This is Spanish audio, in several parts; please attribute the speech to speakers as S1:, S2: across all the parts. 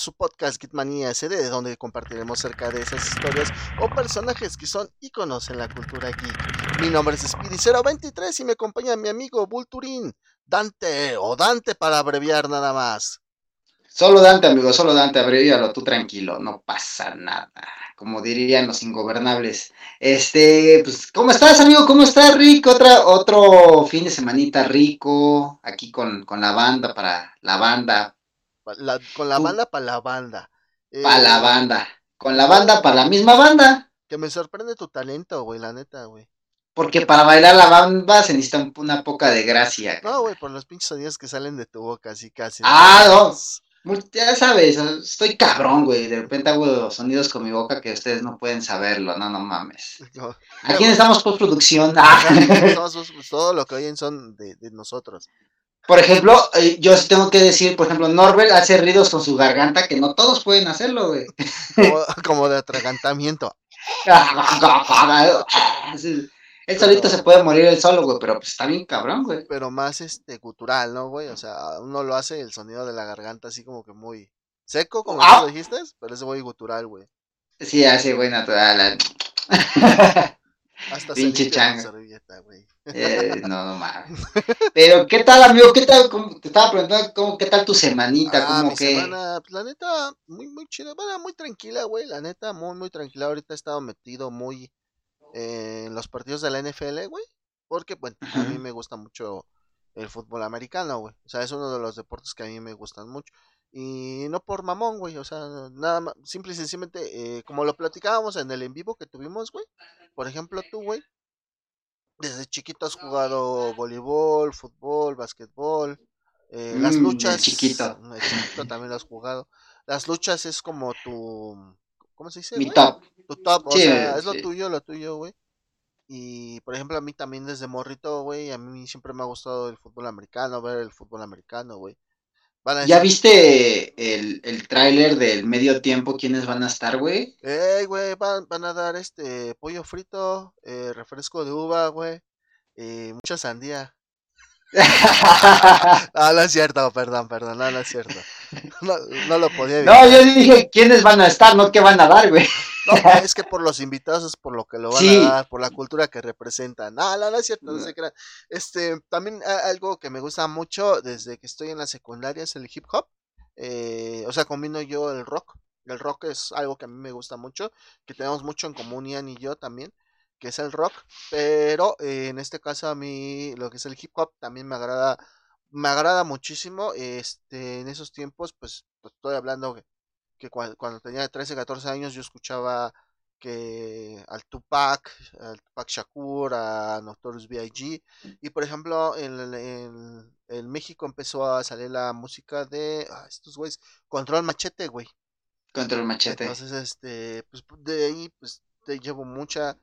S1: su podcast Gitmanía SD, donde compartiremos cerca de esas historias o personajes que son íconos en la cultura geek. Mi nombre es Speedy023 y me acompaña mi amigo Vulturín, Dante o Dante para abreviar nada más.
S2: Solo Dante, amigo, solo Dante, abrevialo tú tranquilo, no pasa nada. Como dirían los ingobernables. Este, pues, ¿cómo estás, amigo? ¿Cómo estás, Rick? Otra, otro fin de semanita rico, aquí con, con la banda, para la banda,
S1: con la banda para la banda.
S2: para la eh, banda. Con la banda para la misma banda.
S1: Que me sorprende tu talento, güey, la neta, güey.
S2: Porque para bailar la banda se necesita una poca de gracia.
S1: No, güey, por los pinches sonidos que salen de tu boca, así casi.
S2: Ah, no. Ya sabes, estoy cabrón, güey. De repente hago sonidos con mi boca que ustedes no pueden saberlo. No, no mames. Aquí necesitamos postproducción.
S1: Todo lo que oyen son de, de nosotros.
S2: Por ejemplo, eh, yo tengo que decir, por ejemplo, Norbert hace ruidos con su garganta que no todos pueden hacerlo, güey.
S1: Como, de atragantamiento.
S2: Él solito se puede morir el solo, güey, pero pues está bien cabrón, güey.
S1: Pero más este cultural, ¿no, güey? O sea, uno lo hace el sonido de la garganta así como que muy seco, como ah. dijiste, pero es muy gutural, güey.
S2: Sí, así, güey, natural.
S1: Hasta Pinche changa.
S2: Eh, no, no mames. Pero, ¿qué tal, amigo? ¿Qué tal? te estaba preguntando, ¿cómo, ¿qué tal tu semanita?
S1: Ah, mi semana, pues, la neta, muy, muy chida. Bueno, muy tranquila, güey. La neta, muy, muy tranquila. Ahorita he estado metido muy eh, en los partidos de la NFL, güey. Porque, bueno, a mí me gusta mucho el fútbol americano, güey. O sea, es uno de los deportes que a mí me gustan mucho. Y no por mamón, güey. O sea, nada más, simple y sencillamente, eh, como lo platicábamos en el en vivo que tuvimos, güey. Por ejemplo, tú, güey desde chiquito has jugado voleibol, fútbol, básquetbol. Eh, las mm, luchas.
S2: Chiquito.
S1: chiquito también lo has jugado. Las luchas es como tu. ¿Cómo se dice?
S2: Mi top.
S1: Tu top, o sea, es lo tuyo, lo tuyo, güey. Y por ejemplo, a mí también desde morrito, güey, a mí siempre me ha gustado el fútbol americano, ver el fútbol americano, güey.
S2: ¿Ya viste el, el tráiler del medio tiempo? ¿Quiénes van a estar, güey?
S1: Eh, güey, van, van, a dar este pollo frito, eh, refresco de uva, güey, y mucha sandía. no, no es cierto, perdón, perdón, no, no es cierto. No, no lo podía
S2: No, yo dije quiénes van a estar, no qué van a dar, güey.
S1: No, es que por los invitados es por lo que lo van a dar, por la cultura que representan. No, no, no es cierto, no sé qué. Este, también algo que me gusta mucho desde que estoy en la secundaria es el hip hop. Eh, o sea, combino yo el rock. El rock es algo que a mí me gusta mucho, que tenemos mucho en común Ian y yo también, que es el rock. Pero eh, en este caso a mí lo que es el hip hop también me agrada, me agrada muchísimo. Este, en esos tiempos, pues, pues estoy hablando que cuando, tenía 13, 14 años yo escuchaba que al Tupac, al Tupac Shakur, a Notorious B.I.G. Y por ejemplo, en, México empezó a salir la música de ah, estos güeyes, Control Machete, güey.
S2: Control Machete.
S1: Entonces, este, pues de ahí, pues te llevo mucha,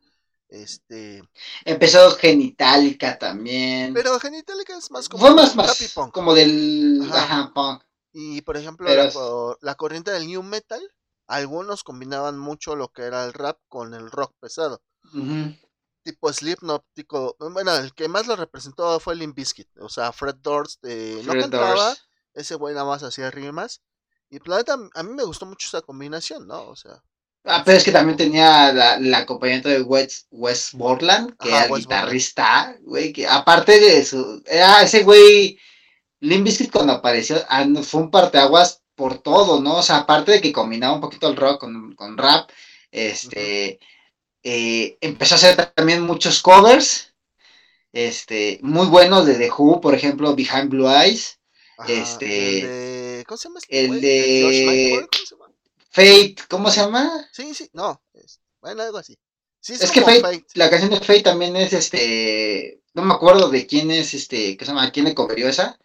S1: este.
S2: Empezó Genitalica también.
S1: Pero Genitalica es más
S2: como. Fue más, más como del. Ajá, punk.
S1: Y por ejemplo, la, corriente del new metal, algunos combinaban mucho lo que era el rap con el rock pesado. Tipo Slipknot, tipo, bueno, el que más lo representó fue Limp Bizkit, o sea, Fred Durst, eh, no cantaba, ese güey nada más hacía rimas. Y Planeta, a mí me gustó mucho esa combinación, ¿no? O sea.
S2: Ah, pero es que también tenía la, acompañante de West, West Borland, que era guitarrista, güey, que aparte de eso, era ese güey Limp Bizkit cuando apareció ah, fue un parteaguas por todo, ¿no? O sea, aparte de que combinaba un poquito el rock con, rap, este, eh, empezó a hacer también muchos covers, este, muy buenos de The Who, por ejemplo, Behind Blue Eyes, este,
S1: el de, ¿cómo se llama?
S2: Este el de Fate, ¿cómo se llama?
S1: Sí, sí, no, bueno, algo así.
S2: es, que Fate, la canción de Fate también es, este, no me acuerdo de quién es, este, ¿qué se llama? ¿Quién le coverió esa?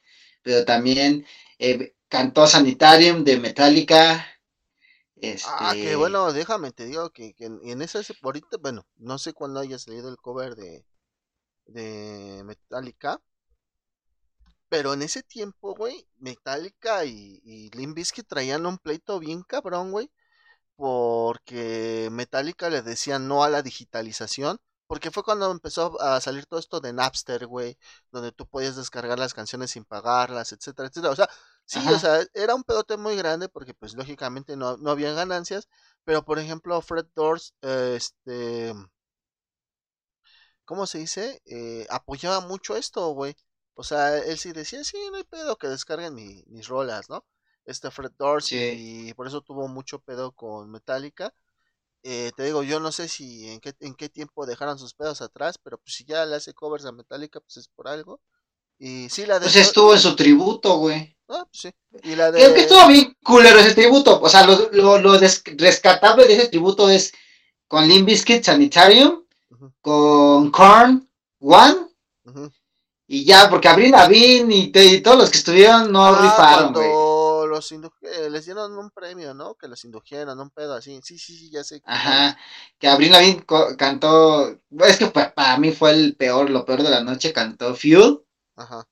S2: Pero también eh, cantó Sanitarium de Metallica.
S1: Ah, que este bueno, déjame, te digo que, en esa, ahorita, bueno, no sé cuándo haya salido el cover de, de Metallica, pero en ese tiempo, güey, Metallica y, y traían un pleito bien cabrón, güey, porque Metallica le decía no a la digitalización porque fue cuando empezó a salir todo esto de Napster, güey, donde tú podías descargar las canciones sin pagarlas, etcétera, etcétera. O sea, Sí, o sea, era un pedote muy grande porque pues lógicamente no, no había ganancias, pero por ejemplo Fred Doors, este, ¿cómo se dice? Eh, apoyaba mucho esto, güey. O sea, él sí decía, sí, no hay pedo que descarguen mis rolas, ¿no? Este Fred Dorsey, y por eso tuvo mucho pedo con Metallica. Eh, te digo, yo no sé si en qué, en qué tiempo dejaron sus pedos atrás, pero pues si ya le hace covers a Metallica, pues es por algo. Y sí, la
S2: de. Pues estuvo en su tributo, güey.
S1: Ah, pues sí. Y la de.
S2: Que, estuvo bien culero ese tributo. O sea, lo, lo, lo rescatable de ese tributo es con Limp Bizkit Sanitarium, con Korn One. Y ya, porque Abril Lavigne y, y, todos los que estuvieron no ah, rifaron, güey
S1: los eh, les dieron un premio, ¿no? Que los indujeron, un pedo así. Sí, sí, sí, ya sé.
S2: Ajá, que Abril Lavigne cantó, es que para mí fue el peor, lo peor de la noche, cantó Fuel. Ajá.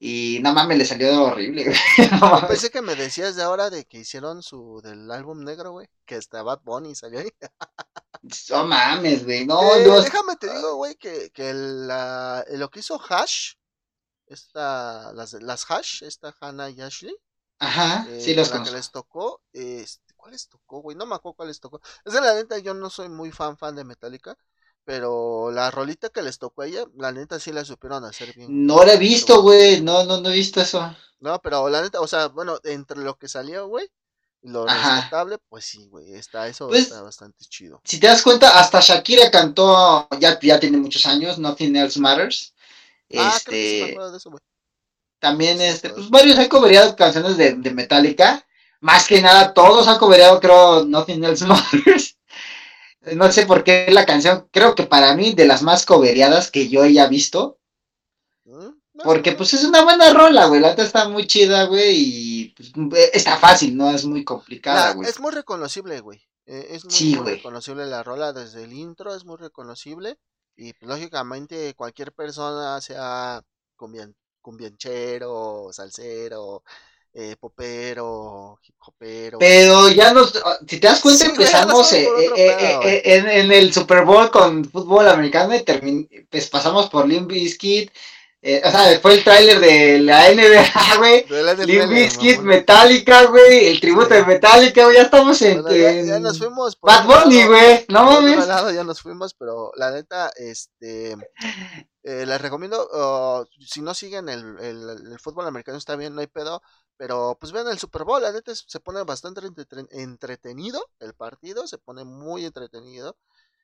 S2: Y no mames, le salió horrible, güey.
S1: Pensé que me decías de ahora de que hicieron su del álbum negro, güey. Que hasta Bad Bunny salió ahí.
S2: no mames, güey. No, eh,
S1: Déjame te digo, güey, que, que la, lo que hizo Hash, esta, las, las Hash, esta Hannah y Ashley,
S2: Ajá, eh, sí los conozco.
S1: que les tocó, este, ¿cuál les tocó, güey? No me acuerdo cuál les tocó. Es de la neta, yo no soy muy fan fan de Metallica, pero la rolita que les tocó a ella, la neta sí la supieron hacer bien.
S2: No la he visto, güey, no, no, no he visto eso.
S1: No, pero la neta, o sea, bueno, entre lo que salió, güey, lo rescatable, pues sí, güey, está, eso pues, está bastante chido.
S2: Si te das cuenta, hasta Shakira cantó, ya, ya tiene muchos años, Nothing Else Matters. Ah, este, creo que de eso, güey. También, este, pues varios han cobreado canciones de, de Metallica. Más que nada, todos han cobreado, creo, Nothing Else Matters. No sé por qué la canción, creo que para mí, de las más cobereadas que yo haya visto. Mm, Porque pues es una buena rola, güey. La otra está muy chida, güey. Y pues, eh, está fácil, no es muy complicada, güey.
S1: Es muy reconocible, güey. Eh, es muy, muy reconocible la rola desde el intro, es muy reconocible. Y pues, lógicamente cualquier persona, sea cumbianchero, salsero, eh, popero, hip hopero.
S2: Pero ya nos, ah, si te das cuenta, empezamos eh, eh, en, el Super Bowl con fútbol americano y pues pasamos por Limp Bizkit, o sea, fue el tráiler de la NBA, güey. Limp Bizkit, Metallica, güey. El tributo de Metallica, güey. Ya estamos en.
S1: ya, nos fuimos.
S2: Bad Bunny, güey. No mames.
S1: ya nos fuimos, pero la neta, este. Eh, les recomiendo. Oh, si no siguen el, el, el, fútbol americano, está bien, no hay pedo. Pero pues vean el Super Bowl. La neta se pone bastante entretenido el partido. Se pone muy entretenido.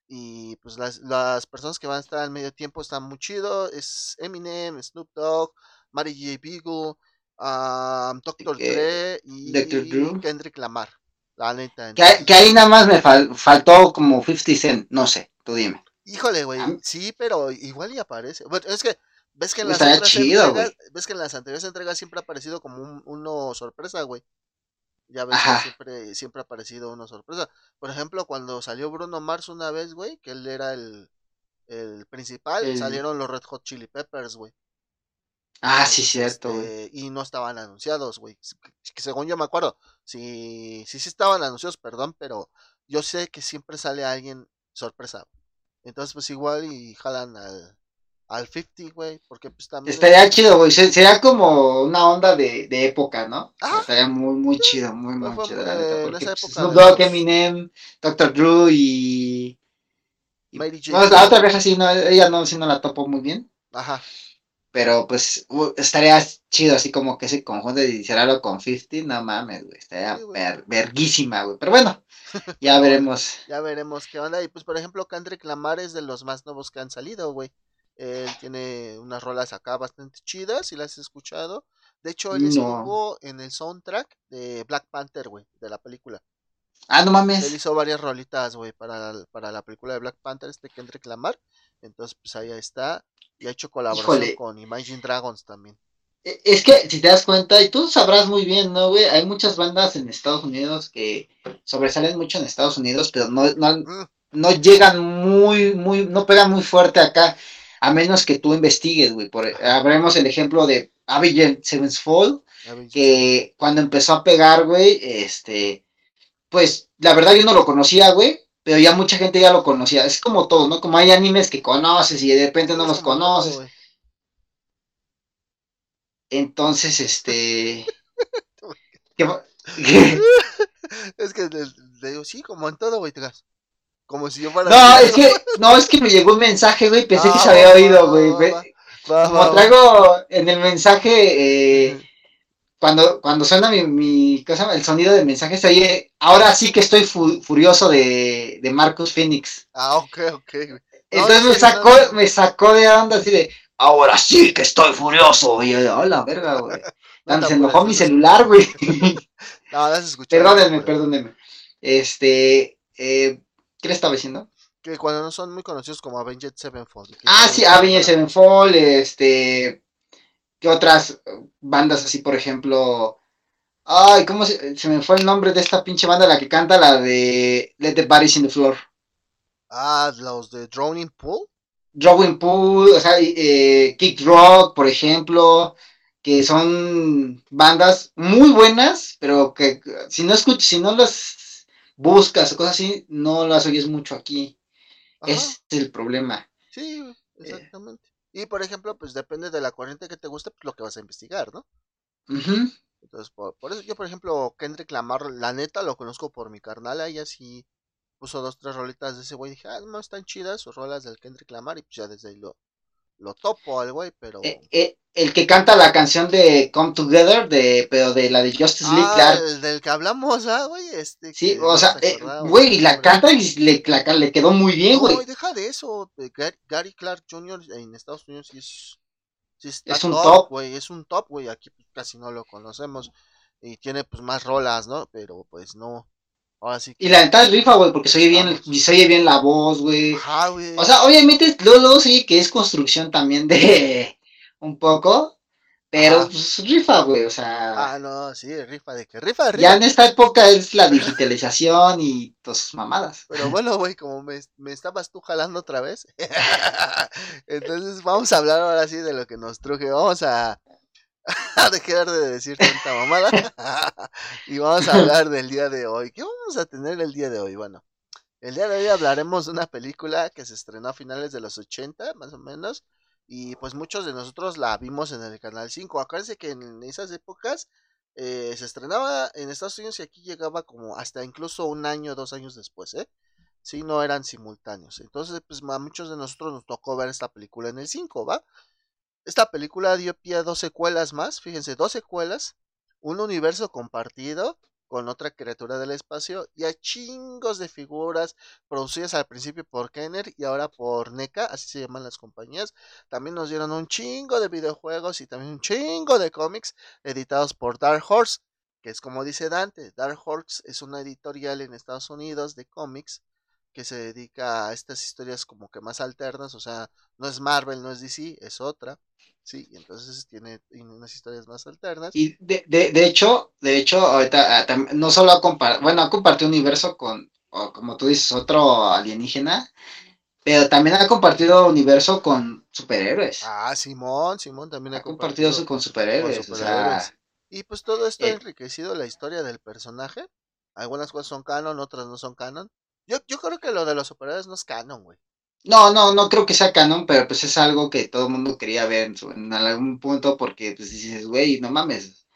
S1: Y pues las, las personas que van a estar al medio tiempo están muy chido. Es Eminem, Snoop Dogg, Mary J. Beagle, um, Dr. Dre y Kendrick Lamar. La neta.
S2: Que, que ahí nada más me faltó como 50 Cent, no sé, tú dime.
S1: Híjole, güey, sí, pero igual y aparece. Bueno, es que ves que en las entregas, ves que en las anteriores entregas siempre ha aparecido como un, uno sorpresa, güey. Ya ves que siempre, siempre ha aparecido una sorpresa. Por ejemplo, cuando salió Bruno Mars una vez, güey, que él era el, el principal, salieron los Red Hot Chili Peppers, güey.
S2: Ah, sí, cierto, güey.
S1: Este, y no estaban anunciados, güey. Que según yo me acuerdo, sí, sí, sí estaban anunciados, perdón, pero yo sé que siempre sale alguien sorpresa. Entonces, pues igual y jalan al, al 50, güey, porque pues también...
S2: Estaría chido, güey, sería como una onda de, de época, ¿no? Ah, estaría muy, muy chido, muy, muy chido, la neta, porque pues, Snoop Dogg, Eminem, Dr. Drew y... Mary No, la otra vez así, no, ella no, sí no la topo muy bien.
S1: Ajá.
S2: Pero pues estaría chido así como que ese conjunto de hiciera con 50, no mames, güey, estaría verguísima, güey. Pero bueno, ya veremos.
S1: ya veremos qué onda. Y pues por ejemplo, Kendrick Lamar es de los más nuevos que han salido, güey. Él tiene unas rolas acá bastante chidas, si las has escuchado. De hecho, él estuvo en el soundtrack de Black Panther, güey, de la película.
S2: Ah, no mames.
S1: Él hizo varias rolitas, güey, para, para la película de Black Panther, este Kendrick Lamar. Entonces, pues ahí está. Y ha hecho colaboración con Imagine Dragons también.
S2: E, es que, si te das cuenta, y tú sabrás muy bien, ¿no, güey? Hay muchas bandas en Estados Unidos que sobresalen mucho en Estados Unidos, pero no, no, mm. no llegan muy, muy, no pegan muy fuerte acá a menos que tú investigues, güey. Por, habremos el ejemplo de Avenged Sevenfold, que cuando empezó a pegar, güey, este, pues la verdad yo no lo conocía, güey, pero ya mucha gente ya lo conocía. Es como todo, ¿no? Como hay animes que conoces y de repente no los conoces. Entonces, este,
S1: es que le, digo, sí, como en todo, güey, te Como si yo fuera.
S2: No, es que, no, es que me llegó un mensaje, güey, pensé que se había oído, güey. Como traigo en el mensaje, eh, cuando, cuando suena mi, mi cosa, el sonido del mensaje se oye, ahora sí que estoy furioso de, de Marcus Phoenix.
S1: Ah, ok, ok.
S2: Entonces me sacó, me sacó de onda así de, ahora sí que estoy furioso. Y yo, hola, verga, güey. se enojó mi celular, güey.
S1: no, no se
S2: Perdónenme, perdónenme. Este, eh, ¿qué le estaba diciendo?
S1: Que cuando no son muy conocidos como Avenged Sevenfold.
S2: Ah, sí, Avenged Sevenfold, este, ¿qué otras bandas así, por ejemplo? Ay, ¿cómo se, se me fue el nombre de esta pinche banda la que canta la de Let the Bodies in the Floor?
S1: Ah, los de Drowning Pool.
S2: Drowning Pool, o sea, eh, Kick Rock, por ejemplo, que son bandas muy buenas, pero que si no escuchas, si no las buscas o cosas así, no las oyes mucho aquí. Ese es el problema.
S1: Sí, eh. Y por ejemplo, pues depende de la corriente que te guste, pues lo que vas a investigar, ¿no? Entonces, por, eso yo, por ejemplo, Kendrick Lamar, la neta, lo conozco por mi carnal, ahí así puso dos, tres rolitas de ese güey. Dije, ah, no, están chidas sus rolas del Kendrick Lamar. Y pues ya desde ahí lo, lo topo al güey, pero.
S2: Eh, eh, el que canta la canción de Come Together, de, pero de la de Justice League,
S1: ah. El del que hablamos, ah, güey. Este,
S2: sí, o sea, eh, güey, la canta y le, le quedó muy bien, güey. No,
S1: deja de eso. Gary, Clark Jr. en Estados Unidos sí es.
S2: es un top,
S1: güey. Es un top, güey. Aquí pues, casi no lo conocemos. Y tiene pues más rolas, ¿no? Pero pues no
S2: y la neta es rifa, güey, porque se oye bien, se oye bien la voz, güey. O sea, obviamente luego, sí que es construcción también de un poco, pero pues rifa, güey, o
S1: sea. Ah, no, sí, rifa de que rifa, rifa.
S2: Ya en esta época es la digitalización y tus mamadas.
S1: Pero bueno, güey, como me, me, estabas tú jalando otra vez, entonces vamos a hablar ahora sí de lo que nos truje. Vamos a, a dejar de decir tanta mamada. y vamos a hablar del día de hoy. ¿Qué vamos a tener el día de hoy? Bueno, el día de hoy hablaremos de una película que se estrenó a finales de los 80, más o menos. Y pues muchos de nosotros la vimos en el Canal 5. Acuérdense que en esas épocas eh, se estrenaba en Estados Unidos y aquí llegaba como hasta incluso un año, dos años después, ¿eh? Sí, no eran simultáneos. Entonces, pues a muchos de nosotros nos tocó ver esta película en el 5, ¿va? Esta película dio pie a dos secuelas más, fíjense, dos secuelas, un universo compartido con otra criatura del espacio y a chingos de figuras producidas al principio por Kenner y ahora por NECA, así se llaman las compañías. También nos dieron un chingo de videojuegos y también un chingo de cómics editados por Dark Horse, que es como dice Dante, Dark Horse es una editorial en Estados Unidos de cómics que se dedica a estas historias como que más alternas, o sea, no es Marvel, no es DC, es otra. Sí, y entonces tiene, unas historias más alternas.
S2: Y de, de, de hecho, de hecho, ahorita ah, no solo ha compartido, bueno, ha compartido universo con, como tú dices, otro alienígena, pero también ha compartido universo con superhéroes.
S1: Ah, Simón, Simón también
S2: ha, compartido, eso con superhéroes.
S1: y pues todo esto ha eh enriquecido la historia del personaje. Algunas cosas son canon, otras no son canon. Yo, yo creo que lo de los superhéroes no es canon, güey.
S2: No, no, no creo que sea canon, pero pues es algo que todo el mundo quería ver en, algún punto porque pues dices, güey, no mames.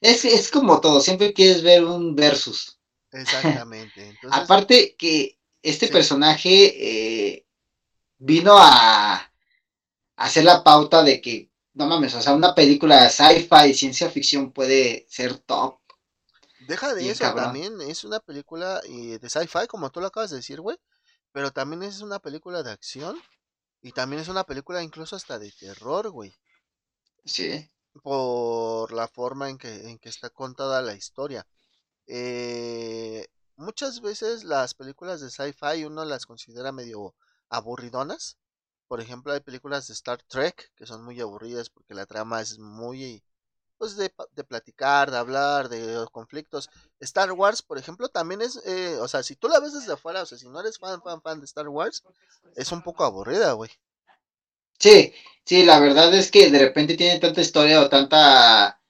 S2: Es, es como todo, siempre quieres ver un versus.
S1: Exactamente.
S2: Aparte que este personaje eh, vino a, hacer la pauta de que, no mames, o sea, una película de sci-fi y ciencia ficción puede ser top.
S1: Deja de eso, también es una película eh, de sci-fi, como tú lo acabas de decir, güey pero también es una película de acción. Y también es una película incluso hasta de terror, güey.
S2: Sí.
S1: Por la forma en que, en que está contada la historia. Eh, muchas veces las películas de sci-fi uno las considera medio aburridonas. Por ejemplo, hay películas de Star Trek que son muy aburridas porque la trama es muy pues de, de, platicar, de hablar, de conflictos. Star Wars, por ejemplo, también es, eh, o sea, si tú la ves desde afuera, o sea, si no eres fan, fan, fan de Star Wars, es un poco aburrida, güey.
S2: Sí, sí, la verdad es que de repente tiene tanta historia o tanta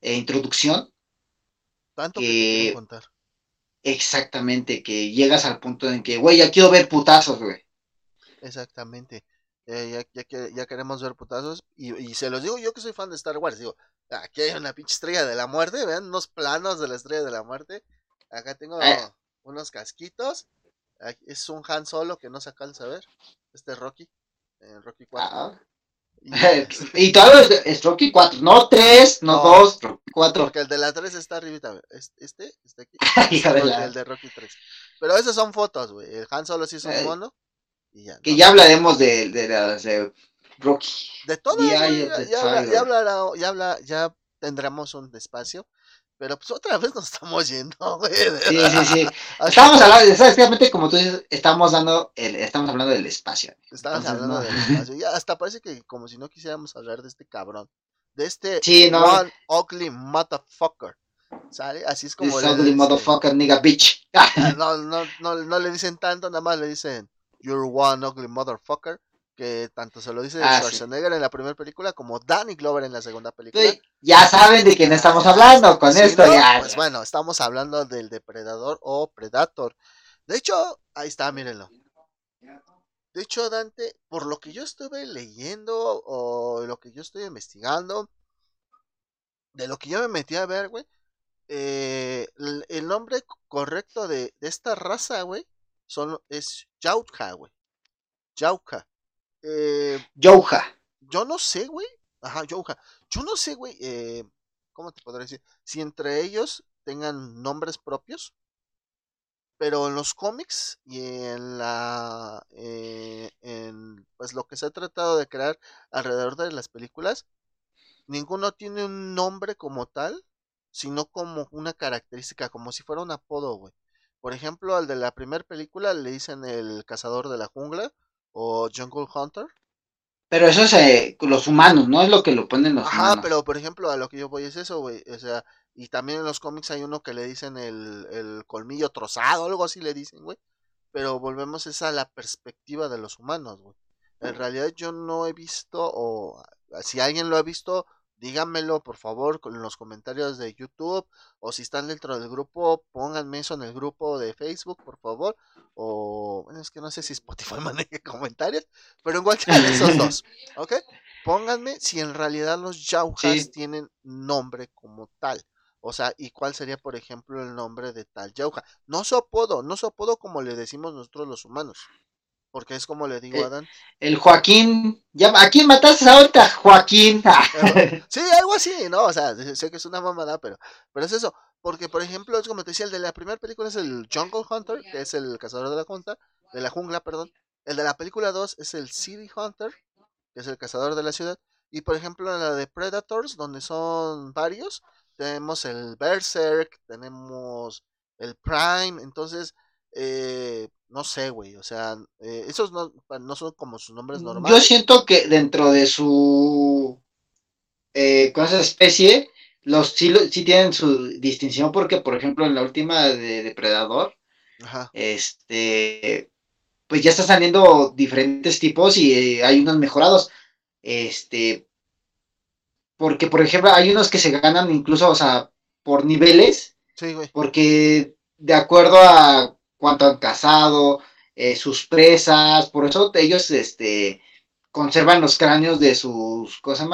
S2: eh, introducción.
S1: Tanto que, contar.
S2: Exactamente, que llegas al punto en que, güey, ya quiero ver putazos, güey.
S1: Exactamente. Eh, ya, ya, ya, queremos ver putazos. Y, y, se los digo yo que soy fan de Star Wars. Digo, aquí hay una pinche estrella de la muerte. Vean unos planos de la estrella de la muerte. Acá tengo eh. unos casquitos. es un Han Solo que no se alcanza a ver. Este es Rocky. En Rocky 4. Ah.
S2: Y, todo es, Rocky 4, no 3, no, 2, Rocky 4.
S1: Porque el de la 3 está arribita, este, este aquí. el de Rocky 3. Pero esas son fotos, güey. El Han Solo sí es un
S2: que ya hablaremos de, de las de Rocky.
S1: De todo, ya, ya, ya, ya, hablará, ya, habla, ya tendremos un espacio pero pues otra vez nos estamos yendo, güey.
S2: Sí, sí, sí. Estamos hablando, exactamente como tú dices, estamos dando el, estamos hablando del espacio.
S1: Estamos hablando del espacio. Ya hasta parece que como si no quisiéramos hablar de este cabrón. De este
S2: sí, no.
S1: one ugly motherfucker. ¿Sale? Así es como.
S2: This ugly motherfucker, nigga bitch.
S1: Ah, no, no, no, no le dicen tanto, nada más le dicen, You're one ugly motherfucker que tanto se lo dice ah, Schwarzenegger en la primera película como Danny Glover en la segunda película.
S2: ya saben de quién estamos hablando con esto. ya,
S1: pues bueno, estamos hablando del depredador o Predator. De hecho, ahí está, mírenlo. De hecho, Dante, por lo que yo estuve leyendo o lo que yo estoy investigando, de lo que yo me metí a ver, güey, eh, el, nombre correcto de, esta raza, güey, son, es Yautja, güey. Yauka. Eh, Yo no sé, güey. Ajá, Jouja. Yo no sé, güey. Eh, ¿Cómo te podría decir? Si entre ellos tengan nombres propios. Pero en los cómics y en la. Eh, en pues lo que se ha tratado de crear alrededor de las películas. Ninguno tiene un nombre como tal. Sino como una característica. Como si fuera un apodo, güey. Por ejemplo, al de la primera película le dicen el cazador de la jungla o Jungle Hunter.
S2: Pero eso es eh, los humanos, no es lo que lo ponen los Ajá,
S1: pero por ejemplo, a lo que yo voy es eso, güey. O sea, y también en los cómics hay uno que le dicen el, el colmillo trozado, algo así le dicen, güey. Pero volvemos esa a la perspectiva de los humanos, güey. En realidad yo no he visto, o si alguien lo ha visto, díganmelo por favor en los comentarios de YouTube o si están dentro del grupo, pónganme eso en el grupo de Facebook, por favor. O bueno, es que no sé si Spotify maneja comentarios, pero en cualquiera de esos dos, ¿ok? Pónganme si en realidad los Yaujas tienen nombre como tal. O sea, ¿y cuál sería, por ejemplo, el nombre de tal Yauja? No su apodo, no su apodo como le decimos nosotros los humanos. Porque es como le digo a
S2: eh,
S1: Adán.
S2: El Joaquín. Ya, ¿A quién mataste ahorita, Joaquín?
S1: sí, algo así, ¿no? O sea, sé que es una mamada, pero, pero es eso. Porque, por ejemplo, es como te decía, el de la primera película es el Jungle Hunter, que es el cazador de la junta, de la jungla, perdón. El de la película 2 es el City Hunter, que es el cazador de la ciudad. Y por ejemplo, en la de Predators, donde son varios, tenemos el Berserk, tenemos el Prime. Entonces, eh, no sé, güey, o sea, eh, esos no, no, son como sus nombres normales.
S2: Yo siento que dentro de su eh, con esa especie, los sí, sí, tienen su distinción porque, por ejemplo, en la última de Depredador, este, pues ya están saliendo diferentes tipos y eh, hay unos mejorados, este, porque, por ejemplo, hay unos que se ganan incluso, o sea, por niveles,
S1: sí, güey.
S2: porque de acuerdo a cuánto han cazado, eh, sus presas, por eso ellos este, conservan los cráneos de sus, cosas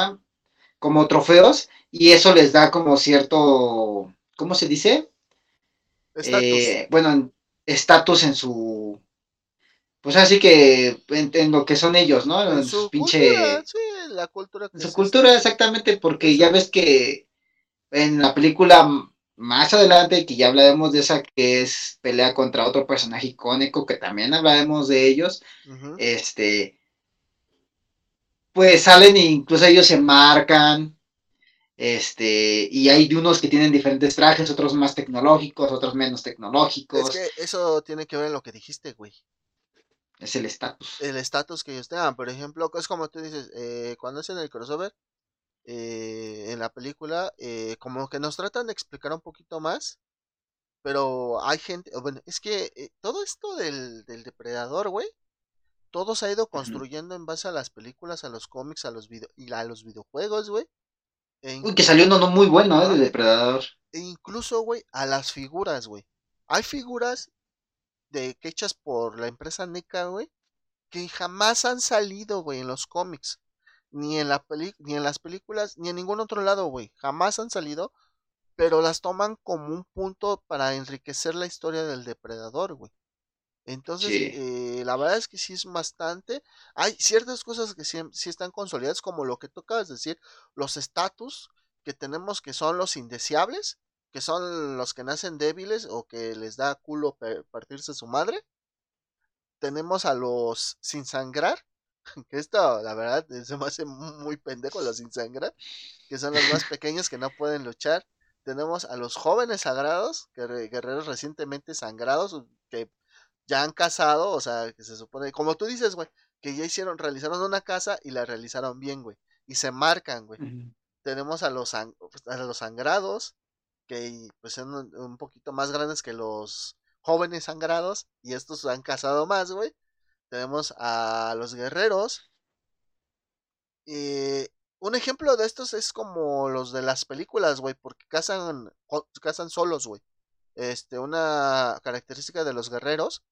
S2: Como trofeos, y eso les da como cierto, ¿cómo se dice? Eh, bueno, estatus en su, pues así que en, lo que son ellos, ¿no?
S1: En, su, pinche... sí, la cultura.
S2: su cultura, exactamente, porque ya ves que en la película más adelante, que ya hablaremos de esa que es pelea contra otro personaje icónico, que también hablaremos de ellos, este, pues salen e incluso ellos se marcan, este, y hay unos que tienen diferentes trajes, otros más tecnológicos, otros menos tecnológicos.
S1: Es que eso tiene que ver en lo que dijiste, güey.
S2: Es el estatus.
S1: El estatus que ellos tengan, por ejemplo, es como tú dices, eh, cuando hacen el crossover, eh, en la película, eh, como que nos tratan de explicar un poquito más, pero hay gente, bueno, es que eh, todo esto del, del depredador, güey, todo se ha ido construyendo en base a las películas, a los cómics, a los video y a los videojuegos, güey.
S2: E Uy, que salió uno muy bueno, ¿eh? depredador.
S1: E incluso, güey, a las figuras, güey. Hay figuras de que hechas por la empresa NECA, güey, que jamás han salido, güey, en los cómics. Ni en, la ni en las películas, ni en ningún otro lado, güey. Jamás han salido. Pero las toman como un punto para enriquecer la historia del depredador, güey. Entonces, eh, la verdad es que sí es bastante. Hay ciertas cosas que sí, sí están consolidadas, como lo que acabas de decir, los estatus que tenemos que son los indeseables, que son los que nacen débiles o que les da culo partirse su madre. Tenemos a los sin sangrar, esto, la verdad, se me hace muy pendejo los sin sangrar, que son los más pequeños que no pueden luchar. Tenemos a los jóvenes sagrados, guerreros recientemente sangrados, que ya han casado, o sea, que se supone, como tú dices, güey, que ya hicieron, realizaron una casa y la realizaron bien, güey, y se marcan, güey. Tenemos a los, a los sangrados, que pues son un, poquito más grandes que los jóvenes sangrados, y estos han casado más, güey. Tenemos a los guerreros. Y un ejemplo de estos es como los de las películas, güey, porque casan, casan solos, güey. Este, una característica de los guerreros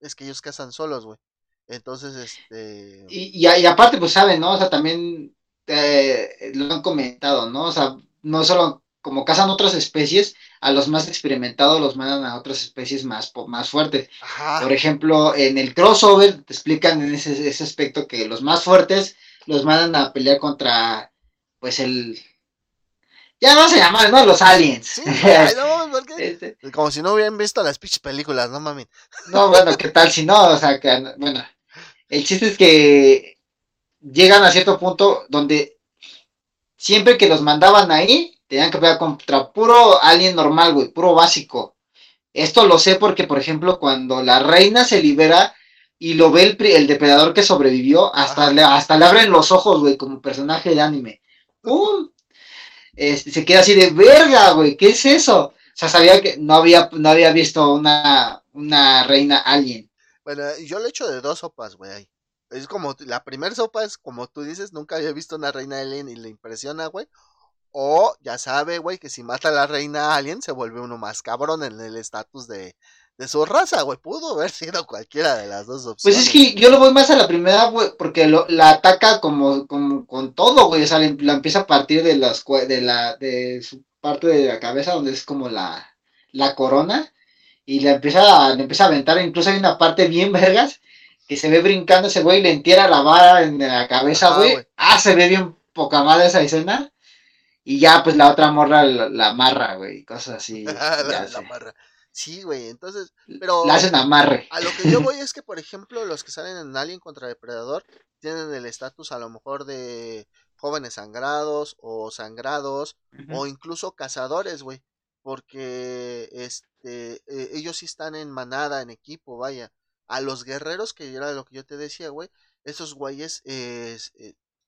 S1: es que ellos cazan solos, güey. Entonces, este...
S2: Y, y, aparte, pues saben, ¿no? O sea, también eh, lo han comentado, ¿no? O sea, no solo como cazan otras especies, a los más experimentados los mandan a otras especies más, más fuertes. Por ejemplo, en el crossover te explican en ese, ese aspecto que los más fuertes los mandan a pelear contra, pues, el, ya no se llaman, ¿no? Los aliens.
S1: Este. Como si no hubieran visto las pinches películas, no mami.
S2: No, bueno, ¿qué tal si no? O sea, que, bueno, el chiste es que llegan a cierto punto donde siempre que los mandaban ahí, tenían que pelear contra puro alien normal, güey, puro básico. Esto lo sé porque, por ejemplo, cuando la reina se libera y lo ve el, depredador que sobrevivió, hasta le, hasta le abren los ojos, güey, como personaje de anime. ¡Pum! Este, se queda así de verga, güey, ¿qué es eso? O sea, sabía que no había, no había visto una, una reina alien.
S1: Bueno, yo le echo de dos sopas, güey. Es como, la primera sopa es como tú dices, nunca había visto una reina alien y le impresiona, güey. O ya sabe, güey, que si mata a la reina alien se vuelve uno más cabrón en el estatus de, de su raza, güey. Pudo haber sido cualquiera de las dos opciones.
S2: Pues es que yo lo voy más a la primera, güey, porque lo, la ataca como, como con todo, güey. O sea, la empieza a partir de las de la de su parte de la cabeza donde es como la, la corona y le empieza, le empieza a aventar, incluso hay una parte bien vergas que se ve brincando ese güey y le entierra la vara en la cabeza, güey. Ah, se ve bien poca madre esa escena. Y ya, pues la otra morra la, amarra, güey, cosas así. la, la amarra.
S1: Sí, güey, entonces, pero...
S2: La hacen amarre.
S1: A lo que yo voy es que, por ejemplo, los que salen en Alien contra Depredador tienen el estatus a lo mejor de jóvenes sangrados o sangrados o incluso cazadores, güey, porque este eh, ellos sí están en manada, en equipo, vaya. A los guerreros, que era lo que yo te decía, güey, esos güeyes eh,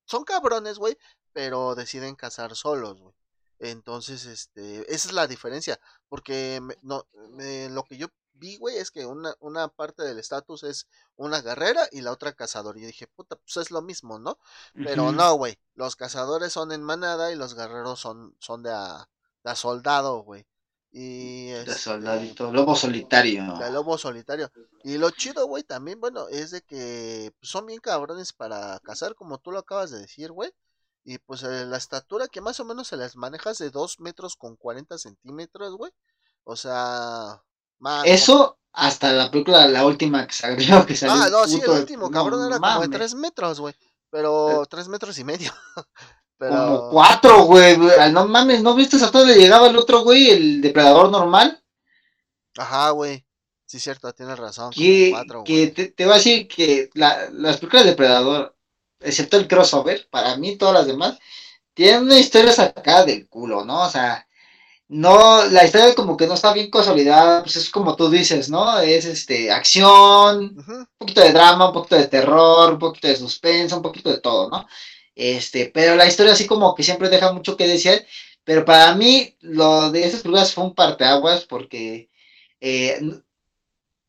S1: son cabrones, güey, pero deciden cazar solos, güey. Entonces, este, esa es la diferencia, porque no, lo que yo vi, güey, es que una, una parte del estatus es una guerrera y la otra cazador. Y dije, puta, pues es lo mismo, ¿no? Pero no, güey, los cazadores son en manada y los guerreros son, son de a, soldado, güey. Y
S2: de este, soldadito, lobo solitario.
S1: De lobo solitario. Y lo chido, güey, también, bueno, es de que pues, son bien cabrones para cazar, como tú lo acabas de decir, güey. Y pues eh, la estatura que más o menos se las manejas de 2 metros con 40 centímetros, güey. O sea...
S2: Eso hasta la película, la última que salió. Que salió
S1: ah, no, sí, el último cabrón era como de 3 metros, güey. Pero 3 eh, metros y medio.
S2: Pero... Como 4, güey. No mames, ¿no viste hasta dónde llegaba el otro, güey? El depredador normal.
S1: Ajá, güey. Sí, cierto, tienes razón.
S2: Que, que te, te, voy a decir que la, las películas de Depredador excepto el crossover, para mí todas las demás, tienen una historia sacada del culo, ¿no? O sea, no, la historia como que no está bien consolidada, pues es como tú dices, ¿no? Es este, acción, un poquito de drama, un poquito de terror, un poquito de suspenso, un poquito de todo, ¿no? Este, pero la historia así como que siempre deja mucho que decir, pero para mí lo de esas películas fue un parteaguas porque eh,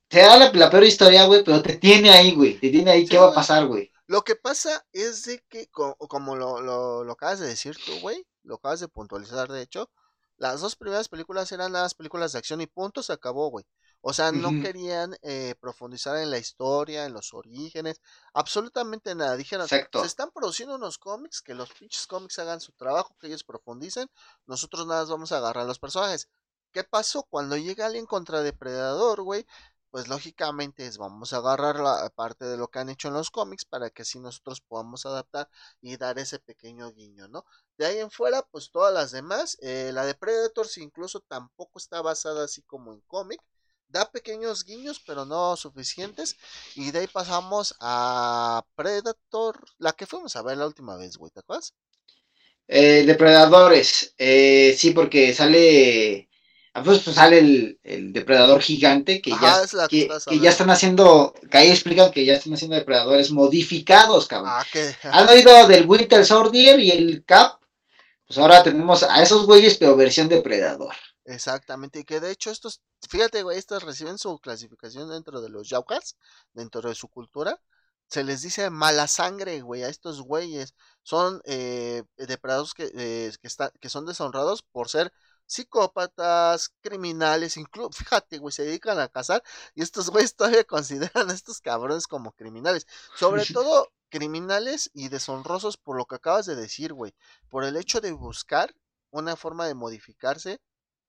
S2: te da la, peor historia, güey, pero te tiene ahí, güey, te tiene ahí, ¿qué va a pasar, güey?
S1: Lo que pasa es de que, como, lo, lo, acabas de decir tú, güey, lo acabas de puntualizar, de hecho, las dos primeras películas eran las películas de acción y punto, se acabó, güey. O sea, no querían eh, profundizar en la historia, en los orígenes, absolutamente nada. Dijeron, se están produciendo unos cómics, que los pinches cómics hagan su trabajo, que ellos profundicen, nosotros nada más vamos a agarrar a los personajes. ¿Qué pasó? Cuando llega alguien contra Depredador, güey, pues lógicamente es vamos a agarrar la parte de lo que han hecho en los cómics para que así nosotros podamos adaptar y dar ese pequeño guiño, ¿no? De ahí en fuera, pues todas las demás, eh, la de Predators incluso tampoco está basada así como en cómic, da pequeños guiños, pero no suficientes, y de ahí pasamos a Predator, la que fuimos a ver la última vez, güey, ¿te acuerdas?
S2: Eh, Depredadores, eh, sí, porque sale pues, pues, sale el, depredador gigante que, ya, que, ya están haciendo, que ahí explican que ya están haciendo depredadores modificados, cabrón. Ah, Han oído del Winter Soldier y el Cap, pues ahora tenemos a esos güeyes, pero versión depredador.
S1: Exactamente, y que de hecho estos, fíjate, güey, estos reciben su clasificación dentro de los Yaukas, dentro de su cultura. Se les dice mala sangre, güey, a estos güeyes. Son eh, depredadores que, eh, que, que son deshonrados por ser psicópatas, criminales, incluso, fíjate, güey, se dedican a cazar y estos güeyes todavía consideran a estos cabrones como criminales. Sobre todo criminales y deshonrosos por lo que acabas de decir, güey, por el hecho de buscar una forma de modificarse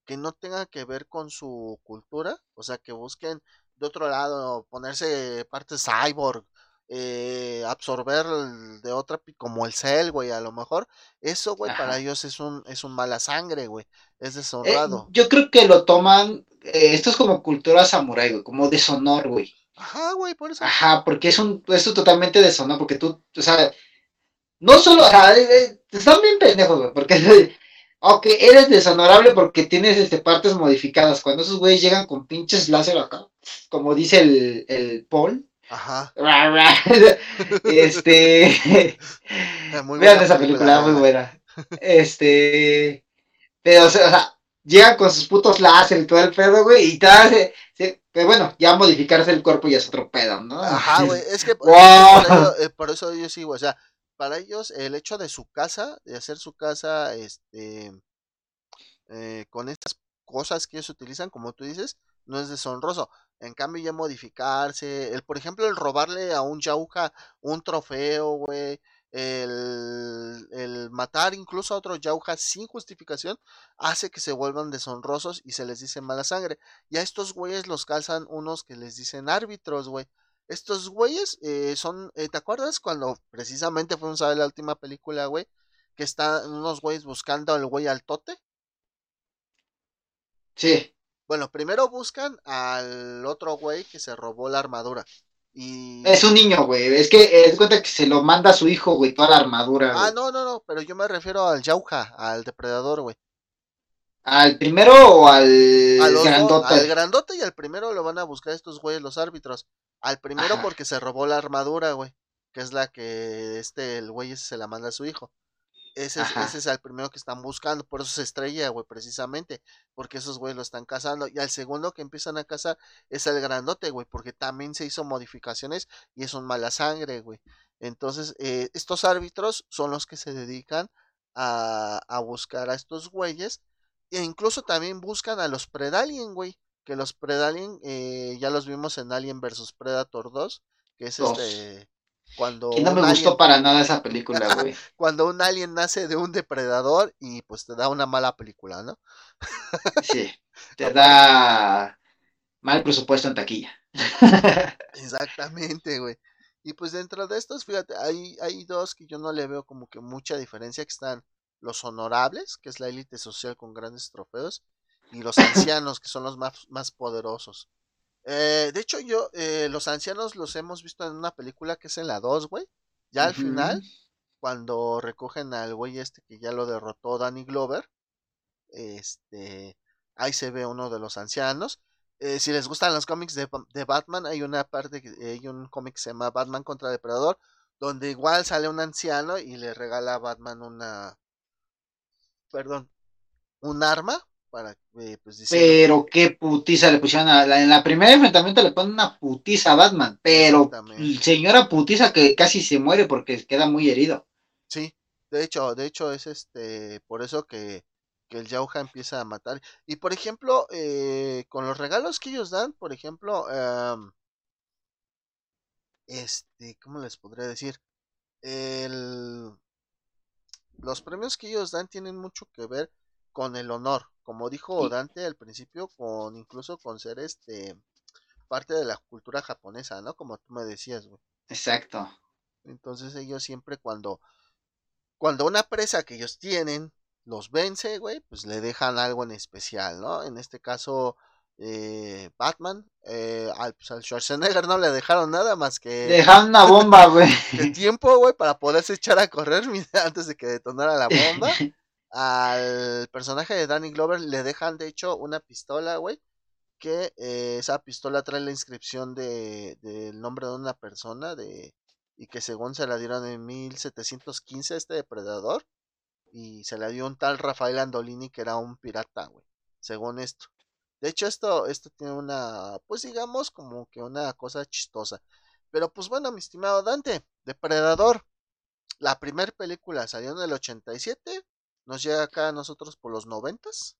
S1: que no tenga que ver con su cultura, o sea, que busquen de otro lado, ponerse partes cyborg, eh, absorber de otra, como el cel, güey, a lo mejor, eso, güey, para ellos es un, es un mala sangre, güey, es eh, deshonrado.
S2: yo creo que lo toman, eh, esto es como cultura samurai, güey, como deshonor, güey.
S1: Ajá, güey, por eso.
S2: Ajá, porque es un, esto totalmente deshonor, porque tú, o sea, no solo, o sea, están bien pendejos, güey, porque Ok, eres deshonorable porque tienes este, partes modificadas. Cuando esos güeyes llegan con pinches láser acá, como dice el, el Paul, Ajá. este. Vean esa película, muy buena. Este. Pero, o sea, llegan con sus putos láser y todo el pedo, güey, y tal. pero bueno, ya modificarse el cuerpo ya es otro pedo, ¿no?
S1: Ajá, güey, es que eh, por, eso, yo sigo, o sea, para ellos el hecho de su casa, de hacer su casa, este, eh, con estas cosas que ellos utilizan, como tú dices, no es deshonroso. En cambio, ya modificarse, el, por ejemplo, el robarle a un Yauja un trofeo, güey, el, el, matar incluso a otros Yauja sin justificación, hace que se vuelvan deshonrosos y se les dice mala sangre. Y a estos güeyes los calzan unos que les dicen árbitros, güey. Estos güeyes eh, son, eh, ¿te acuerdas cuando precisamente fuimos a ver la última película, güey? Que están unos güeyes buscando al güey al tote.
S2: Sí.
S1: Bueno, primero buscan al otro güey que se robó la armadura. Y...
S2: Es un niño, güey. Es que es cuenta que se lo manda a su hijo, güey, toda la armadura.
S1: Ah, no, no, no, pero yo me refiero al Yauja, al depredador, güey.
S2: ¿Al primero o al grandote?
S1: al grandote y al primero lo van a buscar estos güeyes, los árbitros. Al primero porque se robó la armadura, güey. Que es la que este, el güey ese se la manda a su hijo. Ese es, el primero que están buscando, por eso se estrella, güey, precisamente, porque esos güeyes lo están cazando. Y al segundo que empiezan a cazar es el grandote, güey, porque también se hizo modificaciones y es un mala sangre, güey. Entonces, eh, estos árbitros son los que se dedican a, a buscar a estos güeyes. E incluso también buscan a los Predalien, güey. Que los Predalien eh, ya los vimos en Alien vs Predator 2, que es este cuando
S2: que no me gustó para nada esa película, güey.
S1: cuando un alien nace de un depredador y pues te da una mala película, ¿no?
S2: sí, te da mal presupuesto en taquilla.
S1: Exactamente, güey. Y pues dentro de estos, fíjate, hay, hay dos que yo no le veo como que mucha diferencia, que están los honorables, que es la élite social con grandes trofeos, y los ancianos, que son los más, más poderosos. Eh, de hecho, yo, eh, los ancianos los hemos visto en una película que es en la 2, güey. Ya al final, cuando recogen al güey este que ya lo derrotó Danny Glover, este, ahí se ve uno de los ancianos. Eh, si les gustan los cómics de, de, Batman, hay una parte, hay un cómic que se llama Batman contra Depredador, donde igual sale un anciano y le regala a Batman una, perdón, un arma eh, pues,
S2: pero qué putiza le pusieron a la, en la primera enfrentamiento le ponen una putiza a Batman, pero señora putiza que casi se muere porque queda muy herido.
S1: Sí, de hecho, de hecho es este por eso que, que el Yauja empieza a matar. Y por ejemplo, eh, con los regalos que ellos dan, por ejemplo, em, este, ¿cómo les podría decir? El, los premios que ellos dan tienen mucho que ver con el honor, como dijo Dante al principio, con incluso con ser este parte de la cultura japonesa, ¿no? Como tú me decías, güey.
S2: Exacto.
S1: Entonces ellos siempre cuando cuando una presa que ellos tienen los vence, güey, pues le dejan algo en especial, ¿no? En este caso, eh, Batman, eh, al, pues, al, Schwarzenegger no le dejaron nada más que...
S2: Dejaron una bomba, güey.
S1: de tiempo, güey, para poderse echar a correr antes de que detonara la bomba. al personaje de Danny Glover le dejan, de hecho, una pistola, güey, que eh, esa pistola trae la inscripción de del nombre de una persona de y que según se la dieron en 1715 este depredador y se la dio un tal Rafael Andolini que era un pirata, güey, según esto. De hecho, esto, esto tiene una, pues digamos, como que una cosa chistosa. Pero pues bueno, mi estimado Dante, Depredador, la primera película salió en el 87, nos llega acá a nosotros por los noventas.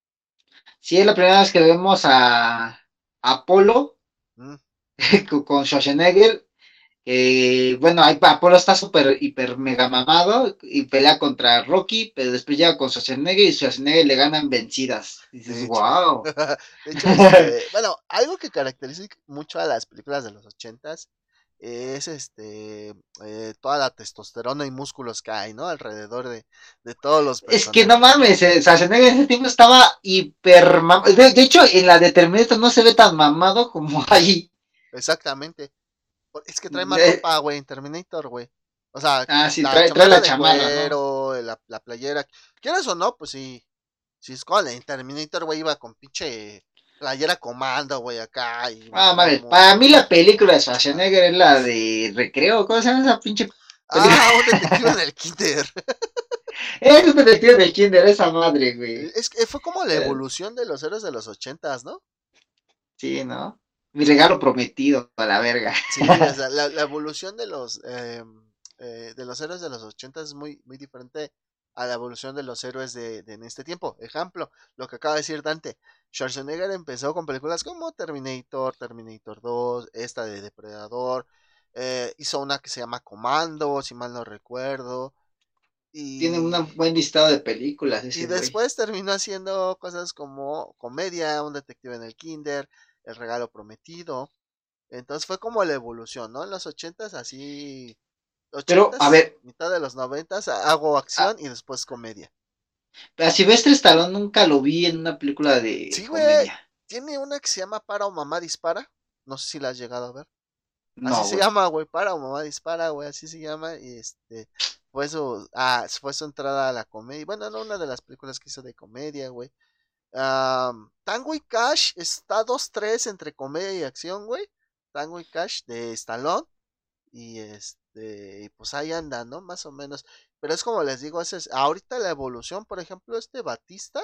S2: Sí, es la primera vez que vemos a Apolo mm. con Schwarzenegger eh, bueno, Apolo está súper, hiper, mega mamado y pelea contra Rocky, pero después llega con Schwarzenegger y Schwarzenegger le ganan vencidas. Y dices, wow.
S1: Este, bueno, algo que caracteriza mucho a las películas de los ochentas es este eh, toda la testosterona y músculos que hay, ¿no? Alrededor de, todos los
S2: Es que no mames, eh, Schwarzenegger en ese tiempo estaba hiper mamado. De, hecho, en la de Terminator no se ve tan mamado como ahí.
S1: Exactamente. Es que trae más ropa, güey, en Terminator, güey. O sea,
S2: ah, sí, trae, la chamarra.
S1: la, playera. ¿Quieres o no? Pues sí. Si es con en Terminator, güey, iba con pinche playera comando, güey, acá. Y
S2: ah, vale. Para mí la película de Schwarzenegger es la de Recreo. ¿Cómo se llama esa pinche
S1: Ah, un detective del Kinder.
S2: es un detective del Kinder, esa madre, güey.
S1: Es que fue como la eh. evolución de los héroes de los ochentas, ¿no?
S2: Sí, ¿no? Mi regalo prometido a la verga.
S1: Sí, o sea, la, evolución de los em, eh, de los héroes de los 80 es muy, muy diferente a la evolución de los héroes de, en este tiempo. Ejemplo, lo que acaba de decir Dante. Schwarzenegger empezó con películas como Terminator, Terminator 2, esta de Depredador. Eh, hizo una que se llama Comando, si mal no recuerdo.
S2: Y, Tiene un buen listado de películas.
S1: y después terminó haciendo cosas como comedia, un detective en el kinder, el regalo prometido. Entonces fue como la evolución, ¿no? En los ochentas así...
S2: Pero, a ver...
S1: Mitad de los noventas hago acción y después comedia.
S2: Pero a Silvestre Stallone nunca lo vi en una película de
S1: sí, güey. Tiene una que se llama Para o Mamá Dispara. No sé si la has llegado a ver. así se llama, güey. Para o Mamá Dispara, güey. Así se llama. Y este... Fue su, ah, fue su entrada a la comedia. Bueno, no una de las películas que hizo de comedia, güey. Tango y Cash está 2-3 entre comedia y acción, güey. Tango y Cash de Stallone. Y este, pues ahí anda, ¿no? Más o menos. Pero es como les digo, es, ahorita la evolución, por ejemplo, este Batista.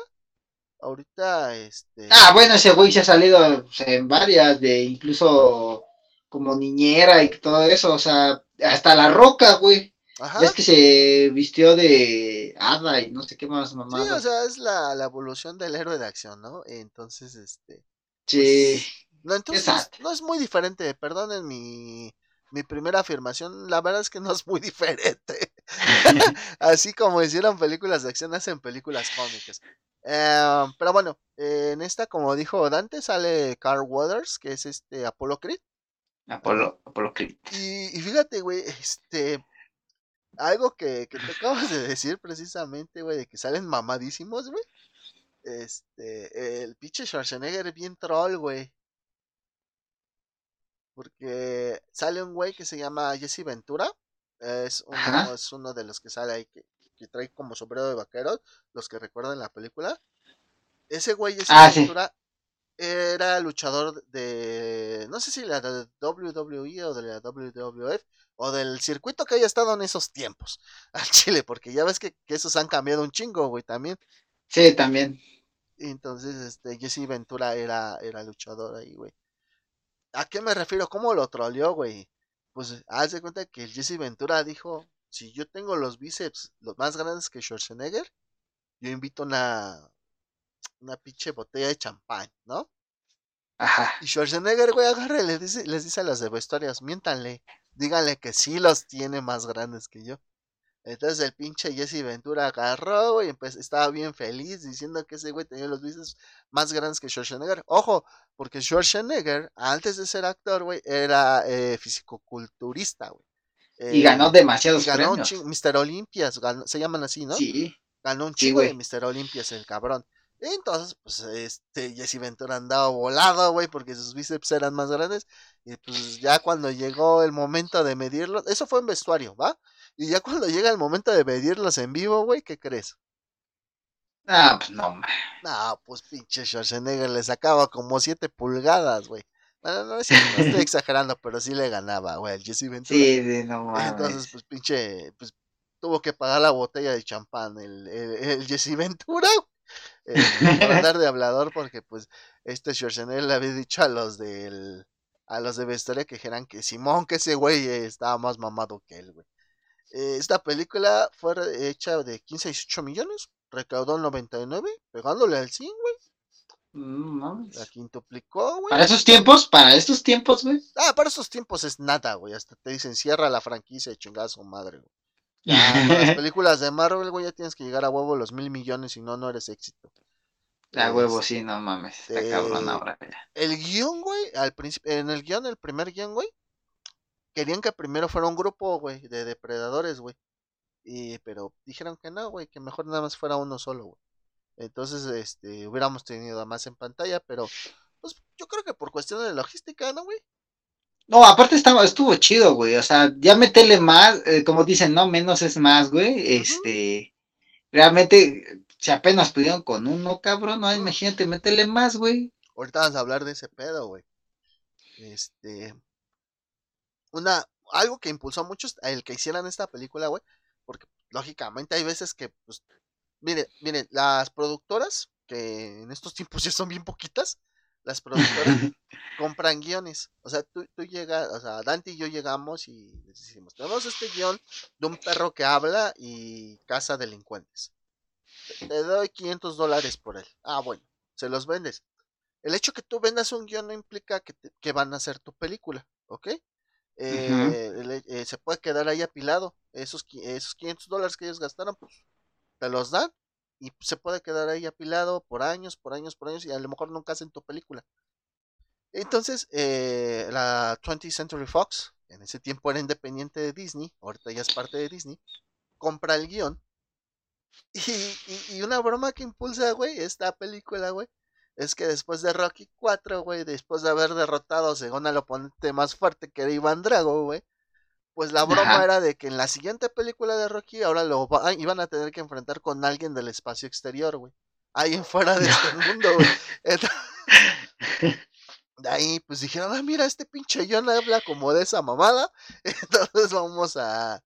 S1: Ahorita, este.
S2: Ah, bueno, ese güey se ha salido pues, en varias, de incluso como niñera y todo eso, o sea, hasta la roca, güey. Es que se vistió de hada y no sé qué más mamá.
S1: Sí, o sea, es la, evolución del héroe de acción, ¿no? Entonces, este.
S2: Sí. Pues,
S1: no, entonces no es muy diferente, perdonen mi, mi primera afirmación, la verdad es que no es muy diferente. Así como hicieron películas de acción, hacen películas cómicas. Em, pero bueno, en esta, como dijo Dante, sale Carl Weathers, que es este Apollo Creed.
S2: Apolo, Apolo Creed.
S1: Y, y fíjate, güey, este, algo que, que te acabas de decir precisamente, güey, de que salen mamadísimos, güey. Este, el pinche Schwarzenegger es bien troll, güey. Porque sale un güey que se llama Jesse Ventura. Es uno, es uno de los que sale ahí que, que, trae como sombrero de vaqueros, los que recuerdan la película. Ese güey Jesse ah, Ventura era luchador de, no sé si la de WWE o de la WWF, o del circuito que haya estado en esos tiempos al Chile, porque ya ves que, esos han cambiado un chingo, güey, también.
S2: Sí, también.
S1: entonces, este, Jesse Ventura era, era luchador ahí, güey. ¿A qué me refiero? ¿Cómo lo troleó, güey? Pues, haz de cuenta que el Jesse Ventura dijo, si yo tengo los bíceps los más grandes que Schwarzenegger, yo invito una, una pinche botella de champán, ¿no?
S2: Ajá.
S1: Y Schwarzenegger, güey, agarre, les dice, les dice a los de vestuarios, miéntanle, díganle que sí los tiene más grandes que yo. Entonces el pinche Jesse Ventura agarró, y estaba bien feliz diciendo que ese güey tenía los bíceps más grandes que Schwarzenegger. Ojo, porque Schwarzenegger, antes de ser actor, güey, era eh, fisicoculturista, güey.
S2: y ganó eh, demasiados
S1: ganó
S2: premios.
S1: Mr. Olympias, se llaman así, ¿no?
S2: Sí.
S1: Ganó un chingo de Mr. Olympias, el cabrón. Entonces, pues, este, Jesse Ventura andaba volado, güey, porque sus bíceps eran más grandes. Y pues ya cuando llegó el momento de medirlo, eso fue en vestuario, ¿va? Y ya cuando llega el momento de medirlos en vivo, güey, ¿qué crees?
S2: Ah, pues no,
S1: No, pues pinche Schwarzenegger le sacaba como 7 pulgadas, güey. No, no, estoy exagerando, pero sí le ganaba, güey, el Jesse Ventura.
S2: Sí, sí, no mames.
S1: Entonces, pues pinche, pues tuvo que pagar la botella de champán el, el, Jesse Ventura, eh, para andar de hablador, porque pues este Schwarzenegger le había dicho a los del, a los de vestuario que dijeran que Simón, que ese güey estaba más mamado que él, güey. Eh, esta película fue hecha de 15 a 18 millones, recaudó 99, pegándole al 100, güey.
S2: Mm,
S1: la quintuplicó, güey.
S2: Para esos tiempos, para estos tiempos, güey.
S1: Ah, para esos tiempos es nada, güey. Hasta te dicen, cierra la franquicia y chingada su madre, güey. las películas de Marvel, güey, ya tienes que llegar a huevo los mil millones, si no, no eres éxito.
S2: A huevo, sí, no mames. Está cabrón ahora ya.
S1: El guion, güey, al principio, en el guion, el primer guion, güey, querían que primero fuera un grupo, güey, de depredadores, güey. Y, pero dijeron que no, güey, que mejor nada más fuera uno solo, güey. Entonces, este, hubiéramos tenido más en pantalla, pero, pues, yo creo que por cuestión de logística, ¿no, güey?
S2: No, aparte estaba, estuvo chido, güey. O sea, ya metele más, eh, como dicen, no, menos es más, güey. Este, realmente, si apenas pudieron con uno, cabrón, no, imagínate, metele más, güey.
S1: Ahorita vamos a hablar de ese pedo, güey. Este, una, algo que impulsó mucho el que hicieran esta película, güey, porque lógicamente hay veces que, pues, mire, miren, las productoras, que en estos tiempos ya son bien poquitas, las productoras compran guiones. O sea, tú, tú llegas, o sea, Dante y yo llegamos y decimos, tenemos este guion de un perro que habla y caza delincuentes. Te, doy 500 dólares por él. Ah, bueno, se los vendes. El hecho que tú vendas un guion no implica que, que van a hacer tu película, ¿ok? Eh, eh, se puede quedar ahí apilado. Esos, esos 500 dólares que ellos gastaron, pues te los dan y se puede quedar ahí apilado por años, por años, por años y a lo mejor nunca hacen tu película. Entonces, eh, la 20th Century Fox, en ese tiempo era independiente de Disney, ahorita ya es parte de Disney, compra el guion. Y, y, y una broma que impulsa, güey, esta película, güey, es que después de Rocky 4, güey, después de haber derrotado según el oponente más fuerte que era Iván Drago, güey, pues la broma era de que en la siguiente película de Rocky ahora lo iban a tener que enfrentar con alguien del espacio exterior, güey. Alguien fuera de este mundo, güey. de ahí, pues dijeron, ah, mira, este pinche John habla como de esa mamada. Entonces vamos a,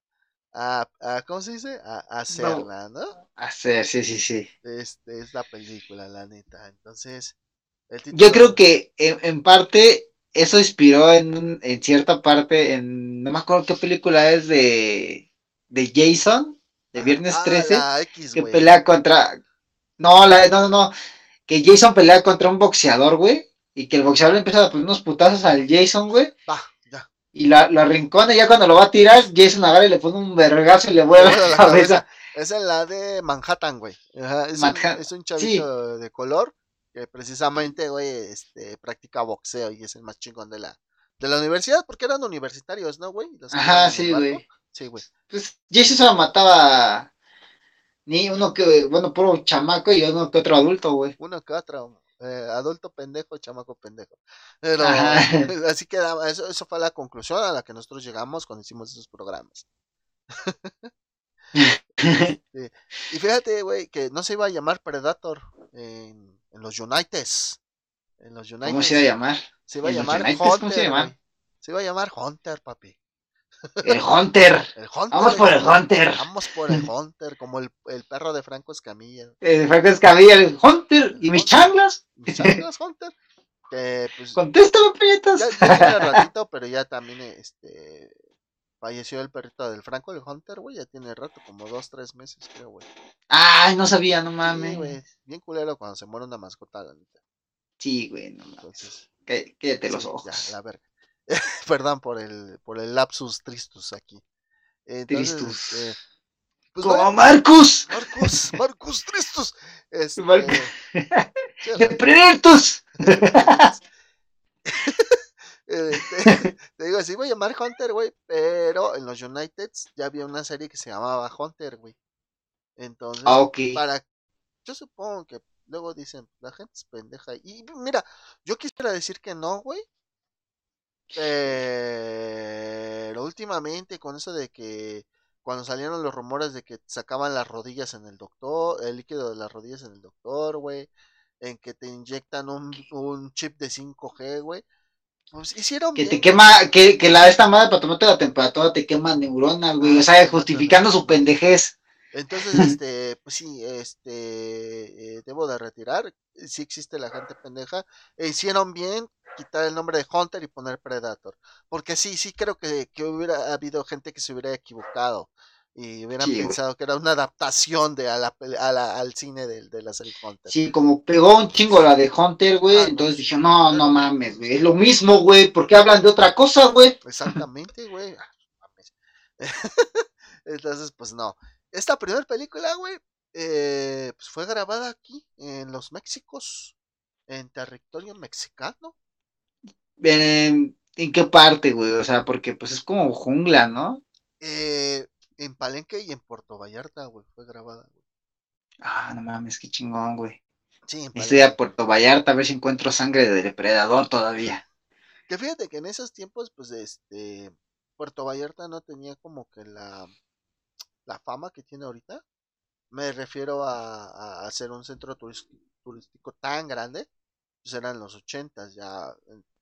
S1: a, ¿cómo se dice? A, hacerla, ¿no?
S2: Hacer, sí, sí, sí.
S1: Este es la película, la neta. Entonces,
S2: yo creo que en, parte eso inspiró en, en cierta parte, en no me acuerdo qué película es de, de Jason, de Viernes 13, ah, que pelea contra, no, la, no, no, no, que Jason pelea contra un boxeador, güey, y que el boxeador le empieza a poner unos putazos al Jason, güey y la, la rincona, ya cuando lo va a tirar, Jason agarra y le pone un vergazo y le vuelve la, cabeza.
S1: Esa es la de Manhattan, güey. es, un, es, un, chavito de color que precisamente, güey, este, practica boxeo y es el más chingón de la, de la universidad, porque eran universitarios, ¿no, güey?
S2: Ajá, sí, güey.
S1: Sí, güey.
S2: Pues Jason solo mataba ni uno que, bueno, puro chamaco y uno que otro adulto, güey.
S1: Uno que otro, eh, adulto pendejo, chamaco pendejo. Pero así quedaba, eso, eso fue la conclusión a la que nosotros llegamos cuando hicimos esos programas. Y fíjate, güey, que no se iba a llamar Predator en, en los Uniteds. En los
S2: United. ¿Cómo se iba a llamar?
S1: Se iba a llamar Hunter. se iba a llamar Hunter, papi.
S2: El Hunter. Vamos por el Hunter.
S1: Vamos por el Hunter, como el, el perro de Franco Escamilla.
S2: El Franco Escamilla, el Hunter. ¿Y mis changlas?
S1: Mis changlas, Hunter. Que, pues,
S2: Contéstame,
S1: Ya, ya ratito, pero ya también, este, falleció el perrito del Franco, el Hunter, güey, ya tiene rato, como dos, tres meses, creo, güey.
S2: Ay, no sabía, no mames.
S1: güey, bien culero cuando se muere una mascota, la neta.
S2: Sí, güey, no mames. Entonces, Quédate los ojos.
S1: Ya, la verga. Perdón por el, por el lapsus tristus aquí. tristus. Este,
S2: pues, Como Marcus.
S1: Marcus, Marcus Tristus. Este,
S2: Marcus.
S1: Eh, te, digo, sí voy a llamar Hunter, güey, pero en los Uniteds ya había una serie que se llamaba Hunter, güey. Entonces,
S2: ah,
S1: para, yo supongo que luego dicen, la gente es pendeja. Y mira, yo quisiera decir que no, güey. Pero últimamente con eso de que cuando salieron los rumores de que sacaban las rodillas en el doctor, el líquido de las rodillas en el doctor, güey, en que te inyectan un, un chip de 5G, güey, pues hicieron
S2: que te quema, que, que la esta madre para tomarte la temperatura te quema neuronas, güey, o sea, justificando su pendejez.
S1: Entonces, este, pues sí, este, eh, debo de retirar, sí existe la gente pendeja, e hicieron bien quitar el nombre de Hunter y poner Predator, porque sí, sí creo que, que hubiera habido gente que se hubiera equivocado, y hubieran pensado que era una adaptación de a la, a al cine de, de, la serie Hunter.
S2: Sí, como pegó un chingo la de Hunter, güey, entonces dije, no, no mames, güey, es lo mismo, güey, ¿por qué hablan de otra cosa, güey?
S1: Exactamente, güey. Ah, entonces, pues no. Esta primera película, güey, eh, pues fue grabada aquí, en los Méxicos, en territorio mexicano.
S2: ¿En, ¿En qué parte, güey? O sea, porque pues es como jungla, ¿no?
S1: Eh, en Palenque y en Puerto Vallarta, güey, fue grabada, güey.
S2: Ah, no mames, qué chingón, güey. Sí, Estoy a Puerto Vallarta a ver si encuentro sangre de depredador todavía.
S1: Que fíjate que en esos tiempos, pues, este, Puerto Vallarta no tenía como que la, la fama que tiene ahorita. Me refiero a, a, ser un centro turístico, tan grande. Pues eran los ochentas, ya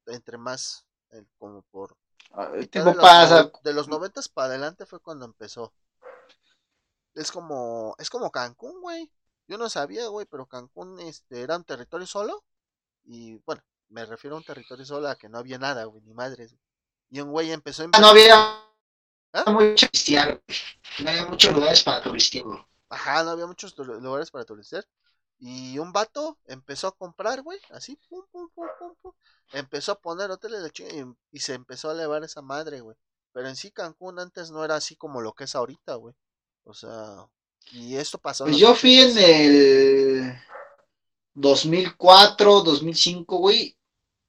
S1: entre más, como por
S2: el tiempo pasa.
S1: De los noventas para adelante fue cuando empezó. Es como, es como Cancún, güey. Yo no sabía, güey, pero Cancún este, era un territorio solo. Y bueno, me refiero a un territorio solo a que no había nada, güey, ni madres. Y un güey empezó a...
S2: Ah, no había ¿Ah? mucho No había muchos lugares para turistar.
S1: Ajá, no había muchos lugares para turistear. Y un vato empezó a comprar, güey, así, pum, pum, pum, pum, pum. Empezó a poner hoteles de chinga y, se empezó a elevar esa madre, güey. Pero en sí Cancún antes no era así como lo que es ahorita, güey. O sea, y esto pasó.
S2: Pues yo fui en el 2004, 2005, güey,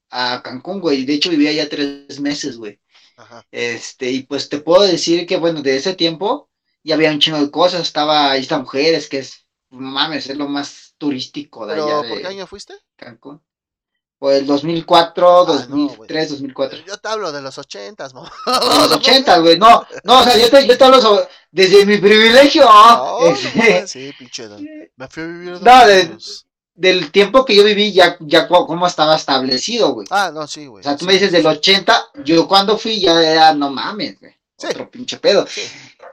S2: a Cancún, güey. De hecho vivía ya tres meses, güey. Ajá. Este, y pues te puedo decir que, bueno, de ese tiempo ya había un chingo de cosas. Estaba ahí está mujeres, que es, mames, es lo más turístico de allá.
S1: ¿Por qué año fuiste?
S2: Cancún. Pues el 2004, 2003, 2004.
S1: Yo te hablo de los 80, ¿no?
S2: De los 80, güey. No, no, o sea, yo te, yo te hablo sobre, desde mi privilegio. No,
S1: este, sí, pinche. Me fui a vivir.
S2: No, de, del tiempo que yo viví, ya, ya cómo estaba establecido, güey.
S1: Ah, no, sí, güey.
S2: O sea, tú me dices del 80, yo cuando fui ya era, no mames, güey. Otro pinche pedo.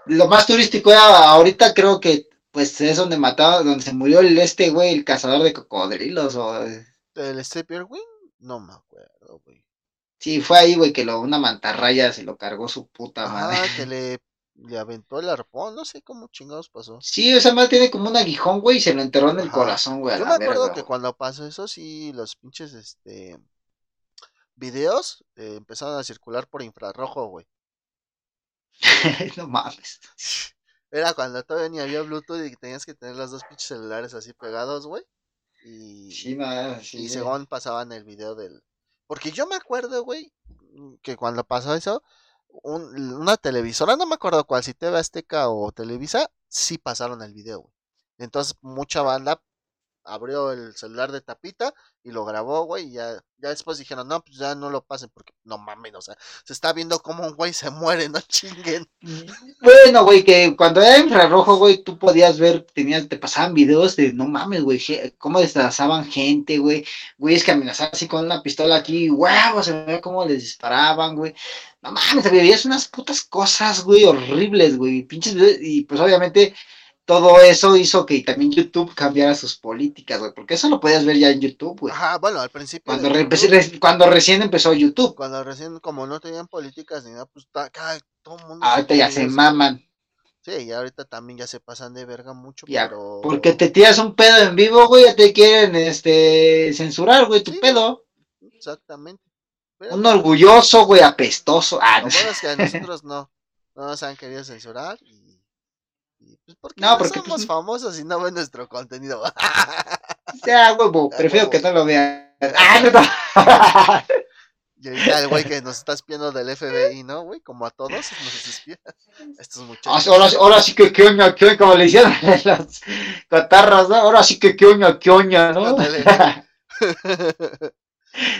S2: Lo más turístico era, ahorita creo que pues es donde mataba, donde se murió el este, güey, el cazador de cocodrilos o...
S1: ¿El Stepper Wing? No me acuerdo, güey.
S2: Sí, fue ahí, güey, que lo, una mantarraya se lo cargó su puta madre.
S1: Ah, que le, le aventó el arpón, no sé cómo chingados pasó.
S2: Sí, esa madre tiene como un aguijón, güey, y se lo enterró en el corazón, güey.
S1: Yo me acuerdo que cuando pasó eso, sí, los pinches, este, videos eh, empezaron a circular por infrarrojo, güey.
S2: no mames.
S1: Era cuando todavía ni había Bluetooth y tenías que tener los dos pinches celulares así pegados, güey. Y,
S2: sí,
S1: y según pasaban el video del... Porque yo me acuerdo, güey, que cuando pasó eso, una televisora, no me acuerdo cuál, si TV Azteca o Televisa, sí pasaron el video, güey. Entonces mucha banda abrió el celular de tapita y lo grabó, güey, y ya, ya después dijeron, no, pues ya no lo pasen porque no mames, o sea, se está viendo como un güey se muere, no chinguen.
S2: Bueno, güey, que cuando era infrarrojo, güey, tú podías ver, tenías, te pasaban videos de, no mames, güey, cómo desplazaban gente, güey, güeyes que amenazaban así con una pistola aquí, huevos, se veía cómo les disparaban, güey. No mames, veías unas putas cosas, güey, horribles, güey, pinches, y pues obviamente todo eso hizo que también YouTube cambiara sus políticas, güey, porque eso lo podías ver ya en YouTube, güey.
S1: Ajá, bueno, al principio.
S2: Cuando, cuando recién empezó YouTube.
S1: Cuando recién, como no tenían políticas ni nada, pues cada, todo el mundo.
S2: Ahorita ya se maman.
S1: Sí, y ahorita también ya se pasan de verga mucho, pero...
S2: Porque te tiras un pedo en vivo, güey, ya te quieren, este, censurar, güey, tu pedo.
S1: Exactamente.
S2: un orgulloso, güey, apestoso. Ah,
S1: no. es que a nosotros no, no nos han querido censurar y pues
S2: no, porque
S1: somos pues, famosos y no ven nuestro contenido.
S2: ya, huevo, prefiero que no lo vean. ¡Ah,
S1: Y ahorita el güey que nos está espiando del FBI, ¿no, güey? Como a todos nos espía. Estos muchachos.
S2: Ahora, ahora sí que qué oña, qué oña, como le hicieron los cotarros, ¿no? Ahora sí que qué oña, qué oña, ¿no?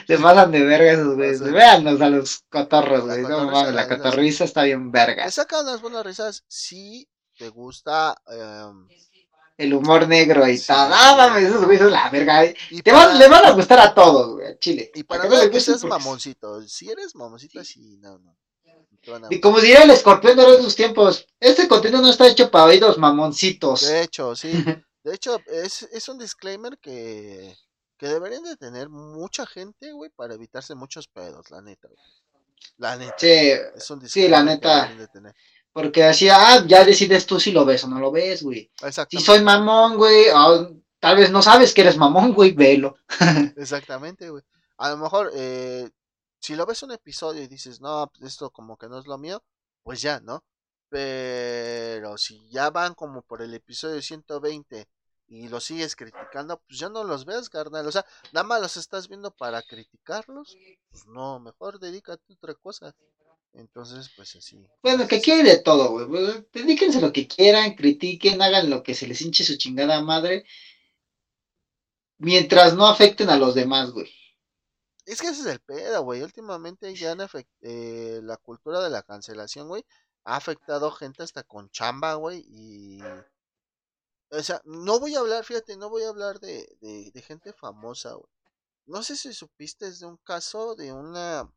S2: Se pasan de verga esos güeyes. Véanos a los cotorros, güey. No mames, la cotorriza está bien verga.
S1: Le sacan unas buenas risas, sí, te gusta em,
S2: el humor negro y tal. Ah, mames, esos güeyes son la verga. Te van, le van a gustar a todos, güey, a Chile.
S1: Y para, para que seas mamoncito. Si eres mamoncito, sí, no, no.
S2: Y como diría el escorpión de los tiempos, este contenido no está hecho para oídos mamoncitos.
S1: De hecho, sí. De hecho, es, es un disclaimer que, que deberían de tener mucha gente, güey, para evitarse muchos pedos, la neta. Güey. La neta.
S2: Sí, es un sí la neta. Porque así, ah, ya decides tú si lo ves o no lo ves, güey. Si soy mamón, güey, tal vez no sabes que eres mamón, güey, velo.
S1: Exactamente, güey. A lo mejor, eh, si lo ves un episodio y dices, no, esto como que no es lo mío, pues ya, ¿no? Pero si ya van como por el episodio 120 y lo sigues criticando, pues ya no los ves, carnal. O sea, nada más los estás viendo para criticarlos. Pues no, mejor dedícate a otra cosa. Entonces, pues así.
S2: Bueno, que quiere de todo, güey. Pues, dedíquense lo que quieran, critiquen, hagan lo que se les hinche su chingada madre. Mientras no afecten a los demás, güey.
S1: Es que ese es el pedo, güey. Últimamente ya eh, la cultura de la cancelación, güey, ha afectado gente hasta con chamba, güey. Y. O sea, no voy a hablar, fíjate, no voy a hablar de, de, de gente famosa, güey. No sé si supiste de un caso de una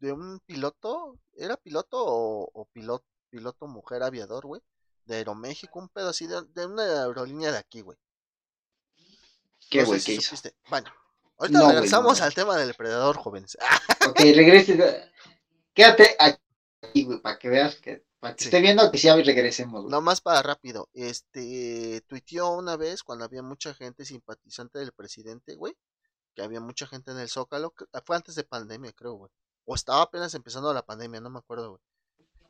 S1: de un piloto, ¿era piloto o, piloto, piloto mujer aviador, güey? De Aeroméxico, un pedo así de, una aerolínea de aquí, güey.
S2: ¿Qué, güey? ¿Qué
S1: Bueno, ahorita regresamos al tema del predador, jóvenes.
S2: ok, regrese. Quédate aquí, güey, para que veas que. Para que esté viendo que sí regresemos, güey.
S1: No más para rápido. Este. Tuiteó una vez cuando había mucha gente simpatizante del presidente, güey. Que había mucha gente en el Zócalo. Fue antes de pandemia, creo, güey o estaba apenas empezando la pandemia, no me acuerdo, güey.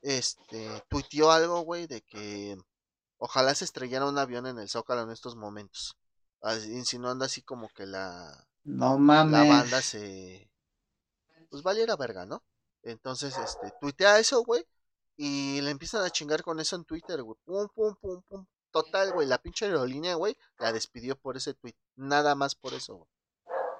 S1: Este, tuiteó algo, güey, de que ojalá se estrellara un avión en el Zócalo en estos momentos. insinuando así como que la,
S2: no mames.
S1: la banda se, pues valiera verga, ¿no? Entonces, este, tuitea eso, güey, y le empiezan a chingar con eso en Twitter, güey. Pum, pum, pum, pum. Total, güey, la pinche aerolínea, güey, la despidió por ese tweet. Nada más por eso, güey.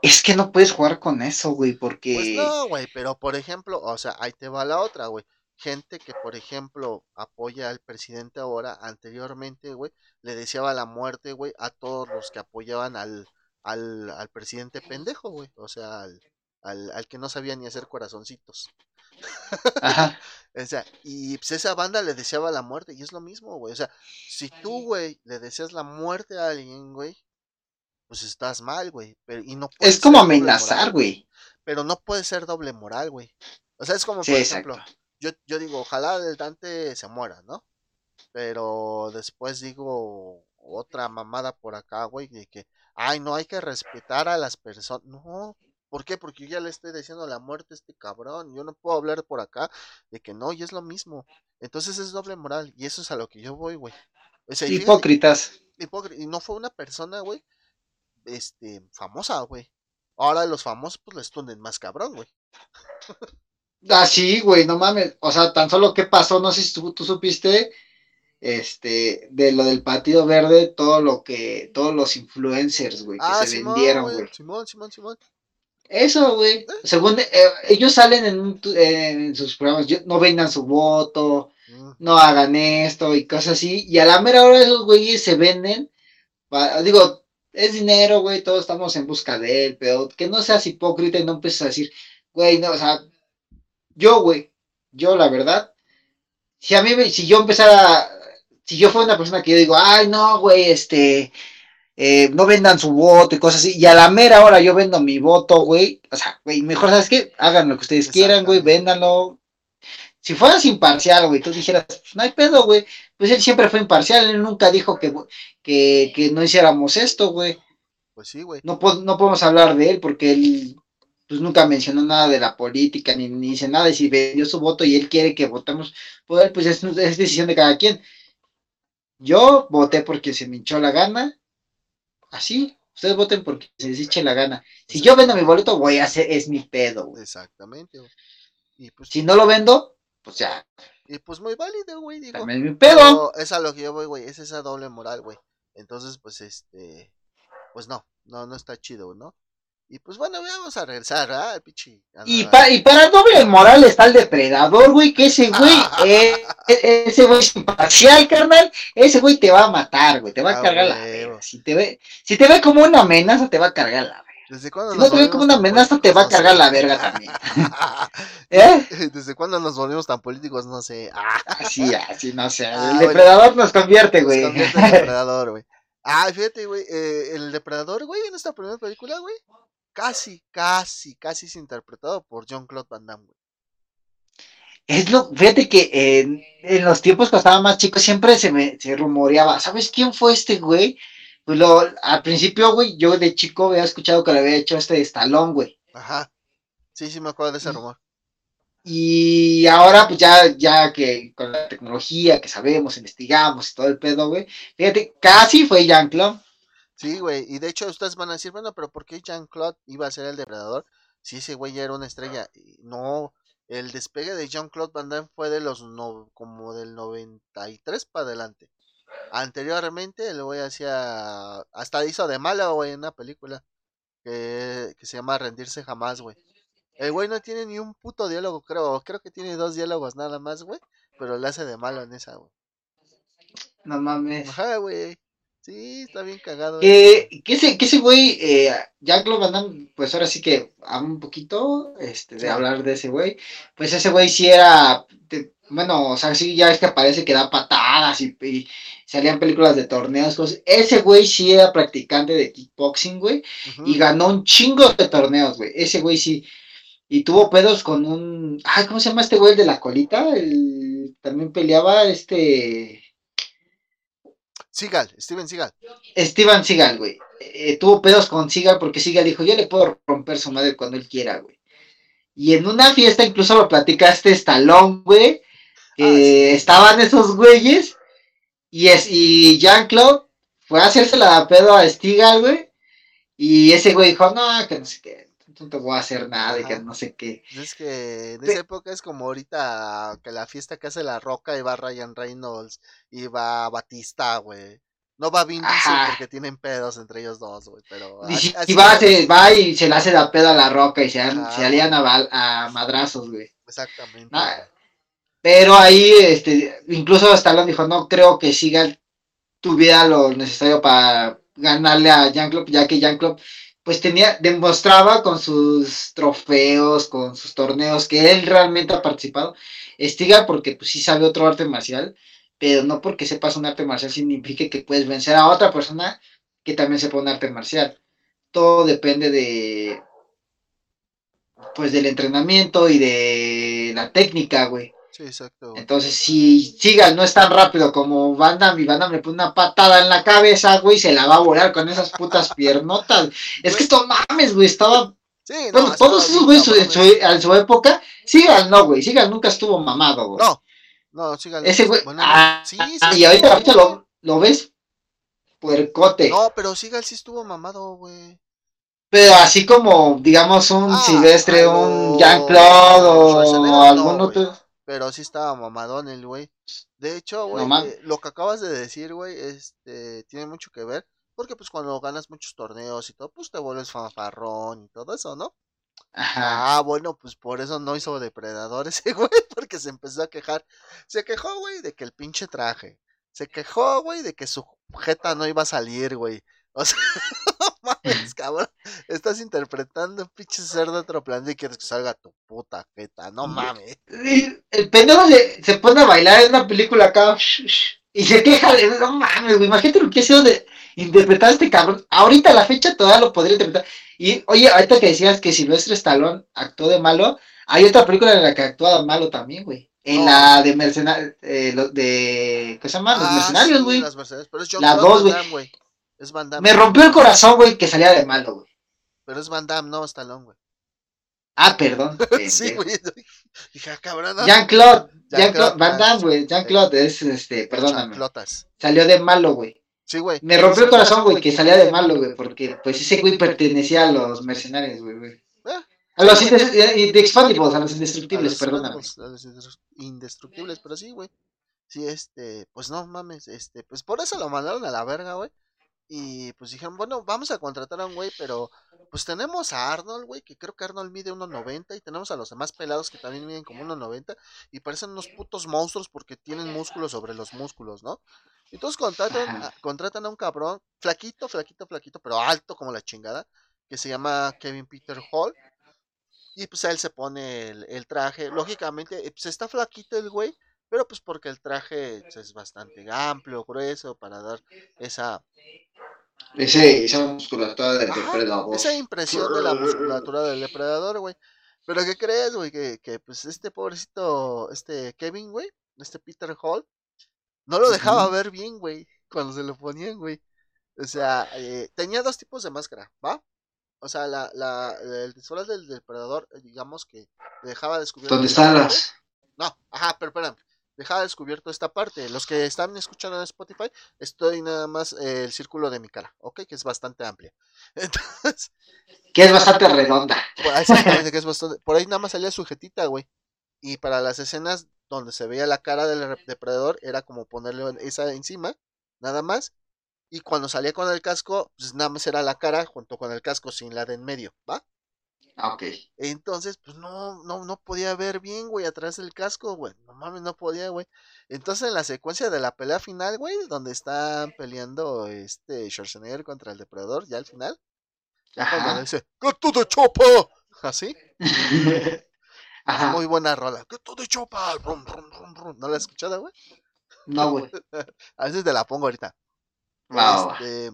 S2: Es que no puedes jugar con eso, güey,
S1: pues
S2: porque...
S1: Pues no, güey, pero por ejemplo, o sea, ahí te va la otra, güey. Gente que, por ejemplo, apoya al presidente ahora, anteriormente, güey, le deseaba la muerte, güey, a todos los que apoyaban al, al, al presidente pendejo, güey. O sea, al, al, al, que no sabía ni hacer corazoncitos. Ajá. o sea, y pues esa banda le deseaba la muerte, y es lo mismo, güey. O sea, si tú, güey, le deseas la muerte a alguien, güey, pues estás mal, güey. Pero, y no
S2: es como amenazar, güey.
S1: Pero no puede ser doble moral, güey. O sea, es como, por ejemplo, yo, yo digo, ojalá el Dante se muera, ¿no? Pero después digo otra mamada por acá, güey, de que, ay, no hay que respetar a las personas. No, ¿por qué? Porque yo ya le estoy diciendo la muerte a este cabrón. Yo no puedo hablar por acá de que no, y es lo mismo. Entonces es doble moral, y eso es a lo que yo voy, güey.
S2: Hipócritas.
S1: y no fue una persona, güey, este, famosa, güey. Ahora los famosos, pues les tunden más cabrón, güey.
S2: ah, sí, güey, no mames. O sea, tan solo qué pasó, no sé si tú, supiste, este, de lo del Partido Verde, todo lo que, todos los influencers, güey, que ah, se vendieron, güey.
S1: Simón, Simón, Simón.
S2: Eso, güey. ¿Eh? Según eh, ellos salen en, en, sus programas, no vendan su voto, mm. no hagan esto y cosas así. Y a la mera hora esos güeyes se venden. digo, es dinero, güey, todos estamos en busca de él, pero que no seas hipócrita y no empieces a decir, güey, no, o sea, yo, güey, yo la verdad, si a mí, si yo empezara, si yo fuera una persona que yo digo, ay, no, güey, este, eh, no vendan su voto y cosas así, y a la mera hora yo vendo mi voto, güey, o sea, güey, mejor, ¿sabes qué? Hagan lo que ustedes quieran, güey, véndanlo. Si fueras imparcial, güey, tú dijeras, pues no hay pedo, güey, pues él siempre fue imparcial, él nunca dijo que, que, que no hiciéramos esto, güey.
S1: Pues sí, güey.
S2: No, no podemos hablar de él porque él pues nunca mencionó nada de la política, ni, ni dice nada, y si vendió su voto y él quiere que votemos por él, pues es, es decisión de cada quien. Yo voté porque se me hinchó la gana, Así, ustedes voten porque se les eche la gana. Si yo vendo mi boleto, voy a hacer, es mi pedo,
S1: Exactamente,
S2: Y pues, si no lo vendo, pues ya.
S1: Y pues muy válido, güey, digo.
S2: También mi pedo.
S1: es a lo que yo voy, güey, es esa doble moral, güey. Entonces, pues este, pues no, no, no está chido, ¿no? Y pues bueno, vamos a regresar, ¿ah? Pichi.
S2: Y, y para doble moral está el depredador, güey, que ese güey, eh, e, ese güey es imparcial, carnal. Ese güey te va a matar, güey, te va a ah, cargar la. Si te, ve, si te ve como una amenaza, te va a cargar la. ¿Desde cuándo si no te ve como una amenaza, te va a cargar la verga también.
S1: ¿Eh? ¿Desde cuándo nos volvimos tan políticos? No sé.
S2: Así, así, no sé. Ah, el depredador nos convierte, güey. Nos convierte
S1: en depredador, güey. Ah, fíjate, güey, eh, el depredador, güey, en esta primera película, güey, casi, casi, casi es interpretado por John Claude Van Damme, güey.
S2: Es lo, fíjate que en, los tiempos cuando estaba más chico siempre se me se rumoreaba, ¿sabes quién fue este güey? Pues lo, al principio, güey, yo de chico había escuchado que le había hecho este estalón, güey.
S1: Ajá. Sí, sí me acuerdo de ese rumor.
S2: Y ahora, pues ya, ya que con la tecnología que sabemos, investigamos y todo el pedo, güey, fíjate, casi fue Jean-Claude.
S1: Sí, güey, y de hecho ustedes van a decir, bueno, pero ¿por qué Jean-Claude iba a ser el depredador? Si ese güey ya era una estrella. No, el despegue de Jean-Claude Van Damme fue de los no, como del 93 para adelante. Anteriormente el güey hacía, hasta hizo de malo, güey, en una película que, que se llama Rendirse Jamás, güey. El güey no tiene ni un puto diálogo, creo. Creo que tiene dos diálogos nada más, güey. Pero le hace de malo en esa, güey.
S2: No mames.
S1: Ajá, güey. Sí, está bien cagado.
S2: Que, que ese, que ese güey, eh, Jean-Claude Van Damme, pues ahora sí que habla un poquito este, de hablar de ese güey. Pues ese güey sí era, bueno, o sea, sí ya es que parece que da patadas y, salían películas de torneos, cosas. Ese güey sí era practicante de kickboxing, güey, y ganó un chingo de torneos, güey. Ese güey sí. Y tuvo pedos con un, ay, ¿cómo se llama este güey de la colita? El, también peleaba este
S1: Seagal, Steven Seagal.
S2: Steven Seagal, güey. Eh, tuvo pedos con Seagal porque Seagal dijo, yo le puedo romper su madre cuando él quiera, güey. Y en una fiesta incluso lo platicaste Stallone, güey. Ah, estaban esos güeyes. Y, es, y Jean-Claude fue a hacerse la pedo a Seagal, güey. Y ese güey dijo, no, que no sé qué no te voy a hacer nada y que no sé qué.
S1: Es que en esa época es como ahorita que la fiesta que hace La Roca y va Ryan Reynolds y va Batista, güey. No va Vin Diesel porque tienen pedos entre ellos dos, güey, pero...
S2: Y, va, se, va y se le hace la pedo a La Roca y se, alían a, a, madrazos, güey.
S1: Exactamente.
S2: pero ahí, este, incluso Stallone dijo, no creo que siga tuviera lo necesario para ganarle a Jean-Claude, ya que Jean-Claude pues tenía, demostraba con sus trofeos, con sus torneos, que él realmente ha participado. Estiga porque pues sí sabe otro arte marcial, pero no porque sepas un arte marcial significa que puedes vencer a otra persona que también sepa un arte marcial. Todo depende de, pues del entrenamiento y de la técnica, güey.
S1: Sí, exacto.
S2: Entonces, si Sigal no es tan rápido como Van Damme y Van Damme le pone una patada en la cabeza, güey, se la va a volar con esas putas piernotas. Es que esto mames, güey, estaba... Sí, no, bueno, todos esos güeyes en su, en su época, Sigal no, güey, Sigal nunca estuvo mamado, güey.
S1: No, no, Sigal
S2: Ese güey, ah, sí, sí, y ahorita, ahorita lo, lo ves puercote.
S1: No, pero Sigal sí estuvo mamado, güey.
S2: Pero así como, digamos, un ah, Silvestre, un Jean-Claude o, algún otro
S1: pero sí estaba mamadón el güey. De hecho, güey, eh, lo que acabas de decir, güey, este, tiene mucho que ver. Porque pues cuando ganas muchos torneos y todo, pues te vuelves fanfarrón y todo eso, ¿no? Ajá. Ah, bueno, pues por eso no hizo depredador ese güey, porque se empezó a quejar. Se quejó, güey, de que el pinche traje. Se quejó, güey, de que su jeta no iba a salir, güey. O sea, mames, cabrón. Estás interpretando un pinche cerdo otro planeta y quieres que salga tu puta jeta. No mames.
S2: El pendejo se, se pone a bailar en una película acá. Y se queja de, no mames, güey, imagínate lo que ha sido de interpretar a este cabrón. Ahorita a la fecha todavía lo podría interpretar. Y oye, ahorita que decías que Silvestre Stallone actuó de malo, hay otra película en la que actúa de malo también, güey. En la de mercenarios, eh, de, ¿qué se llama? Los ah, mercenarios, güey. la dos, güey. Es Van Damme. Me rompió el corazón, güey, que salía de malo, güey.
S1: Pero es Van Damme, no Stallone, güey.
S2: Ah, perdón.
S1: sí, güey. Dije, ah, cabrón.
S2: Jean-Claude. Jean-Claude. Van Damme, güey. Jean-Claude es, este, perdóname. Salió de malo, güey.
S1: Sí, güey.
S2: Me rompió el corazón, güey, que salía de malo, güey, porque pues ese güey pertenecía a los mercenarios, güey, güey. Eh, a los indestructibles, a los indestructibles, perdóname. A los
S1: indestructibles, pero sí, güey. Sí, este, pues no mames, este, pues por eso lo mandaron a la verga, güey. Y pues dijeron, bueno, vamos a contratar a un güey, pero pues tenemos a Arnold, güey, que creo que Arnold mide 1.90 y tenemos a los demás pelados que también miden como 1.90 y parecen unos putos monstruos porque tienen músculos sobre los músculos, ¿no? Entonces contratan, a, contratan a un cabrón, flaquito, flaquito, flaquito, pero alto como la chingada, que se llama Kevin Peter Hall. Y pues él se pone el, el traje. Lógicamente, eh, pues está flaquito el güey, pero pues porque el traje pues, es bastante amplio, grueso, para dar esa...
S2: Ese, esa musculatura del depredador.
S1: Esa impresión de la musculatura del depredador, güey. Pero ¿qué crees, güey? Que, que pues este pobrecito, este Kevin, güey, este Peter Hall, no lo dejaba ver bien, güey, cuando se lo ponían, güey. O sea, eh, tenía dos tipos de máscara, ¿va? O sea, la, la, el disfraz del depredador, digamos que dejaba descubierto.
S2: ¿Dónde están las?
S1: No, ajá, pero espérame dejaba descubierto esta parte. Los que están escuchando en Spotify, estoy nada más eh, el círculo de mi cara, ¿ok? Que es bastante amplia. Entonces.
S2: Que es bastante redonda.
S1: Que es bastante, por ahí nada más salía sujetita, güey. Y para las escenas donde se veía la cara del depredador, era como ponerle esa encima, nada más. Y cuando salía con el casco, pues nada más era la cara junto con el casco sin la de en medio, ¿va?
S2: Ah, ok.
S1: Entonces, pues no, no, no podía ver bien, güey, atrás del casco, güey. No mames, no podía, güey. Entonces, en la secuencia de la pelea final, güey, donde están peleando este Schwarzenegger contra el depredador, ya al final. Ya cuando dice, ¡Gato de chopa! Así. Ajá. Muy buena rola. ¡Gato de chopa! ¿No la has escuchado, güey?
S2: No, güey.
S1: A veces te la pongo ahorita. Wow. Este,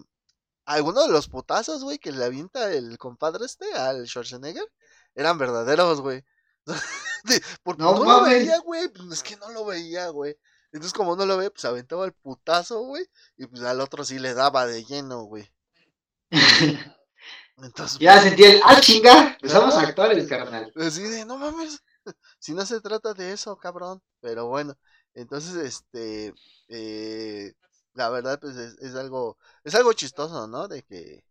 S1: algunos de los putazos, güey, que le avienta el compadre este al Schwarzenegger, eran verdaderos, güey. Porque no, lo veía, güey, pues es que no lo veía, güey. Entonces, como no lo ve, pues aventaba el putazo, güey, y pues al otro sí le daba de lleno, güey.
S2: Entonces, ya pues, sentí el, ah, chinga, pues somos actores, carnal.
S1: Así de, no mames, si no se trata de eso, cabrón. Pero bueno, entonces, este, eh, la verdad pues es, algo es algo chistoso no de que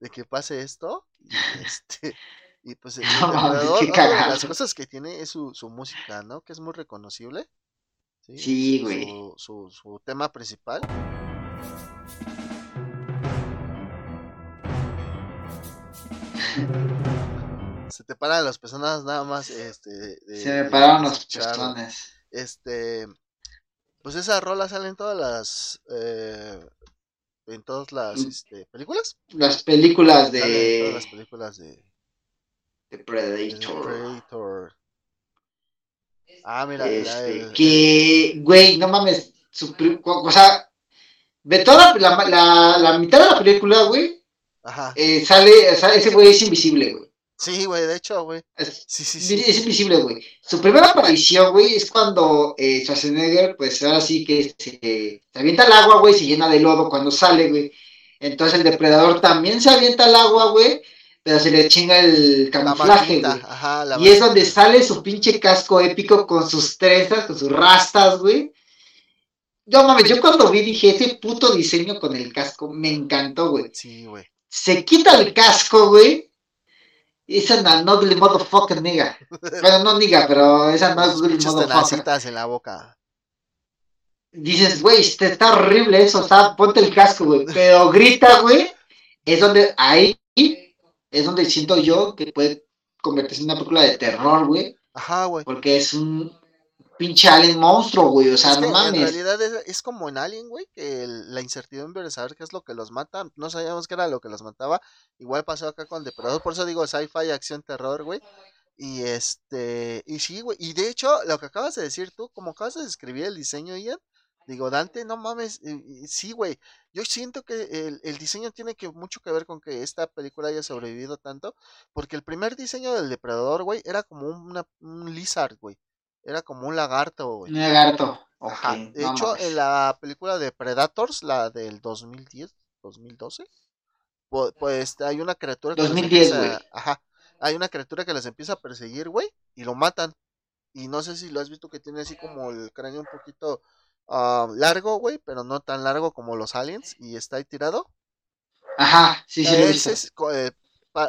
S1: de que pase esto y, este y pues el, las cosas que tiene es su, su música no que es muy reconocible
S2: sí, güey.
S1: su, su, tema principal. Se te paran las personas nada más este
S2: se me pararon las personas
S1: este pues esa rola sale en todas las. Eh, en todas las mm. este, películas.
S2: Las películas de.
S1: todas las películas de.
S2: De Predator.
S1: Predator. Ah, mira.
S2: Este, Que, güey, no mames. o sea, de toda la, la, la, mitad de la película, güey. Ajá. Eh, sale, sea, ese güey es invisible, güey.
S1: Sí, güey, de hecho, güey.
S2: Es, sí, sí, sí. es invisible, güey. Su primera aparición, güey, es cuando eh, Schwarzenegger, pues ahora sí que se, se avienta al agua, güey, se llena de lodo cuando sale, güey. Entonces el depredador también se avienta al agua, güey, pero se le chinga el camuflaje, güey. y es donde sale su pinche casco épico con sus trenzas, con sus rastas, güey. Yo mames, yo cuando vi dije, ese puto diseño con el casco me encantó, güey.
S1: Sí, güey.
S2: Se quita el casco, güey esa no noble motherfucker nigga. Bueno, no nigga, pero esa no es
S1: motherfucker. en la boca.
S2: Dices, güey, está horrible eso, está, ponte el casco, güey. Pero grita, güey. Es donde, ahí, es donde siento yo que puede convertirse en una película de terror, güey.
S1: Ajá, güey.
S2: Porque es un, pinche alien monstruo, güey, o sea, no mames.
S1: En realidad es, como en Alien, güey, que la incertidumbre de saber qué es lo que los mata, no sabíamos qué era lo que los mataba, igual pasó acá con Depredador, por eso digo sci-fi, acción, terror, güey. Y este, y sí, güey, y de hecho, lo que acabas de decir tú, como acabas de describir el diseño, Ian, Digo, Dante, no mames, sí, güey. Yo siento que el, diseño tiene que mucho que ver con que esta película haya sobrevivido tanto, porque el primer diseño del depredador, güey, era como una, un lizard, güey. Era como un lagarto, güey.
S2: Un lagarto.
S1: De hecho, en la película de Predators, la del 2010, 2012, pues, hay una criatura
S2: que 2010, güey.
S1: Ajá. Hay una criatura que les empieza a perseguir, güey, y lo matan. Y no sé si lo has visto que tiene así como el cráneo un poquito ah, largo, güey, pero no tan largo como los aliens y está ahí tirado.
S2: Ajá, sí, sí.
S1: Ese es, eh,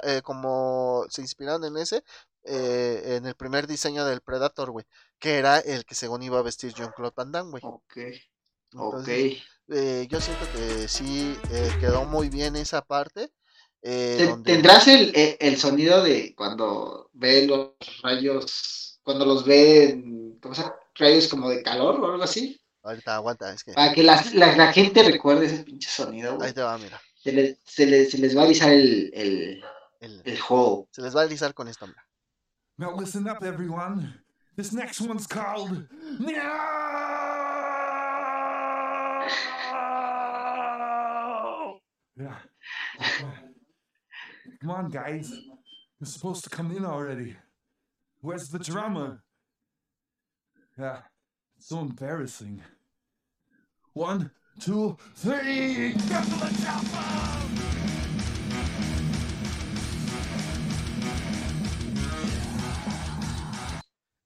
S1: eh, como se inspiraron en ese, eh, en el primer diseño del Predator, güey, que era el que según iba a vestir John Claude Van Damme, güey.
S2: Ok. ok.
S1: yo siento que sí quedó muy bien esa parte.
S2: ¿Tendrás el, el, sonido de cuando ve los rayos cuando los ve, ¿cómo se llama? Rayos como de calor o algo así.
S1: Ahorita aguanta, es que.
S2: Para que la, la, gente recuerde ese pinche sonido,
S1: Ahí te va, mira.
S2: Se, le, se, le, se les va a avisar el, el, el, el, juego.
S1: Se les va a avisar con esto, mira.
S3: Now listen up, everyone. This next one's called. No! Yeah. Come on, guys. You're supposed to come in already. Where's the drama? Yeah, so embarrassing. One, two, three!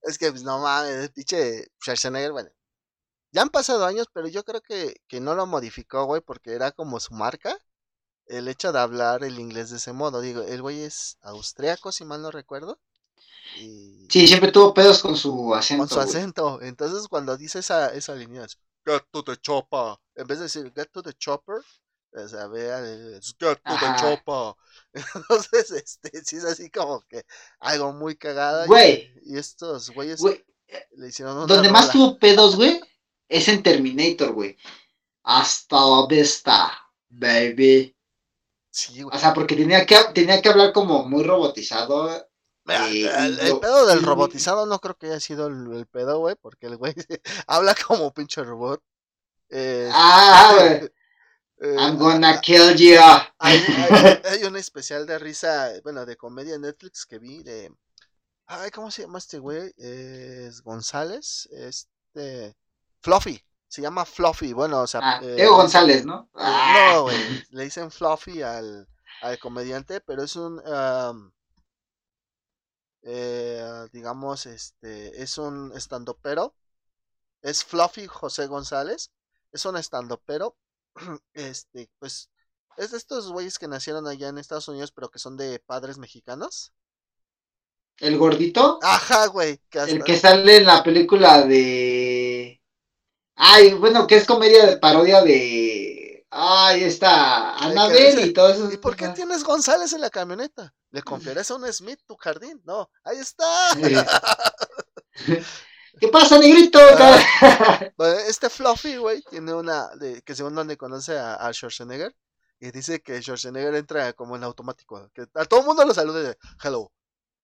S1: Es que, pues, no mames, pinche Schwarzenegger, bueno. Ya han pasado años, pero yo creo que, que no lo modificó, güey, porque era como su marca. El hecho de hablar el inglés de ese modo. Digo, el güey es austriaco, si mal no recuerdo.
S2: Sí, siempre tuvo pedos con su acento.
S1: Con su acento. Entonces, cuando dice esa, esa línea, es Get to the chopper. En vez de decir Get to the chopper, o sea, vea, es Get to the chopper. Entonces, este, sí es así como que algo muy cagada.
S2: Güey.
S1: Y, estos güeyes le hicieron
S2: una Donde más tuvo pedos, güey, es en Terminator, güey. Hasta la vista, baby.
S1: Sí,
S2: güey. O sea, porque tenía que, tenía que hablar como muy robotizado
S1: el, pedo del robotizado no creo que haya sido el, pedo, güey, porque el güey habla como pinche robot.
S2: ah, güey. Eh, I'm gonna kill you.
S1: Hay, un especial de risa, bueno, de comedia en Netflix que vi de. Ay, ¿cómo se llama este güey? Es González. Este. Fluffy. Se llama Fluffy. Bueno, o sea.
S2: Ah, eh, González, ¿no?
S1: No, güey. Le dicen Fluffy al, al comediante, pero es un. Eh, digamos, este, es un estandopero, es Fluffy José González, es un estandopero, este, pues, es de estos güeyes que nacieron allá en Estados Unidos, pero que son de padres mexicanos.
S2: ¿El gordito?
S1: Ajá, güey.
S2: El que sale en la película de... Ay, bueno, que es comedia de parodia de... Ay, está Anabel y todo eso.
S1: ¿Y por qué tienes González en la camioneta? ¿Le confiarás a un Smith tu jardín? No, ahí está.
S2: ¿Qué pasa, negrito?
S1: Ah, este Fluffy, güey, tiene una, de, que según donde conoce a, a, Schwarzenegger, y dice que Schwarzenegger entra como en automático, que a todo el mundo lo saluda de, hello,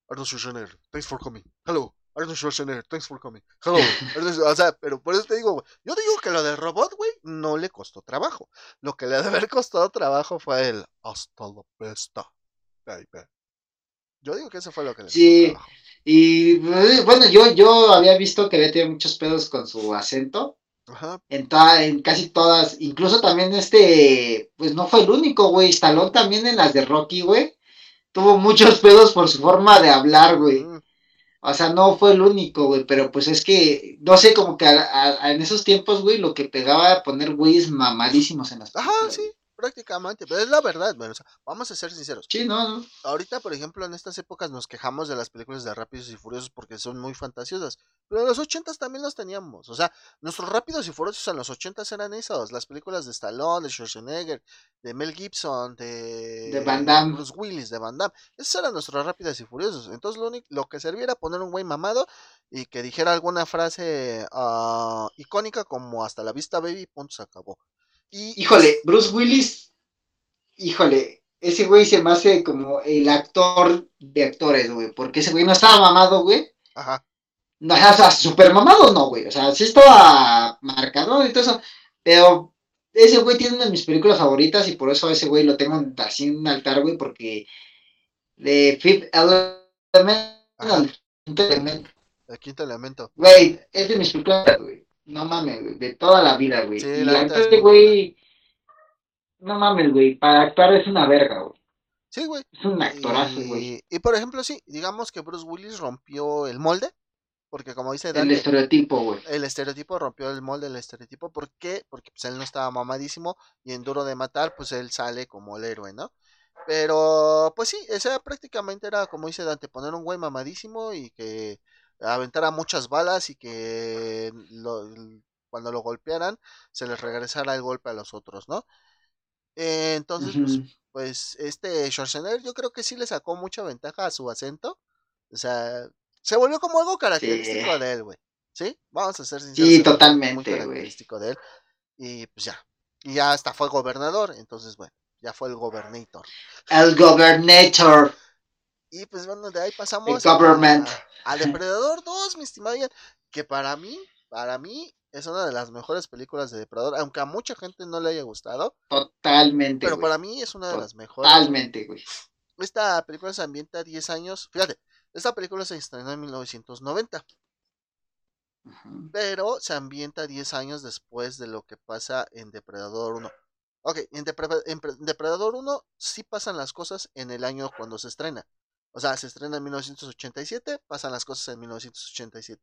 S1: Arnold Schwarzenegger, thanks for coming, hello, Arnold Schwarzenegger, thanks for coming, hello, o sea, pero por eso te digo, güey, yo digo que lo de robot, güey, no le costó trabajo, lo que le ha de haber costado trabajo fue el hasta la baby. Yo digo que eso fue lo que le
S2: Sí, y pues, bueno, yo, yo había visto que había tenido muchos pedos con su acento. Ajá. En, en casi todas, incluso también este, pues no fue el único, güey. Stallone también en las de Rocky, güey. Tuvo muchos pedos por su forma de hablar, güey. O sea, no fue el único, güey, pero pues es que, no sé, como que en esos tiempos, güey, lo que pegaba a poner güeyes mamadísimos en las
S1: Ajá, sí prácticamente, pero es la verdad, bueno, vamos a ser sinceros.
S2: Sí, no,
S1: Ahorita, por ejemplo, en estas épocas nos quejamos de las películas de Rápidos y Furiosos porque son muy fantasiosas, pero en los ochentas también las teníamos, o sea, nuestros Rápidos y Furiosos en los ochentas eran esos, las películas de Stallone, de Schwarzenegger, de Mel Gibson, de,
S2: de Van Damme.
S1: Bruce Willis, de Van Damme, esos eran nuestros Rápidos y Furiosos, entonces lo, único, lo que servía era poner un güey mamado y que dijera alguna frase uh, icónica como hasta la vista baby, punto, se acabó.
S2: Híjole, Bruce Willis, híjole, ese güey se me hace como el actor de actores, güey, porque ese güey no estaba mamado, güey.
S1: Ajá.
S2: No, o sea, super mamado no, güey. O sea, sí estaba marcado y todo eso. Pero ese güey tiene una de mis películas favoritas y por eso ese güey lo tengo así en un altar, güey, porque de Fifth Element,
S1: el quinto elemento.
S2: Güey, es de mis películas, güey. No mames, güey, de toda la vida, güey. Sí, y la este güey, no mames, güey, para actuar es una verga, güey.
S1: Sí, güey.
S2: Es un actorazo, güey.
S1: Y, por ejemplo, sí, digamos que Bruce Willis rompió el molde. Porque como dice
S2: Dante, El estereotipo, güey.
S1: El estereotipo rompió el molde del estereotipo. ¿Por qué? Porque pues él no estaba mamadísimo y en Duro de Matar, pues él sale como el héroe, ¿no? Pero, pues sí, ese prácticamente era, como dice Dante, poner un güey mamadísimo y que aventara muchas balas y que cuando lo golpearan se les regresara el golpe a los otros, ¿no? entonces, pues, pues este Schwarzenegger yo creo que sí le sacó mucha ventaja a su acento. O sea, se volvió como algo característico de él, güey. ¿Sí? Vamos a ser sinceros.
S2: Sí, totalmente, muy
S1: característico de él. Y pues ya. Y ya hasta fue gobernador. Entonces, bueno, ya fue el gobernator.
S2: El gobernator.
S1: Y pues bueno, de ahí pasamos
S2: a,
S1: Depredador 2, mi estimado Ian, que para mí, para mí es una de las mejores películas de Depredador, aunque a mucha gente no le haya gustado.
S2: Totalmente.
S1: Pero para mí es una de las mejores.
S2: Totalmente, güey.
S1: Esta película se ambienta 10 años. Fíjate, esta película se estrenó en 1990. Pero se ambienta 10 años después de lo que pasa en Depredador 1. Ok, en, en Depredador 1 sí pasan las cosas en el año cuando se estrena. O sea, se estrena en 1987, pasan las cosas en 1987.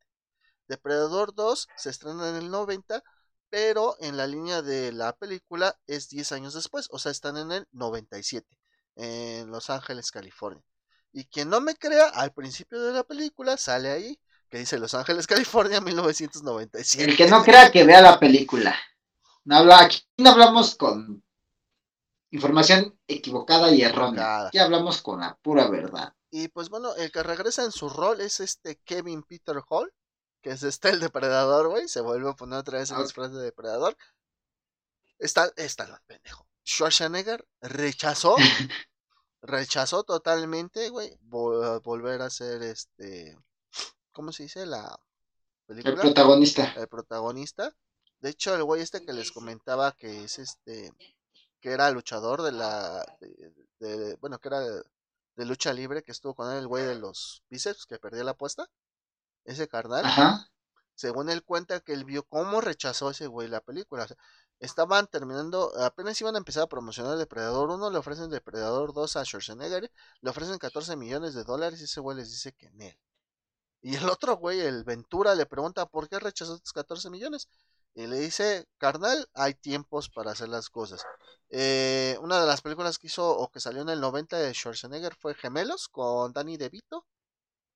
S1: Depredador 2 se estrena en el 90, pero en la línea de la película es 10 años después, o sea, están en el 97, en Los Ángeles, California. Y quien no me crea, al principio de la película sale ahí que dice Los Ángeles, California, 1997.
S2: El que no crea que vea la película. No habla, aquí no hablamos con información equivocada y errónea. Aquí hablamos con la pura verdad.
S1: Y pues bueno, el que regresa en su rol es este Kevin Peter Hall, que es este el depredador, güey. Se vuelve a poner otra vez en las frases de depredador. Está, está el pendejo. Schwarzenegger rechazó, rechazó totalmente, güey, volver a ser este, ¿cómo se dice? La
S2: película. El protagonista.
S1: El protagonista. De hecho, el güey este que les comentaba que es este, que era luchador de la, de, bueno, que era de, lucha libre, que estuvo con él, el güey de los bíceps, que perdió la apuesta ese carnal, según él cuenta que él vio cómo rechazó ese güey la película. estaban terminando, apenas iban a empezar a promocionar Depredador 1, le ofrecen Depredador 2 a Schwarzenegger, le ofrecen 14 millones de dólares y ese güey les dice que en él. Y el otro güey, el Ventura, le pregunta por qué rechazó estos 14 millones. Y le dice, carnal, hay tiempos para hacer las cosas. Eh, una de las películas que hizo o que salió en el 90 de Schwarzenegger fue Gemelos con Danny DeVito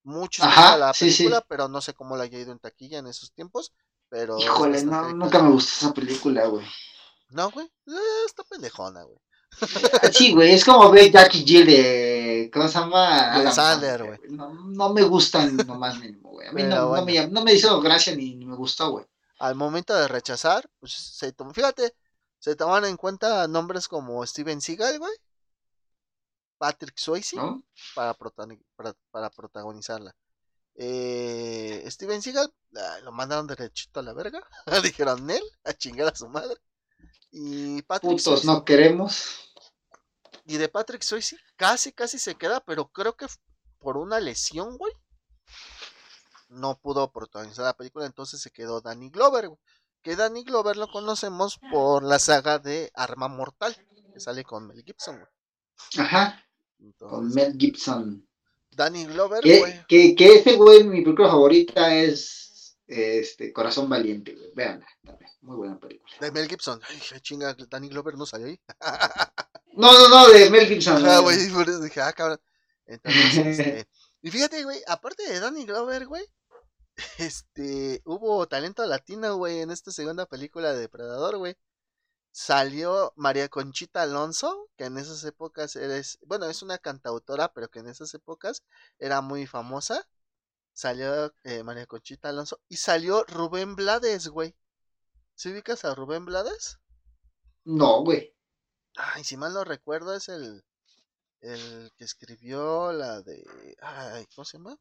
S1: mucho a la película, pero no sé cómo la haya ido en taquilla en esos tiempos. Pero
S2: Híjole, no, nunca me gustó esa película, güey.
S1: No, güey, eh, está pendejona, güey.
S2: sí, güey, es como ver Jackie Jill de. ¿Cómo se llama?
S1: Sander, güey.
S2: No, no, me gustan nomás mínimo, güey. A mí no, no, me, no me hizo gracia ni, ni, me gustó, güey.
S1: Al momento de rechazar, pues se tomó, fíjate, se toman en cuenta nombres como Steven Seagal, güey. Patrick Swayze para, para, protagonizarla. Eh, Steven Seagal lo mandaron derechito a la verga. Dijeron él a chingar a su madre. Y
S2: Patrick Putos no queremos.
S1: Y de Patrick Swayze casi, casi se queda, pero creo que por una lesión, güey. No pudo protagonizar la película, entonces se quedó Danny Glover, Que Danny Glover lo conocemos por la saga de Arma Mortal, que sale con Mel Gibson, güey.
S2: Ajá con Mel Gibson.
S1: Danny Glover,
S2: que, que, que, ese güey, mi película favorita es este Corazón Valiente, güey. Veanla, muy buena película.
S1: De Mel Gibson. Ay, chinga, Danny Glover no salió ahí.
S2: no, no, no, de Mel Gibson.
S1: Ah, güey, dije, ah, cabrón. Entonces, este, y fíjate, güey, aparte de Danny Glover, güey, este, hubo talento latino, güey, en esta segunda película de Depredador, güey salió María Conchita Alonso, que en esas épocas eres, bueno, es una cantautora, pero que en esas épocas era muy famosa. Salió eh, María Conchita Alonso y salió Rubén Blades, güey. ¿Se ubicas a Rubén Blades?
S2: No, güey.
S1: Ay, si mal no recuerdo, es el, el que escribió la de. Ay, ¿cómo se llama?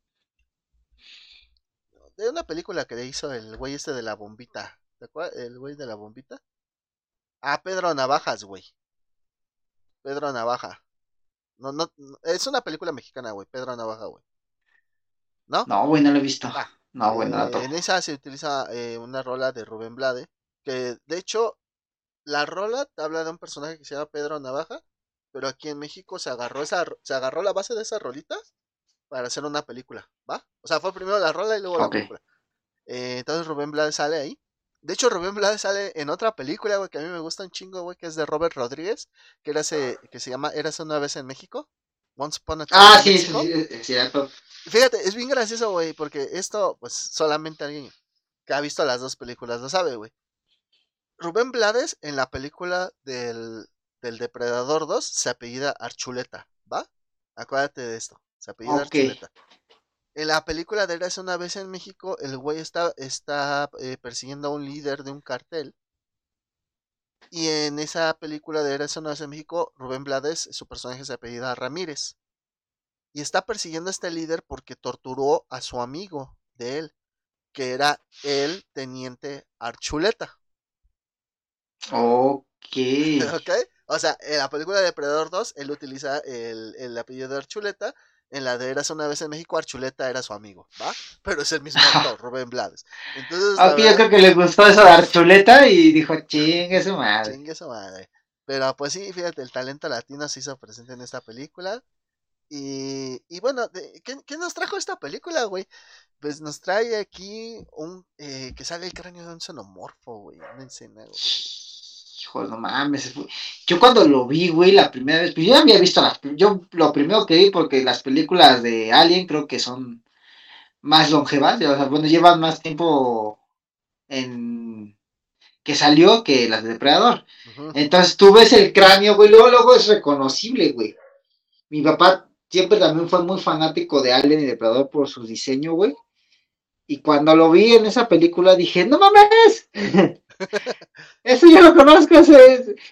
S1: De una película que le hizo el güey este de la bombita. ¿Te acuerdas? El güey de la bombita. Ah, Pedro Navajas, güey. Pedro Navaja. No, no, es una película mexicana, güey. Pedro Navaja, güey. ¿No?
S2: No, güey, no lo he visto. Ah, no, güey, no
S1: En esa se utiliza eh, una rola de Rubén Blade. Que de hecho, la rola te habla de un personaje que se llama Pedro Navaja. Pero aquí en México se agarró esa, se agarró la base de esa rolita para hacer una película, ¿va? O sea, fue primero la rola y luego la película. Eh, entonces Rubén Blades sale ahí. De hecho, Rubén Blades sale en otra película, güey, que a mí me gusta un chingo, güey, que es de Robert Rodríguez, que era ese, que se llama Eras una vez en México. Once Upon a
S2: Time. Ah, sí, sí, sí, cierto.
S1: Fíjate, es bien gracioso, güey, porque esto, pues, solamente alguien que ha visto las dos películas lo sabe, güey. Rubén Blades en la película del, del Depredador 2 se apellida Archuleta, ¿va? Acuérdate de esto. Se apellida En la película de Eras una vez en México, el güey está, está eh, persiguiendo a un líder de un cartel. Y en esa película de Eras una vez en México, Rubén Blades, su personaje se apellida Ramírez. Y está persiguiendo a este líder porque torturó a su amigo de él, que era el teniente Archuleta.
S2: Ok.
S1: ok. O sea, en la película de Depredador 2, él utiliza el, el apellido de Archuleta en la de Eras una vez en México, Archuleta era su amigo, ¿va? Pero es el mismo actor, Rubén Blades.
S2: Entonces, ah, yo creo que le gustó eso de Archuleta y dijo, chingue su madre.
S1: Chingue su madre. Pero pues sí, fíjate, el talento latino se hizo presente en esta película. Y, y bueno, ¿qué, ¿qué, nos trajo esta película, güey? Pues nos trae aquí un eh, que sale el cráneo de un xenomorfo, güey, una escena, güey
S2: no mames. Yo cuando lo vi, güey, la primera vez, pues yo ya había visto las. Yo lo primero que vi, porque las películas de Alien creo que son más longevas, o sea, bueno, llevan más tiempo en que salió que las de Depredador. Entonces tú ves el cráneo, güey, luego, luego es reconocible, güey. Mi papá siempre también fue muy fanático de Alien y Depredador por su diseño, güey. Y cuando lo vi en esa película dije, no mames, Eso ya lo conozco,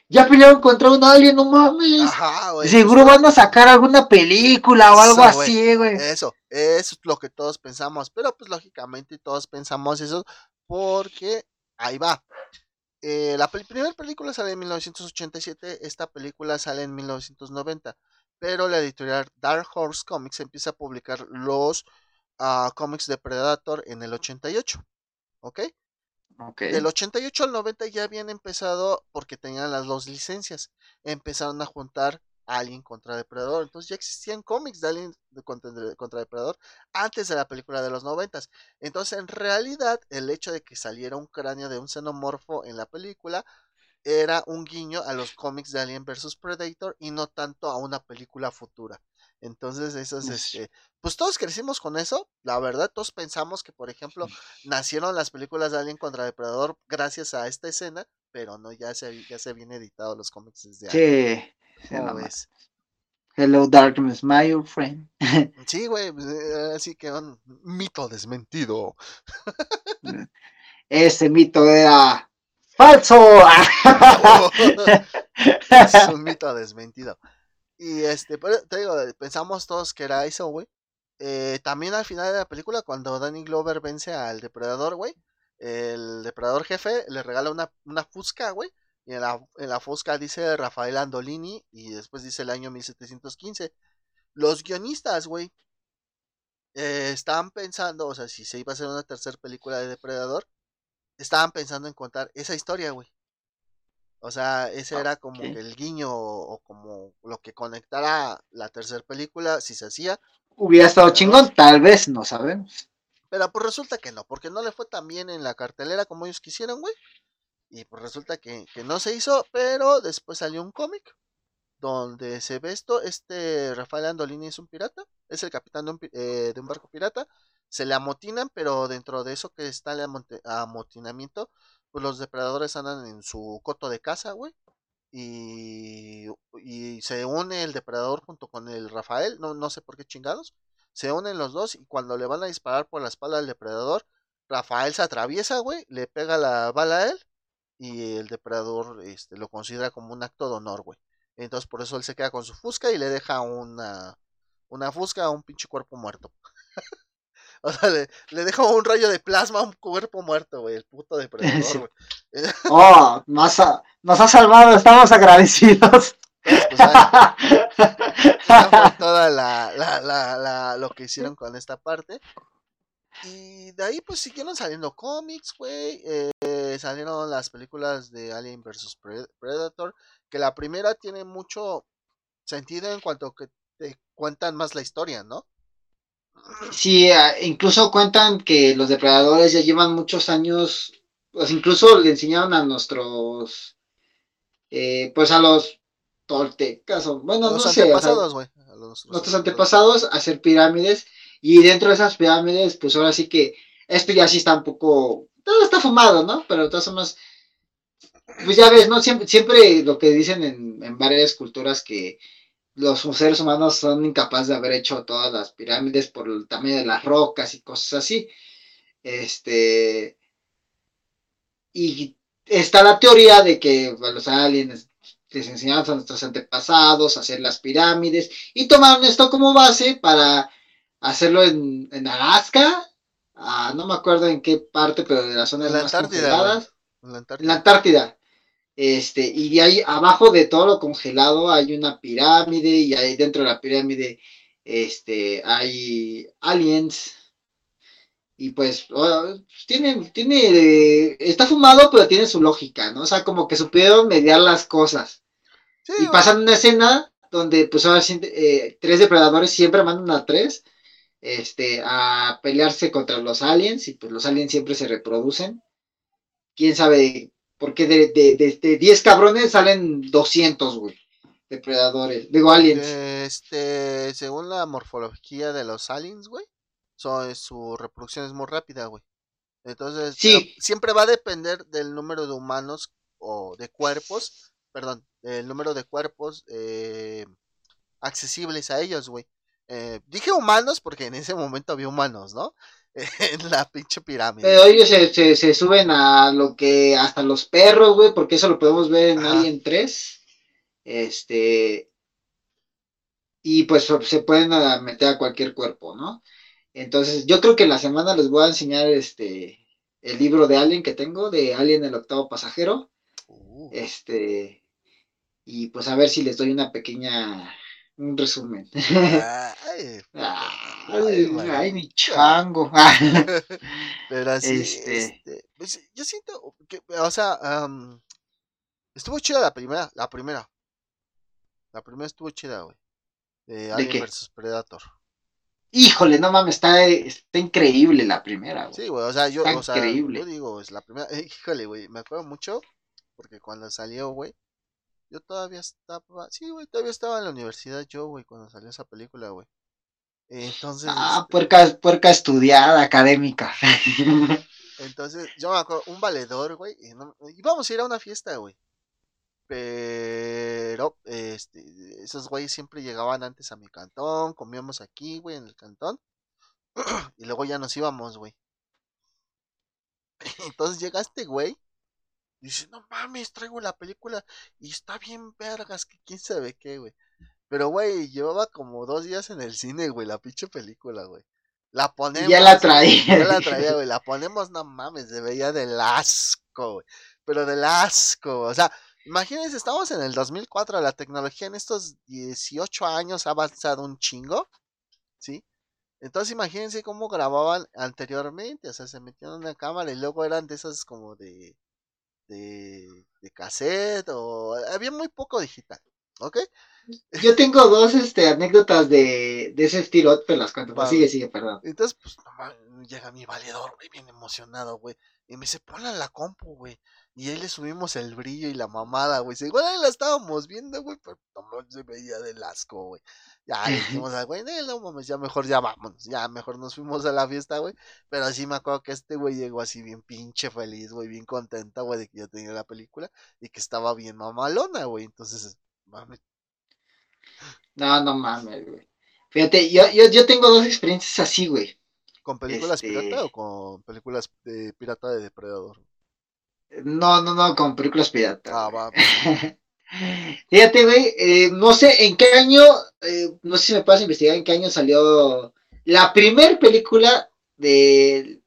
S2: ya pelearon contra un alien, no mames. Seguro van a sacar alguna película o algo así, güey.
S1: Eso, eso es lo que todos pensamos, pero pues lógicamente todos pensamos eso porque ahí va. Eh, la primera película sale en 1987, esta película sale en 1990, pero la editorial Dark Horse Comics empieza a publicar los uh, cómics de Predator en el 88, ¿ok? Del 88 al 90 ya habían empezado, porque tenían las dos licencias, empezaron a juntar Alien contra Depredador. Entonces ya existían cómics de Alien contra, Depredador antes de la película de los 90. Entonces en realidad el hecho de que saliera un cráneo de un xenomorfo en la película era un guiño a los cómics de Alien vs Predator y no tanto a una película futura. Entonces, eso es, este, pues todos crecimos con eso, la verdad, todos pensamos que, por ejemplo, nacieron las películas de Alien contra Depredador gracias a esta escena, pero no, ya se, ya se viene editado los cómics desde
S2: Sí, sí Hello Darkness, my old friend.
S1: sí, güey, pues, eh, así que un mito desmentido.
S2: Ese mito era falso.
S1: es un mito desmentido. Y este, te digo, pensamos todos que era eso, güey. Eh, también al final de la película, cuando Danny Glover vence al depredador, güey, el depredador jefe le regala una, una fusca, güey. Y en la, en la fusca dice Rafael Andolini y después dice el año 1715. Los guionistas, güey, eh, estaban pensando, o sea, si se iba a hacer una tercera película de Depredador, estaban pensando en contar esa historia, güey. O sea, ese era como el guiño o, como lo que conectara la tercera película, si se hacía.
S2: Hubiera estado chingón, tal vez, no sabemos.
S1: Pero pues resulta que no, porque no le fue tan bien en la cartelera como ellos quisieron, güey. Y pues resulta que, no se hizo, pero después salió un cómic donde se ve esto, este Rafael Andolini es un pirata, es el capitán de un, eh, de un barco pirata, se le amotinan, pero dentro de eso que está el amotinamiento, pues los depredadores andan en su coto de casa, güey. Y, y se une el depredador junto con el Rafael, no, no sé por qué chingados. Se unen los dos y cuando le van a disparar por la espalda al depredador, Rafael se atraviesa, güey, le pega la bala a él y el depredador este, lo considera como un acto de honor, güey. Entonces por eso él se queda con su fusca y le deja una, una fusca a un pinche cuerpo muerto. O sea, le, le deja un rayo de plasma a un cuerpo muerto, güey. El puto depredador, güey.
S2: Oh, nos ha, nos ha salvado, estamos agradecidos. Pues, pues,
S1: toda la, la, la, lo que hicieron con esta parte. Y de ahí pues siguieron saliendo cómics, güey. Eh, salieron las películas de Alien vs Predator. Que la primera tiene mucho sentido en cuanto que te cuentan más la historia, ¿no?
S2: Sí, incluso cuentan que los depredadores ya llevan muchos años, pues incluso le enseñaron a nuestros, eh, pues a los toltecas, o bueno, no sé. Antepasados, güey. nuestros antepasados a hacer pirámides y dentro de esas pirámides, pues ahora sí que esto ya sí está un poco, todo está fumado, ¿no? Pero de todas formas, pues ya ves, ¿no? Siempre, siempre lo que dicen en, en varias culturas que los seres humanos son incapaces de haber hecho todas las pirámides por el tamaño de las rocas y cosas así. Este. Y está la teoría de que los aliens les enseñaron a nuestros antepasados a hacer las pirámides y tomaron esto como base para hacerlo en, en Alaska. Ah, no me acuerdo en qué parte, pero de las zonas más. En la Antártida. En la Antártida. Este, y de ahí abajo de todo lo congelado hay una pirámide y ahí dentro de la pirámide este, hay aliens. Y pues oh, tiene, tiene, está fumado, pero tiene su lógica, ¿no? O sea, como que supieron mediar las cosas. y pasan una escena donde pues ahora eh, tres depredadores siempre mandan a tres este, a pelearse contra los aliens y pues los aliens siempre se reproducen. Quién sabe porque de, de, de, 10 cabrones salen 200, güey. Depredadores. Digo, aliens.
S1: Este, según la morfología de los aliens, güey. su reproducción es muy rápida, güey. Entonces, sí. siempre va a depender del número de humanos o de cuerpos, perdón, del número de cuerpos eh, accesibles a ellos, güey. Eh, dije humanos porque en ese momento había humanos, ¿no? en la pinche pirámide.
S2: Pero ellos se, se, suben a lo que hasta los perros, güey, porque eso lo podemos ver en Alien 3. Este. Y pues se pueden meter a cualquier cuerpo, ¿no? Entonces, yo creo que en la semana les voy a enseñar este el libro de Alien que tengo, de Alien el octavo pasajero. Uh. Este. Y pues a ver si les doy una pequeña un resumen. Ay, ay, mi chango.
S1: Pero así, este... este pues, yo siento que, o sea, estuvo chida la primera, la primera. La primera estuvo chida, güey. De Alien vs Predator.
S2: Híjole, no mames, está, está increíble la primera, güey.
S1: Sí, güey, o sea, yo, o sea, yo digo, es la primera, híjole, güey, me acuerdo mucho, porque cuando salió, güey, yo todavía estaba, sí, güey, todavía estaba en la universidad yo, güey, cuando salió esa película, güey. Entonces.
S2: Ah, puerca, puerca estudiada, académica.
S1: Entonces, yo me acuerdo, un valedor, güey, íbamos a ir a una fiesta, güey. Pero, este, esos güeyes siempre llegaban antes a mi cantón, comíamos aquí, güey, en el cantón. y luego ya nos íbamos, güey. Entonces llega este güey dice, no mames, traigo la película y está bien vergas, que quién sabe qué, güey. Pero, güey, llevaba como dos días en el cine, güey, la pinche película, güey. La ponemos.
S2: Ya la traía.
S1: Ya la traía, güey. La ponemos, no mames, se veía del asco, güey. Pero del asco, o sea, imagínense, estamos en el 2004, la tecnología en estos 18 años ha avanzado un chingo, ¿sí? Entonces imagínense cómo grababan anteriormente, o sea, se metían en una cámara y luego eran de esas como de de, de cassette o había muy poco digital, ¿ok?
S2: Yo tengo dos este, anécdotas de, de ese estilo, pero las cuento. Sigue, sigue, perdón.
S1: Entonces, pues, llega mi valedor, güey, bien emocionado, güey. Y me dice, ponla la compu, güey. Y ahí le subimos el brillo y la mamada, güey. Igual ahí la estábamos viendo, güey, pero no se veía del asco, güey. Ya dijimos, güey, no mames, ya mejor ya vámonos. Ya mejor nos fuimos a la fiesta, güey. Pero así me acuerdo que este güey llegó así bien pinche feliz, güey, bien contenta, güey, de que ya tenía la película y que estaba bien mamalona, güey. Entonces, mames.
S2: No, no mames, güey. Fíjate, yo, yo, yo tengo dos experiencias así, güey.
S1: ¿Con películas pirata este o con películas de pirata de depredador?
S2: No, no, no, con películas pirata. Ah, va. Fíjate, güey, eh, no sé en qué año, eh, no sé si me puedes investigar en qué año salió la primer película de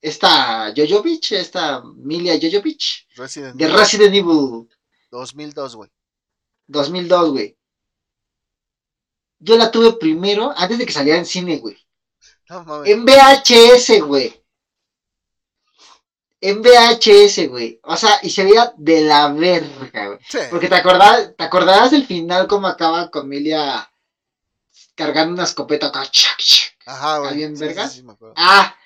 S2: esta Jojovic, esta Milia Jojovic, de Resident Evil
S1: 2002, güey.
S2: 2002, güey. Yo la tuve primero, antes de que saliera en cine, güey. en VHS, güey. En VHS, güey. O sea, y se veía de la verga, güey. Porque te acordabas, te acordabas del final cómo acaba con Milia cargando una escopeta acá. Ajá, güey. Bien verga. ah,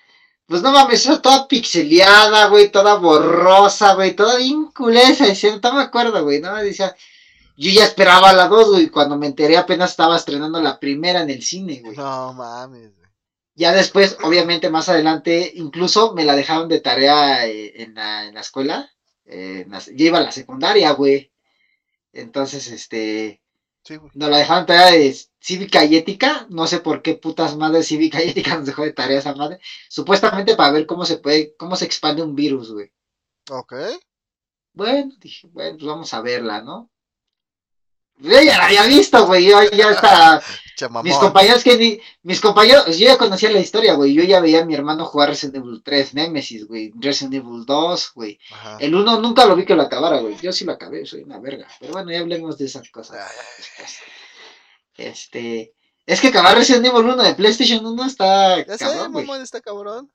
S2: pues no mames, era toda pixeleada, güey, toda borrosa, güey, toda bien culesa, no me acuerdo, güey, no me decía, yo ya esperaba la dos, güey, cuando me enteré apenas estaba estrenando la primera en el cine, güey.
S1: No mames, güey.
S2: Ya después, obviamente, más adelante, incluso me la dejaron de tarea eh, en, la, en la escuela, eh, yo iba a la secundaria, güey. Entonces, este, Sí, Nos la dejaron tarea de cívica y ética. No sé por qué putas madres cívica y ética nos dejó de tarea esa madre. Supuestamente para ver cómo se puede, cómo se expande un virus, güey.
S1: Ok.
S2: Bueno, dije, bueno, pues vamos a verla, ¿no? Yo ya la había visto, güey. Yo ya está. mis compañeros que ni, mis compañeros, yo ya conocía la historia, güey. Yo ya veía a mi hermano jugar Resident Evil 3, Nemesis, güey. Resident Evil 2, güey. El 1 nunca lo vi que lo acabara, güey. Yo sí lo acabé, soy una verga. Pero bueno, ya hablemos de esas cosas. Este. Es que acabar Resident Evil 1 de PlayStation 1 está.
S1: Ya cabrón, sé, mamón, está cabrón.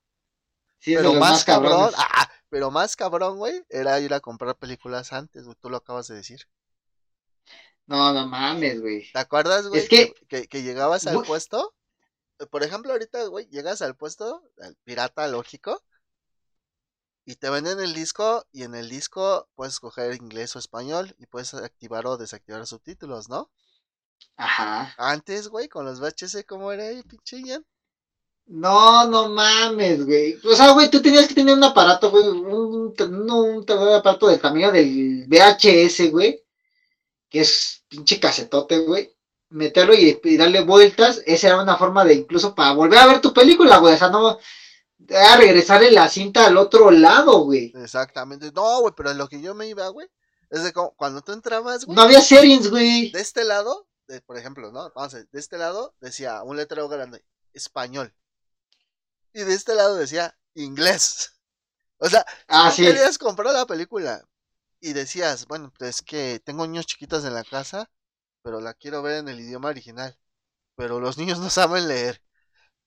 S1: Sí, pero más cabrón. Ah, pero más cabrón, güey, era ir a comprar películas antes, güey. Tú lo acabas de decir.
S2: No, no mames, güey.
S1: ¿Te acuerdas, güey? Es que... Que, llegabas al puesto. Por ejemplo, ahorita, güey, llegas al puesto, al pirata lógico, y te venden el disco, y en el disco puedes escoger inglés o español, y puedes activar o desactivar subtítulos, ¿no?
S2: Ajá.
S1: Antes, güey, con los VHS, ¿cómo era ahí, pinche
S2: No, no mames, güey. O sea, güey, tú tenías que tener un aparato, güey, un, un, un aparato de camino del VHS, güey que es pinche casetote, güey, meterlo y, darle vueltas, esa era una forma de incluso para volver a ver tu película, güey, o sea, no a regresarle la cinta al otro lado, güey.
S1: Exactamente, no, güey, pero lo que yo me iba, güey, es de como, cuando tú entrabas, güey.
S2: No había settings, güey.
S1: De este lado, por ejemplo, ¿no? Vamos a ver, de este lado decía un letrero grande, español. Y de este lado decía inglés. O sea,
S2: ah,
S1: si querías comprar la película y decías, bueno, pues es que tengo niños chiquitos en la casa, pero la quiero ver en el idioma original. Pero los niños no saben leer.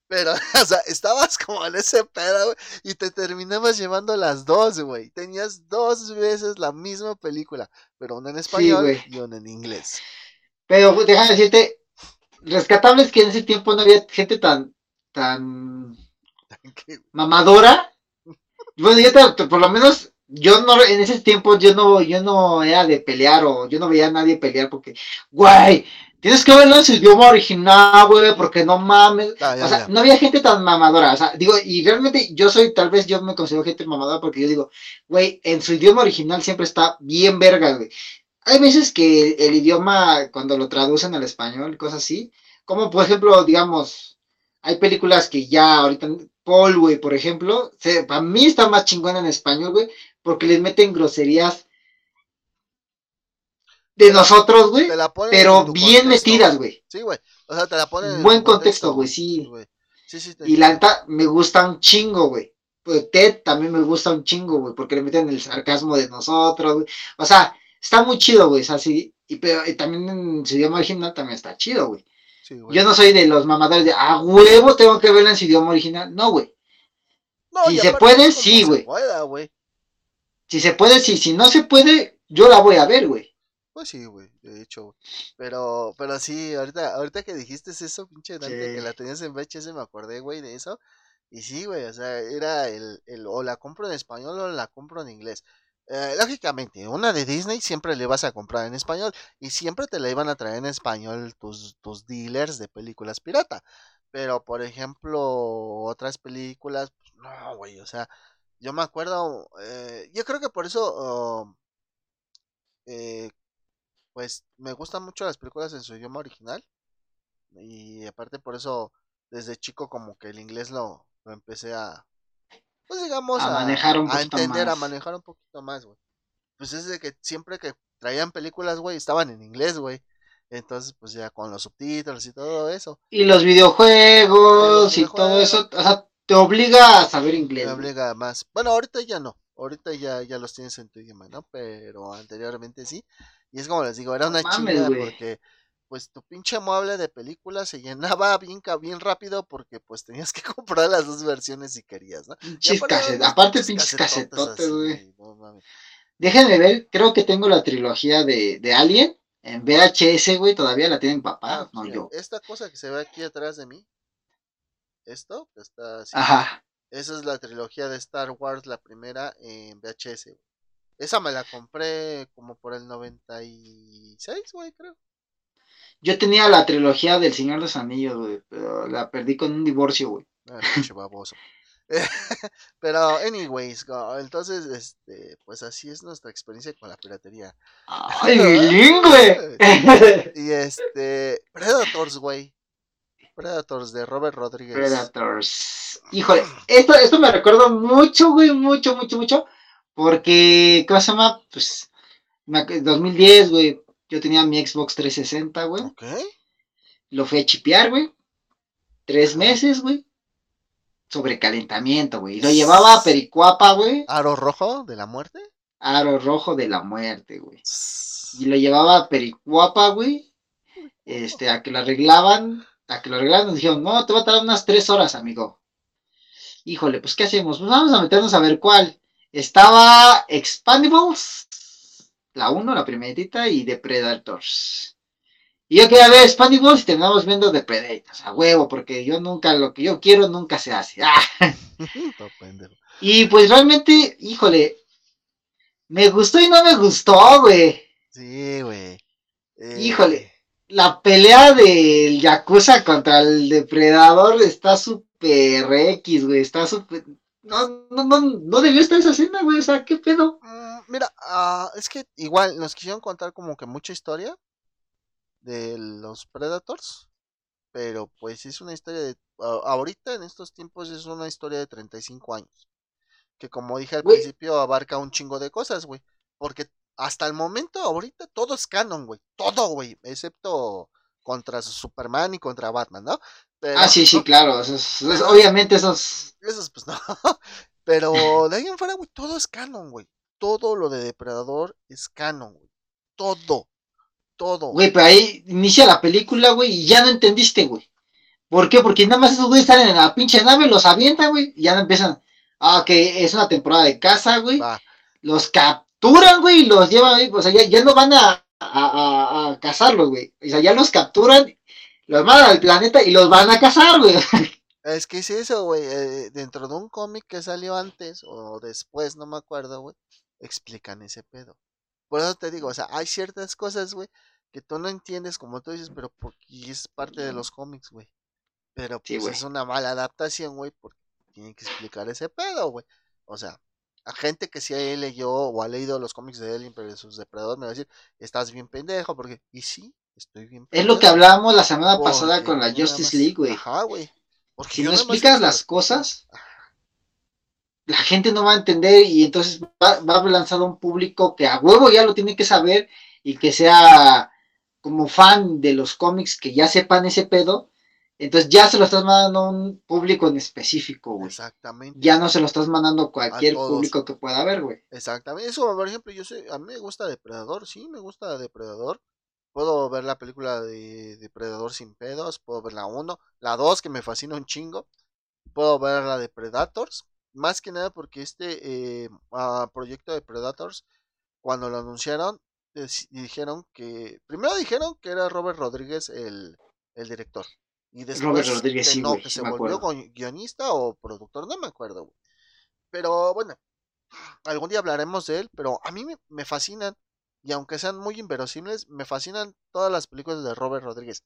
S1: Pero, o sea, estabas como en ese pedo, güey, y te terminabas llevando las dos, güey. Tenías dos veces la misma película, pero una en español y una en inglés.
S2: Pero pues, déjame decirte, rescatable es que en ese tiempo no había gente tan, tan mamadora. Bueno, yo por lo menos yo no, en ese tiempo yo no, yo no era de pelear o yo no veía a nadie pelear porque, güey, tienes que verlo en su idioma original, güey, porque no mames. Ah, o sea, no había gente tan mamadora, o sea, digo, y realmente yo soy, tal vez yo me considero gente mamadora porque yo digo, güey, en su idioma original siempre está bien verga, güey. Hay veces que el idioma, cuando lo traducen al español, cosas así, como por ejemplo, digamos, hay películas que ya ahorita, Paul, güey, por ejemplo, para mí está más chingona en español, güey, porque les meten groserías de nosotros, güey, pero bien metidas, güey.
S1: Sí, güey. O sea, te la ponen
S2: en buen contexto, güey, sí. Sí, sí, y la neta me gusta un chingo, güey. Pues Ted también me gusta un chingo, güey, porque le meten el sarcasmo de nosotros, güey. O sea, está muy chido, güey, o sea, sí. Y, pero, también en su idioma original también está chido, güey. Yo no soy de los mamadores de, a huevo tengo que verla en su idioma original. No, güey. si se puede, sí, güey. Si se puede, sí. Si no se puede, yo la voy a ver, güey.
S1: Pues sí, güey, de hecho. Pero, pero sí, ahorita, ahorita que dijiste eso, pinche Dante, que la tenías en VHS, me acordé, güey, de eso. Y sí, güey, o sea, era el, el, o la compro en español o la compro en inglés. Eh, lógicamente, una de Disney siempre le vas a comprar en español y siempre te la iban a traer en español tus, tus dealers de películas pirata. Pero, por ejemplo, otras películas, pues, no, güey, o sea, yo me acuerdo, eh, yo creo que por eso, oh, eh, pues me gustan mucho las películas en su idioma original. Y aparte por eso, desde chico como que el inglés lo, lo empecé a, pues digamos,
S2: a, manejar un
S1: a entender, a manejar un poquito más, güey. Pues es de que siempre que traían películas, güey, estaban en inglés, güey. Entonces, pues ya con los subtítulos y todo eso.
S2: Y los videojuegos, y, todo eso, o sea, te obliga a saber inglés.
S1: Te obliga más. Bueno, ahorita ya no. Ahorita ya, ya los tienes en tu idioma, ¿no? Pero anteriormente sí. Y es como les digo, era una chingada porque pues tu pinche mueble de película se llenaba bien, bien rápido porque pues tenías que comprar las dos versiones si querías, ¿no?
S2: aparte pinches casetotes, güey. Déjenme ver, creo que tengo la trilogía de, de Alien en VHS, güey, todavía la tienen papá, ah, no yo.
S1: Esta cosa que se ve aquí atrás de mí, esto, está así.
S2: Ajá.
S1: Esa es la trilogía de Star Wars, la primera en VHS, Esa me la compré como por el 96, güey, creo.
S2: Yo tenía la trilogía del Señor de los Anillos, güey, pero la perdí con un divorcio, güey.
S1: Ah, baboso. Pero, anyways, entonces, este, pues así es nuestra experiencia con la piratería.
S2: ¡Ay, lingüe!
S1: y este, Predators, güey. Predators de Robert Rodríguez.
S2: Predators. Híjole, esto, esto me recuerda mucho, güey, mucho, mucho, mucho. Porque, ¿qué se llama? Pues, 2010, güey. Yo tenía mi Xbox 360, güey.
S1: Ok.
S2: Lo fui a chipear, güey. Tres meses, güey sobrecalentamiento, güey. Lo llevaba a Pericuapa, güey.
S1: ¿Aro rojo de la muerte?
S2: Aro rojo de la muerte, güey. Y lo llevaba a Pericuapa, güey. Este, a que lo arreglaban, a que lo arreglaban, nos dijeron, no, te va a tardar unas tres horas, amigo. Híjole, pues, ¿qué hacemos? Pues vamos a meternos a ver cuál. Estaba Expandables, la 1, la primerita, y Depredators. Y yo quería ver Wars y terminamos viendo The Predators, a huevo, porque yo nunca, lo que yo quiero nunca se hace. Ah. y pues realmente, híjole, me gustó y no me gustó, güey.
S1: Sí, güey.
S2: Eh, híjole, la pelea del Yakuza contra el depredador está súper X, güey, está súper... No, no, no, no debió estar esa escena, güey, o sea, ¿qué pedo?
S1: Mm, mira, uh, es que igual nos quisieron contar como que mucha historia, de los Predators. Pero pues es una historia de... Ahorita en estos tiempos es una historia de 35 años. Que como dije al principio abarca un chingo de cosas, güey. Porque hasta el momento, ahorita todo es canon, güey. Todo, güey. Excepto contra Superman y contra Batman, ¿no?
S2: ah, sí, sí, claro. obviamente esos...
S1: Esos, pues no. Pero de ahí en fuera, güey, todo es canon, güey. Todo lo de Depredador es canon, güey. Todo todo.
S2: Güey, pero ahí inicia la película, güey, y ya no entendiste, güey. ¿Por qué? Porque nada más esos güeyes están en la pinche nave, los avientan, güey, y ya no empiezan. Ah, que es una temporada de caza, güey. Los capturan, güey, y los llevan, o sea, ya, no van a, a, a, cazarlos, güey. O sea, ya los capturan, los mandan al planeta y los van a cazar, güey.
S1: Es que es eso, güey. Eh, dentro de un cómic que salió antes o después, no me acuerdo, güey, explican ese pedo. Por eso te digo, o sea, hay ciertas cosas, güey, que tú no entiendes como tú dices, pero porque es parte de los cómics, güey. Pero pues es una mala adaptación, güey, porque tienen que explicar ese pedo, güey. O sea, a gente que sí leyó o ha leído los cómics de Alien pero sus depredadores me va a decir, estás bien pendejo, porque, y sí, estoy bien
S2: pendejo. Es lo que hablábamos la semana pasada con la Justice League, güey.
S1: Ajá, güey.
S2: Porque si no explicas las cosas, la gente no va a entender y entonces va, va a lanzar a un público que a huevo ya lo tiene que saber y que sea como fan de los cómics que ya sepan ese pedo, entonces ya se lo estás mandando a un público en específico, güey.
S1: Exactamente.
S2: Ya no se lo estás mandando a cualquier público que pueda haber, güey.
S1: Exactamente. Eso, por ejemplo, yo sé, a mí me gusta Depredador, sí, me gusta Depredador. Puedo ver la película de Depredador sin pedos, puedo ver la 1, la 2 que me fascina un chingo. Puedo ver la de Predators, más que nada porque este eh, proyecto de Predators, cuando lo anunciaron, dijeron que. Primero dijeron que era Robert Rodríguez el, director. Y después no, que se volvió guionista o productor, no me acuerdo, Pero bueno, algún día hablaremos de él, pero a mí me, me, fascinan, y aunque sean muy inverosímiles, me fascinan todas las películas de Robert Rodríguez.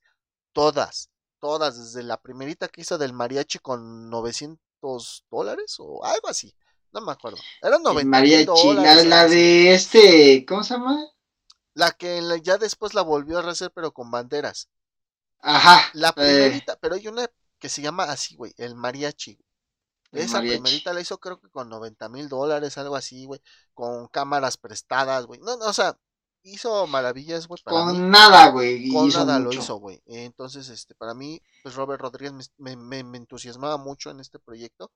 S1: Todas, todas, desde la primerita que hizo del mariachi con 900 dólares o algo así. No me acuerdo. Eran 90
S2: dólares. La, de este, ¿cómo se llama?
S1: La que ya después la volvió a hacer, pero con banderas.
S2: Ajá.
S1: La eh. primerita, pero hay una que se llama así, güey, el mariachi. Esa primerita la hizo creo que con 90 mil dólares, algo así, güey, con cámaras prestadas, güey. No, no, o sea, hizo maravillas, güey.
S2: Con nada, güey.
S1: Con nada lo hizo, güey. Entonces, este, para mí, pues Robert Rodríguez me, me, entusiasmaba mucho en este proyecto.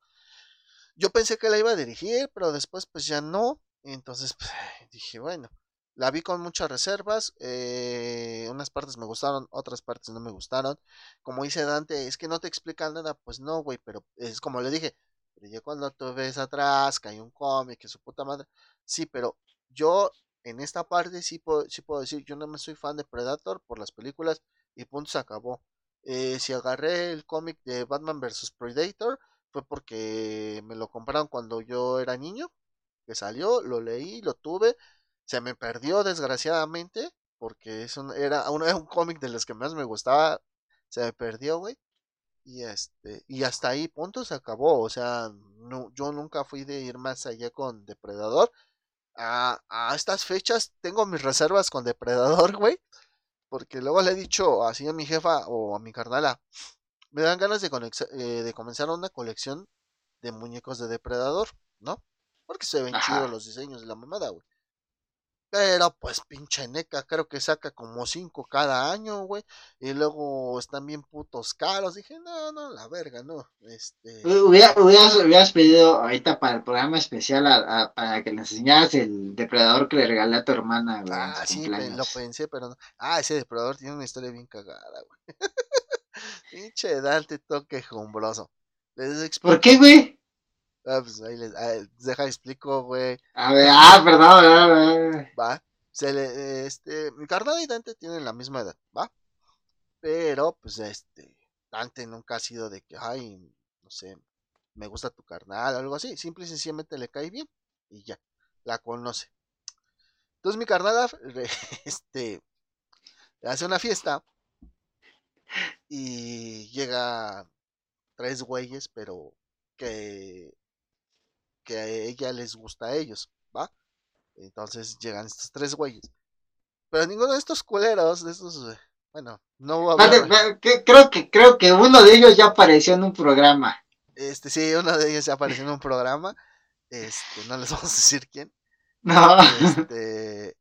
S1: Yo pensé que la iba a dirigir, pero después, pues ya no. Entonces, pues, dije, bueno, la vi con muchas reservas. Eh, unas partes me gustaron, otras partes no me gustaron. Como dice Dante, es que no te explican nada. Pues no, güey, pero es como le dije. Pero ya cuando tú ves atrás que hay un cómic, que su puta madre. Sí, pero yo en esta parte sí puedo, sí puedo decir, yo no me soy fan de Predator por las películas y punto se acabó. Eh, si agarré el cómic de Batman vs. Predator fue porque me lo compraron cuando yo era niño, que salió, lo leí, lo tuve, se me perdió desgraciadamente, porque es un, era, un, un cómic de los que más me gustaba, se me perdió, güey. Y este, y hasta ahí, punto, se acabó. O sea, no, yo nunca fui de ir más allá con Depredador. A, a estas fechas tengo mis reservas con Depredador, güey. Porque luego le he dicho así a mi jefa o a mi carnala. Me dan ganas de, eh, de comenzar una colección de muñecos de Depredador, ¿no? Porque se ven chidos los diseños de la mamada, güey. Pero pues pinche NECA creo que saca como cinco cada año, güey. Y luego están bien putos caros. Dije, no, no, la verga, no. Este...
S2: hubieras, pedido ahorita para el programa especial para que le enseñaras el depredador que le regalé a tu hermana, güey.
S1: Ah, sí, lo pensé, pero no. Ah, ese depredador tiene una historia bien cagada, güey. pinche Dante toque jumbroso.
S2: ¿Por qué, güey?
S1: Ah, pues ahí les, ah, deja explico, güey.
S2: A ver, ah, perdón,
S1: Va. Se le, este, mi carnal y Dante tienen la misma edad, ¿va? Pero, pues, este, Dante nunca ha sido de que, ay, no sé, me gusta tu carnal o algo así. Simple y sencillamente le cae bien y ya, la conoce. Entonces mi carnal, este, hace una fiesta y llega tres güeyes, pero que que a ella les gusta a ellos, ¿va? Entonces llegan estos tres güeyes. Pero ninguno de estos culeros, de estos, eh, bueno, no va
S2: a creo que creo que uno de ellos ya apareció en un programa.
S1: Este, sí, uno de ellos ya apareció en un programa. Este, no les vamos a decir quién.
S2: No.
S1: Este,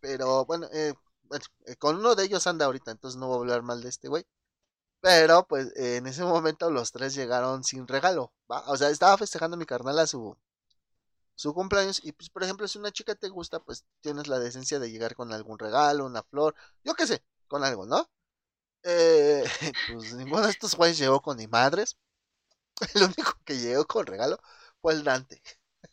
S1: pero bueno, eh, bueno, eh, con uno de ellos anda ahorita, entonces no voy a hablar mal de este güey. Pero pues en ese momento los tres llegaron sin regalo, ¿va? O sea, estaba festejando mi carnal a su, su cumpleaños y pues por ejemplo si una chica te gusta, pues tienes la decencia de llegar con algún regalo, una flor, yo qué sé, con algo, ¿no? Eh, pues ninguno de estos güeyes llegó con ni madres. El único que llegó con regalo fue el Dante.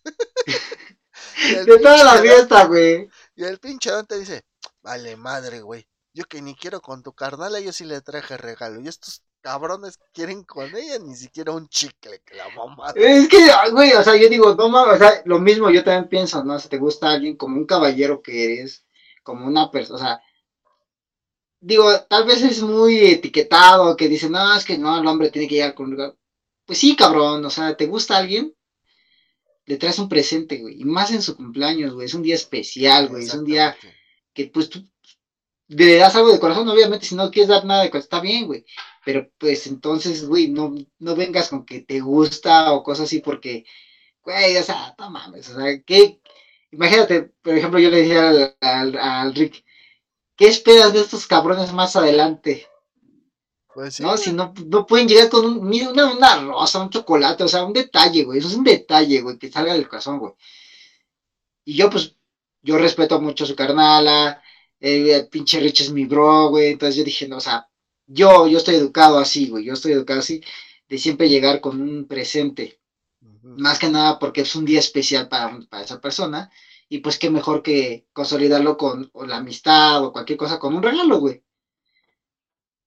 S2: de toda la fiesta, güey.
S1: Y el pinche Dante dice, vale madre, güey. Yo que ni quiero con tu carnal, yo sí le traje regalo. Y estos cabrones quieren con ella ni siquiera un chicle que la mamá.
S2: Es que, güey, o sea, yo digo, no mames, o sea, lo mismo yo también pienso, ¿no? Si te gusta alguien como un caballero que eres, como una persona, o sea, digo, tal vez es muy etiquetado, que dice, no, es que no, el hombre tiene que llegar con un regalo. Pues sí, cabrón, o sea, ¿te gusta alguien? Le traes un presente, güey, y más en su cumpleaños, güey, es un día especial, güey, es un día que pues tú le das algo de corazón, obviamente, si no quieres dar nada de corazón, está bien, güey. Pero pues entonces, güey, no, no vengas con que te gusta o cosas así, porque, güey, o sea, no mames, o sea, ¿qué? Imagínate, por ejemplo, yo le decía al, Rick, ¿qué esperas de estos cabrones más adelante? Pues sí, no, si no, no pueden llegar con un, una, una rosa, un chocolate, o sea, un detalle, güey, eso es un detalle, güey, que salga del corazón, güey. Y yo, pues, yo respeto mucho a su carnala, el pinche Rich es mi bro, güey. Entonces yo dije, no, o sea, yo, yo estoy educado así, güey. Yo estoy educado así, de siempre llegar con un presente. Más que nada porque es un día especial para, para esa persona. Y pues qué mejor que consolidarlo con la amistad o cualquier cosa con un regalo, güey.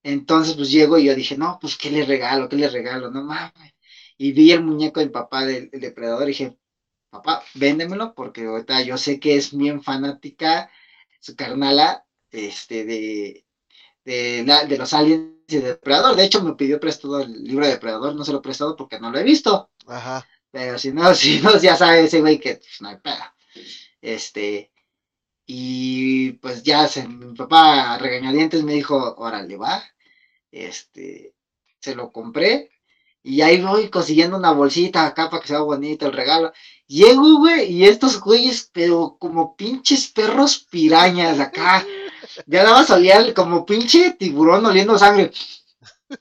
S2: Entonces, pues llego y yo dije, no, pues qué le regalo, qué le regalo, no mames. Y vi el muñeco del papá del, del depredador y dije, papá, véndemelo porque ahorita yo sé que es bien fanática su carnala este, de, de, de los aliens y de Depredador. De hecho, me pidió prestado el libro de Depredador, no se lo he prestado porque no lo he visto.
S1: Ajá.
S2: Pero si no, si no, ya sabe ese güey que pues, no hay pedo. Este, y pues ya se, mi papá regañadientes me dijo, órale, va. Este, se lo compré. Y ahí voy consiguiendo una bolsita acá para que sea bonito el regalo. Llego, güey, y estos güeyes, pero como pinches perros pirañas acá. Ya nada más olía como pinche tiburón oliendo sangre.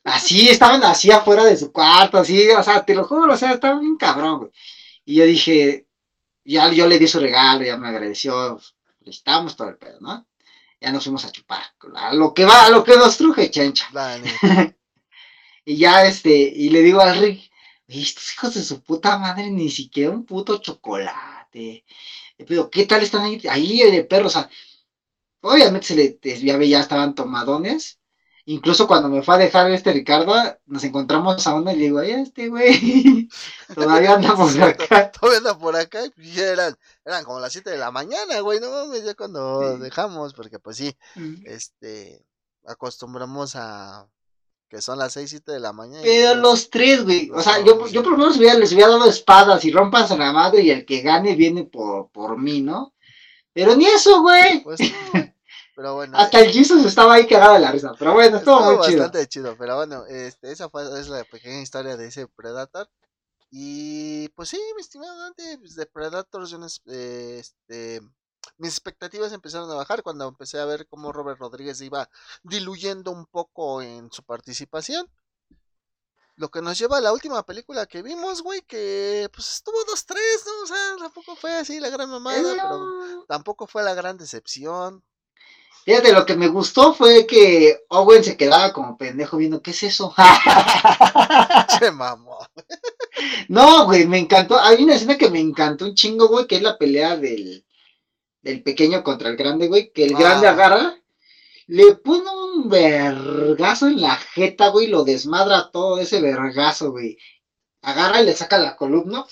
S2: Así, estaban así afuera de su cuarto, así, o sea, te lo juro, o sea, estaban bien cabrón, güey. Y yo dije, ya yo le di su regalo, ya me agradeció, estamos todo el pedo, ¿no? Ya nos fuimos a chupar, a lo que va, a lo que nos truje, chencha. y ya, este, y le digo al Rick, estos hijos de su puta madre, ni siquiera un puto chocolate. Pero, ¿qué tal están ahí? Ahí de perro, o sea, obviamente se le, ya, ya estaban tomadones, Incluso cuando me fue a dejar este Ricardo, nos encontramos a uno y le digo, ay, este güey, todavía anda por acá.
S1: Todavía anda por acá y ya eran, eran como las 7 de la mañana, güey, no ya cuando dejamos, porque pues sí, este, acostumbramos a que son las 6, 7 de la mañana.
S2: Pero pues los tres, güey, o sea, yo, yo por lo menos les hubiera dado espadas y rompas a la madre y el que gane viene por, por mí, ¿no? Pero ni eso, güey. Pues. Pero bueno. Hasta el Jesus estaba ahí cagado de la risa. Pero bueno, estuvo, muy chido.
S1: bastante chido. Pero bueno, este, esa fue es la pequeña historia de ese Predator. Y pues sí, mi estimado Dante, pues, de Predator, yo, este, mis expectativas empezaron a bajar cuando empecé a ver cómo Robert Rodríguez iba diluyendo un poco en su participación. Lo que nos lleva a la última película que vimos, güey, que pues estuvo 2-3, ¿no? O sea, tampoco fue así la gran mamada, pero tampoco fue la gran decepción.
S2: Fíjate, lo que me gustó fue que Owen se quedaba como pendejo viendo, ¿qué es eso?
S1: Che mamó.
S2: No, güey, me encantó. Hay una escena que me encantó un chingo, güey, que es la pelea del, del pequeño contra el grande, güey, que el grande ah. agarra, le pone un vergazo en la jeta, güey, lo desmadra todo ese vergazo, güey. Agarra y le saca la columna,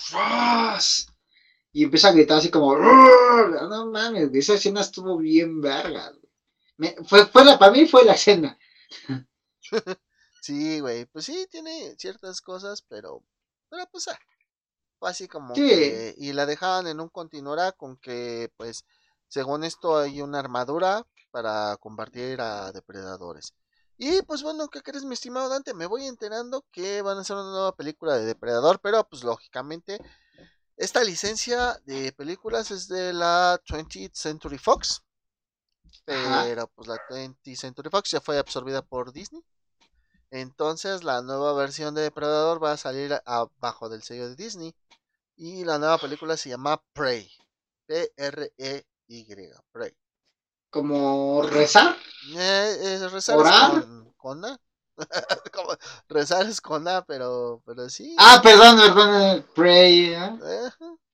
S2: y empieza a gritar así como, no mames, esa escena estuvo bien verga, güey fue, fue la, para mí fue la escena.
S1: sí, güey, pues sí, tiene ciertas cosas, pero, pero pues, ah, fue así como que, y la dejaban en un continuará con que, pues, según esto hay una armadura para combatir a depredadores. Y pues bueno, ¿qué crees mi estimado Dante? Me voy enterando que van a hacer una nueva película de Depredador, pero pues lógicamente esta licencia de películas es de la 20th Century Fox. Pero pues la 20th Century Fox ya fue absorbida por Disney. Entonces la nueva versión de Depredador va a salir abajo del sello de Disney. Y la nueva película se llama Prey. P-R-E-Y. Prey.
S2: ¿Como rezar?
S1: Eh, rezar con, con A. rezar es con A, pero, pero sí.
S2: Ah, perdón, perdón. Prey. ¿eh?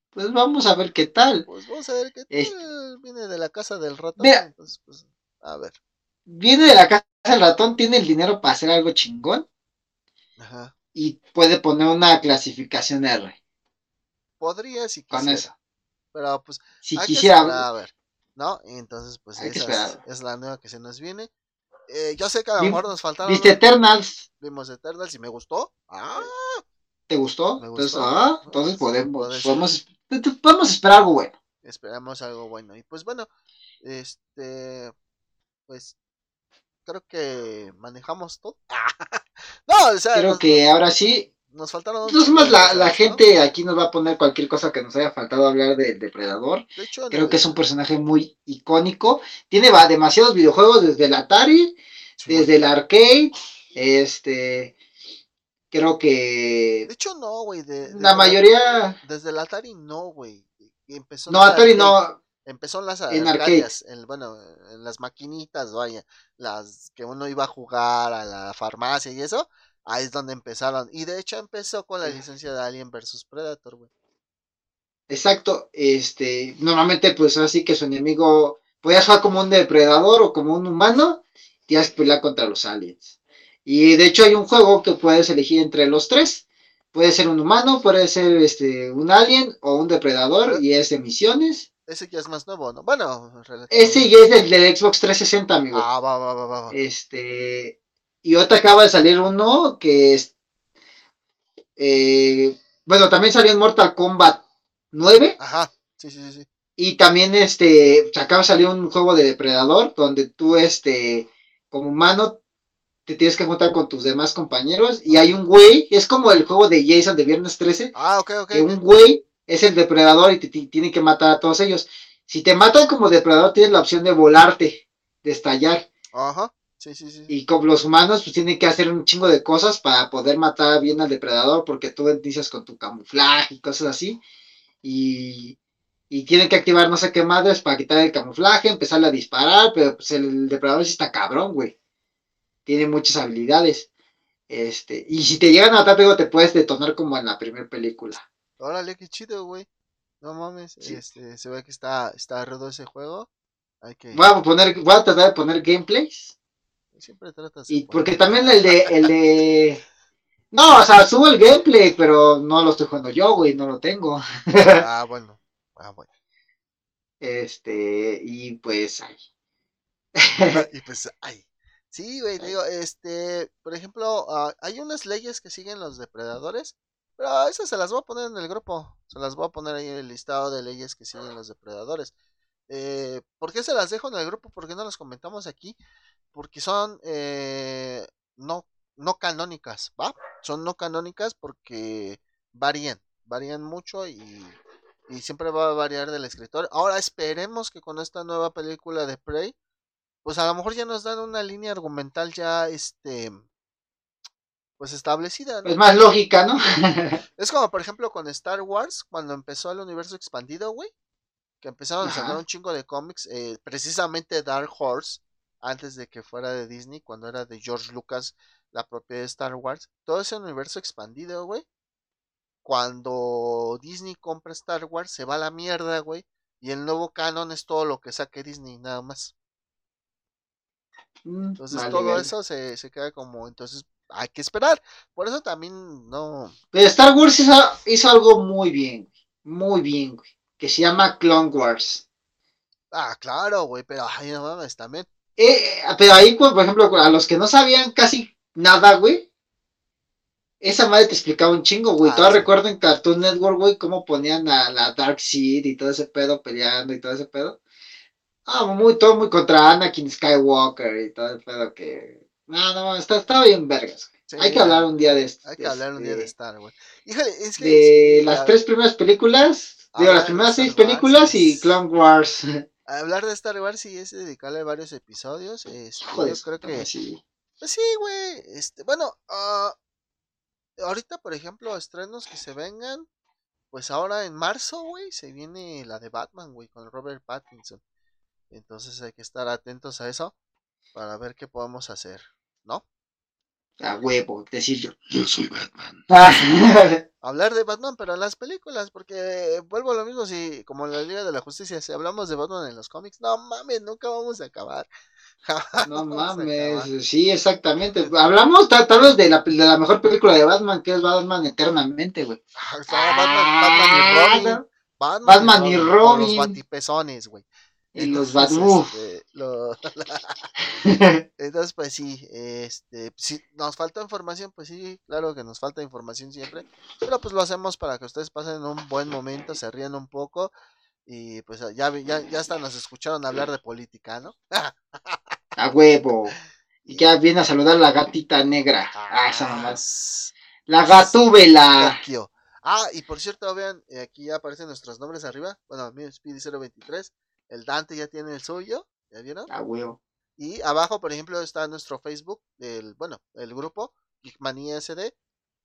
S2: Pues vamos a ver qué tal.
S1: Pues vamos a ver qué tal. Viene de la casa del ratón. Entonces, pues, a ver.
S2: Viene de la casa del ratón, tiene el dinero para hacer algo chingón. Ajá. Y puede poner una clasificación R.
S1: Podría si
S2: quisiera. Con eso.
S1: Pero pues.
S2: Si quisiera.
S1: a ver. ¿No? Y entonces, pues esa es, la nueva que se nos viene. Eh, yo sé que a lo mejor nos faltaron.
S2: Viste Eternals.
S1: Vimos Eternals y me gustó. Ah.
S2: ¿Te gustó? Me gustó. Entonces, ah, entonces podemos, podemos Podemos esperar algo bueno.
S1: Esperamos algo bueno. Y pues bueno, este, pues creo que manejamos todo.
S2: no, o sea, creo que ahora sí.
S1: Nos faltaron.
S2: más la, gente aquí nos va a poner cualquier cosa que nos haya faltado hablar del depredador. creo que es un personaje muy icónico. Tiene va, demasiados videojuegos desde el Atari, desde el arcade, este, creo que.
S1: De hecho, no, güey. De,
S2: la mayoría.
S1: Desde el Atari, no, güey.
S2: Empezó no, Atari no.
S1: Empezó en las en arcades, bueno, en las maquinitas, vaya, las que uno iba a jugar a la farmacia y eso, ahí es donde empezaron. Y de hecho empezó con la licencia de Alien vs Predator, güey.
S2: Exacto, este, normalmente pues así que su enemigo podías jugar como un depredador o como un humano, y que pelear contra los aliens. Y de hecho hay un juego que puedes elegir entre los tres. Puede ser un humano, puede ser este un alien o un depredador y es de misiones.
S1: Ese ya es más nuevo, ¿no? Bueno,
S2: ese ya es del, del, Xbox 360, amigo.
S1: Ah, va, va, va, va.
S2: Este. Y otra acaba de salir uno que es. Eh, bueno, también salió en Mortal Kombat 9.
S1: Ajá, sí, sí, sí.
S2: Y también este. Acaba de salir un juego de depredador donde tú, este. Como humano, te tienes que juntar con tus demás compañeros y hay un güey, es como el juego de Jason de Viernes 13.
S1: Ah, ok, ok.
S2: Que un güey es el depredador y te, tiene que matar a todos ellos. Si te matan como depredador, tienes la opción de volarte, de estallar.
S1: Ajá. Sí, sí, sí.
S2: Y como los humanos, pues tienen que hacer un chingo de cosas para poder matar bien al depredador, porque tú inicias con tu camuflaje y cosas así. Y, y tienen que activar no sé qué madres para quitar el camuflaje, empezarle a disparar, pero pues el depredador sí está cabrón, güey tiene muchas habilidades. Este, y si te llegan a matar, te puedes detonar como en la primera película.
S1: Órale, qué chido, güey. No mames, este, se ve que está, está rudo ese juego. Hay que...
S2: Voy a poner, voy a tratar de poner gameplays.
S1: Siempre tratas
S2: Y porque también el de, el de. No, o sea, subo el gameplay, pero no lo estoy jugando yo, güey, no lo tengo.
S1: ah, bueno. Ah, bueno.
S2: Este, y pues ay.
S1: y pues ay. Sí, güey, digo, este, por ejemplo, ah, hay unas leyes que siguen los depredadores, pero esas se las voy a poner en el grupo, se las voy a poner ahí en el listado de leyes que siguen los depredadores. Eh, ¿Por qué se las dejo en el grupo? ¿Por qué no las comentamos aquí? Porque son eh, no, no canónicas, ¿va? Son no canónicas porque varían, varían mucho y, y siempre va a variar del escritor. Ahora esperemos que con esta nueva película de Prey, pues a lo mejor ya nos dan una línea argumental ya, este, pues establecida.
S2: ¿no? Es más lógica, ¿no?
S1: es como, por ejemplo, con Star Wars, cuando empezó el universo expandido, güey, que empezaron a sacar un chingo de cómics, eh, precisamente Dark Horse, antes de que fuera de Disney, cuando era de George Lucas, la propia de Star Wars, todo ese universo expandido, güey, cuando Disney compra Star Wars, se va a la mierda, güey, y el nuevo canon es todo lo que saque Disney, nada más. Mm, entonces todo eso se, se queda como, entonces hay que esperar. Por eso también no.
S2: Pero Star Wars hizo, algo muy bien, muy bien, güey. Que se llama Clone Wars.
S1: Ah, claro, güey, pero ay, no mames, también.
S2: Eh, pero ahí, por ejemplo, a los que no sabían casi nada, güey. Esa madre te explicaba un chingo, güey. Ah, Todavía recuerdo en Cartoon Network, güey, cómo ponían a la Dark Seed y todo ese pedo peleando y todo ese pedo. Ah, muy, todo muy contra Anakin Skywalker y todo el pedo que. No, no, está, está bien vergas. hay que hablar un día de esto.
S1: Hay que hablar un día de Star Wars. Híjole, es que.
S2: De las tres primeras películas, digo, las primeras seis películas y Clone Wars.
S1: Hablar de Star Wars sí es dedicarle varios episodios. Este, yo creo que. Sí. Pues sí, güey. Este, bueno, uh, ahorita, por ejemplo, estrenos que se vengan. Pues ahora en marzo, güey, se viene la de Batman, güey, con Robert Pattinson. Entonces hay que estar atentos a eso para ver qué podemos hacer, ¿no?
S2: A huevo, decir yo,
S3: yo soy Batman.
S1: Hablar de Batman, pero en las películas, porque vuelvo a lo mismo, si como en la Liga de la Justicia, si hablamos de Batman en los cómics, no mames, nunca vamos a acabar.
S2: no mames, sí, exactamente. Hablamos tal vez de la, de la mejor película de Batman, que es Batman Eternamente, güey.
S1: Batman, Batman, y Robin. Ah, Batman,
S2: Batman y Robin.
S1: Los batipezones, güey.
S2: Y los Batman.
S1: Este, entonces, pues sí, este, si nos falta información, pues sí, claro que nos falta información siempre, pero pues lo hacemos para que ustedes pasen un buen momento, se rían un poco y pues ya, ya, ya hasta nos escucharon hablar de política, ¿no?
S2: a huevo. Y ya viene a saludar la gatita negra. Ah, esa mamá. La gatúbela.
S1: Ah, y por cierto, vean, eh, aquí ya aparecen nuestros nombres arriba. Bueno, mío es Speedy023. El Dante ya tiene el suyo, ¿ya vieron?
S2: Ah, huevo.
S1: Y abajo, por ejemplo, está nuestro Facebook, el, bueno, el grupo, Geekmania SD.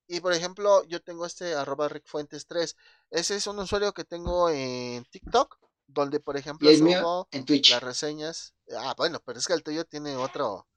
S1: Y por ejemplo, yo tengo este arroba rickfuentes3. Ese es un usuario que tengo en TikTok, donde por ejemplo
S2: subo en Twitch.
S1: las reseñas. Ah, bueno, pero es que el tuyo tiene otro,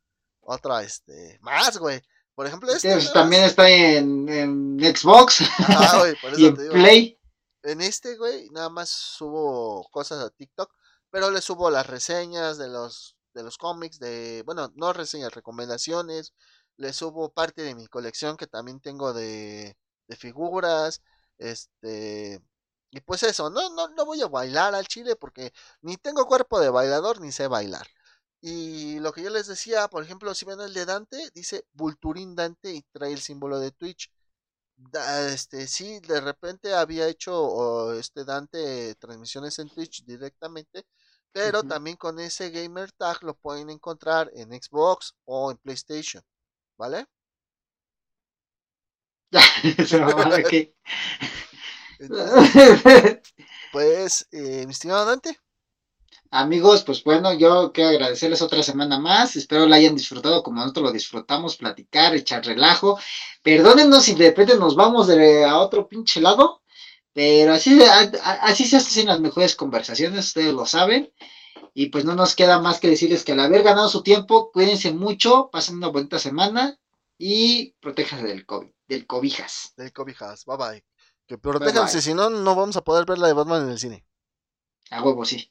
S1: otra, este, más, güey. Por ejemplo, este.
S2: también está en, en Xbox. Ah, güey, por eso y en Play.
S1: En este, güey, nada más subo cosas a TikTok pero le subo las reseñas de los de los cómics de bueno no reseñas recomendaciones le subo parte de mi colección que también tengo de, de figuras este y pues eso no, no no voy a bailar al chile porque ni tengo cuerpo de bailador ni sé bailar. Y lo que yo les decía por ejemplo si ven el de Dante dice Vulturín Dante y trae el símbolo de Twitch. Este sí de repente había hecho este Dante transmisiones en Twitch directamente pero también con ese gamer tag lo pueden encontrar en Xbox o en PlayStation. ¿vale? pues, eh, mi estimado Dante.
S2: Amigos, pues bueno, yo quiero agradecerles otra semana más. Espero la hayan disfrutado como nosotros lo disfrutamos, platicar, echar relajo. Perdónennos si de repente nos vamos de, a otro pinche lado, pero así, así se hacen las mejores conversaciones, ustedes lo saben. Y pues no nos queda más que decirles que al haber ganado su tiempo, cuídense mucho, pasen una bonita semana y protéjanse del COVID, del cobijas.
S1: Del cobijas, bye bye. Que protéjanse, si no, no vamos a poder ver la de Batman en el cine.
S2: A huevo, sí.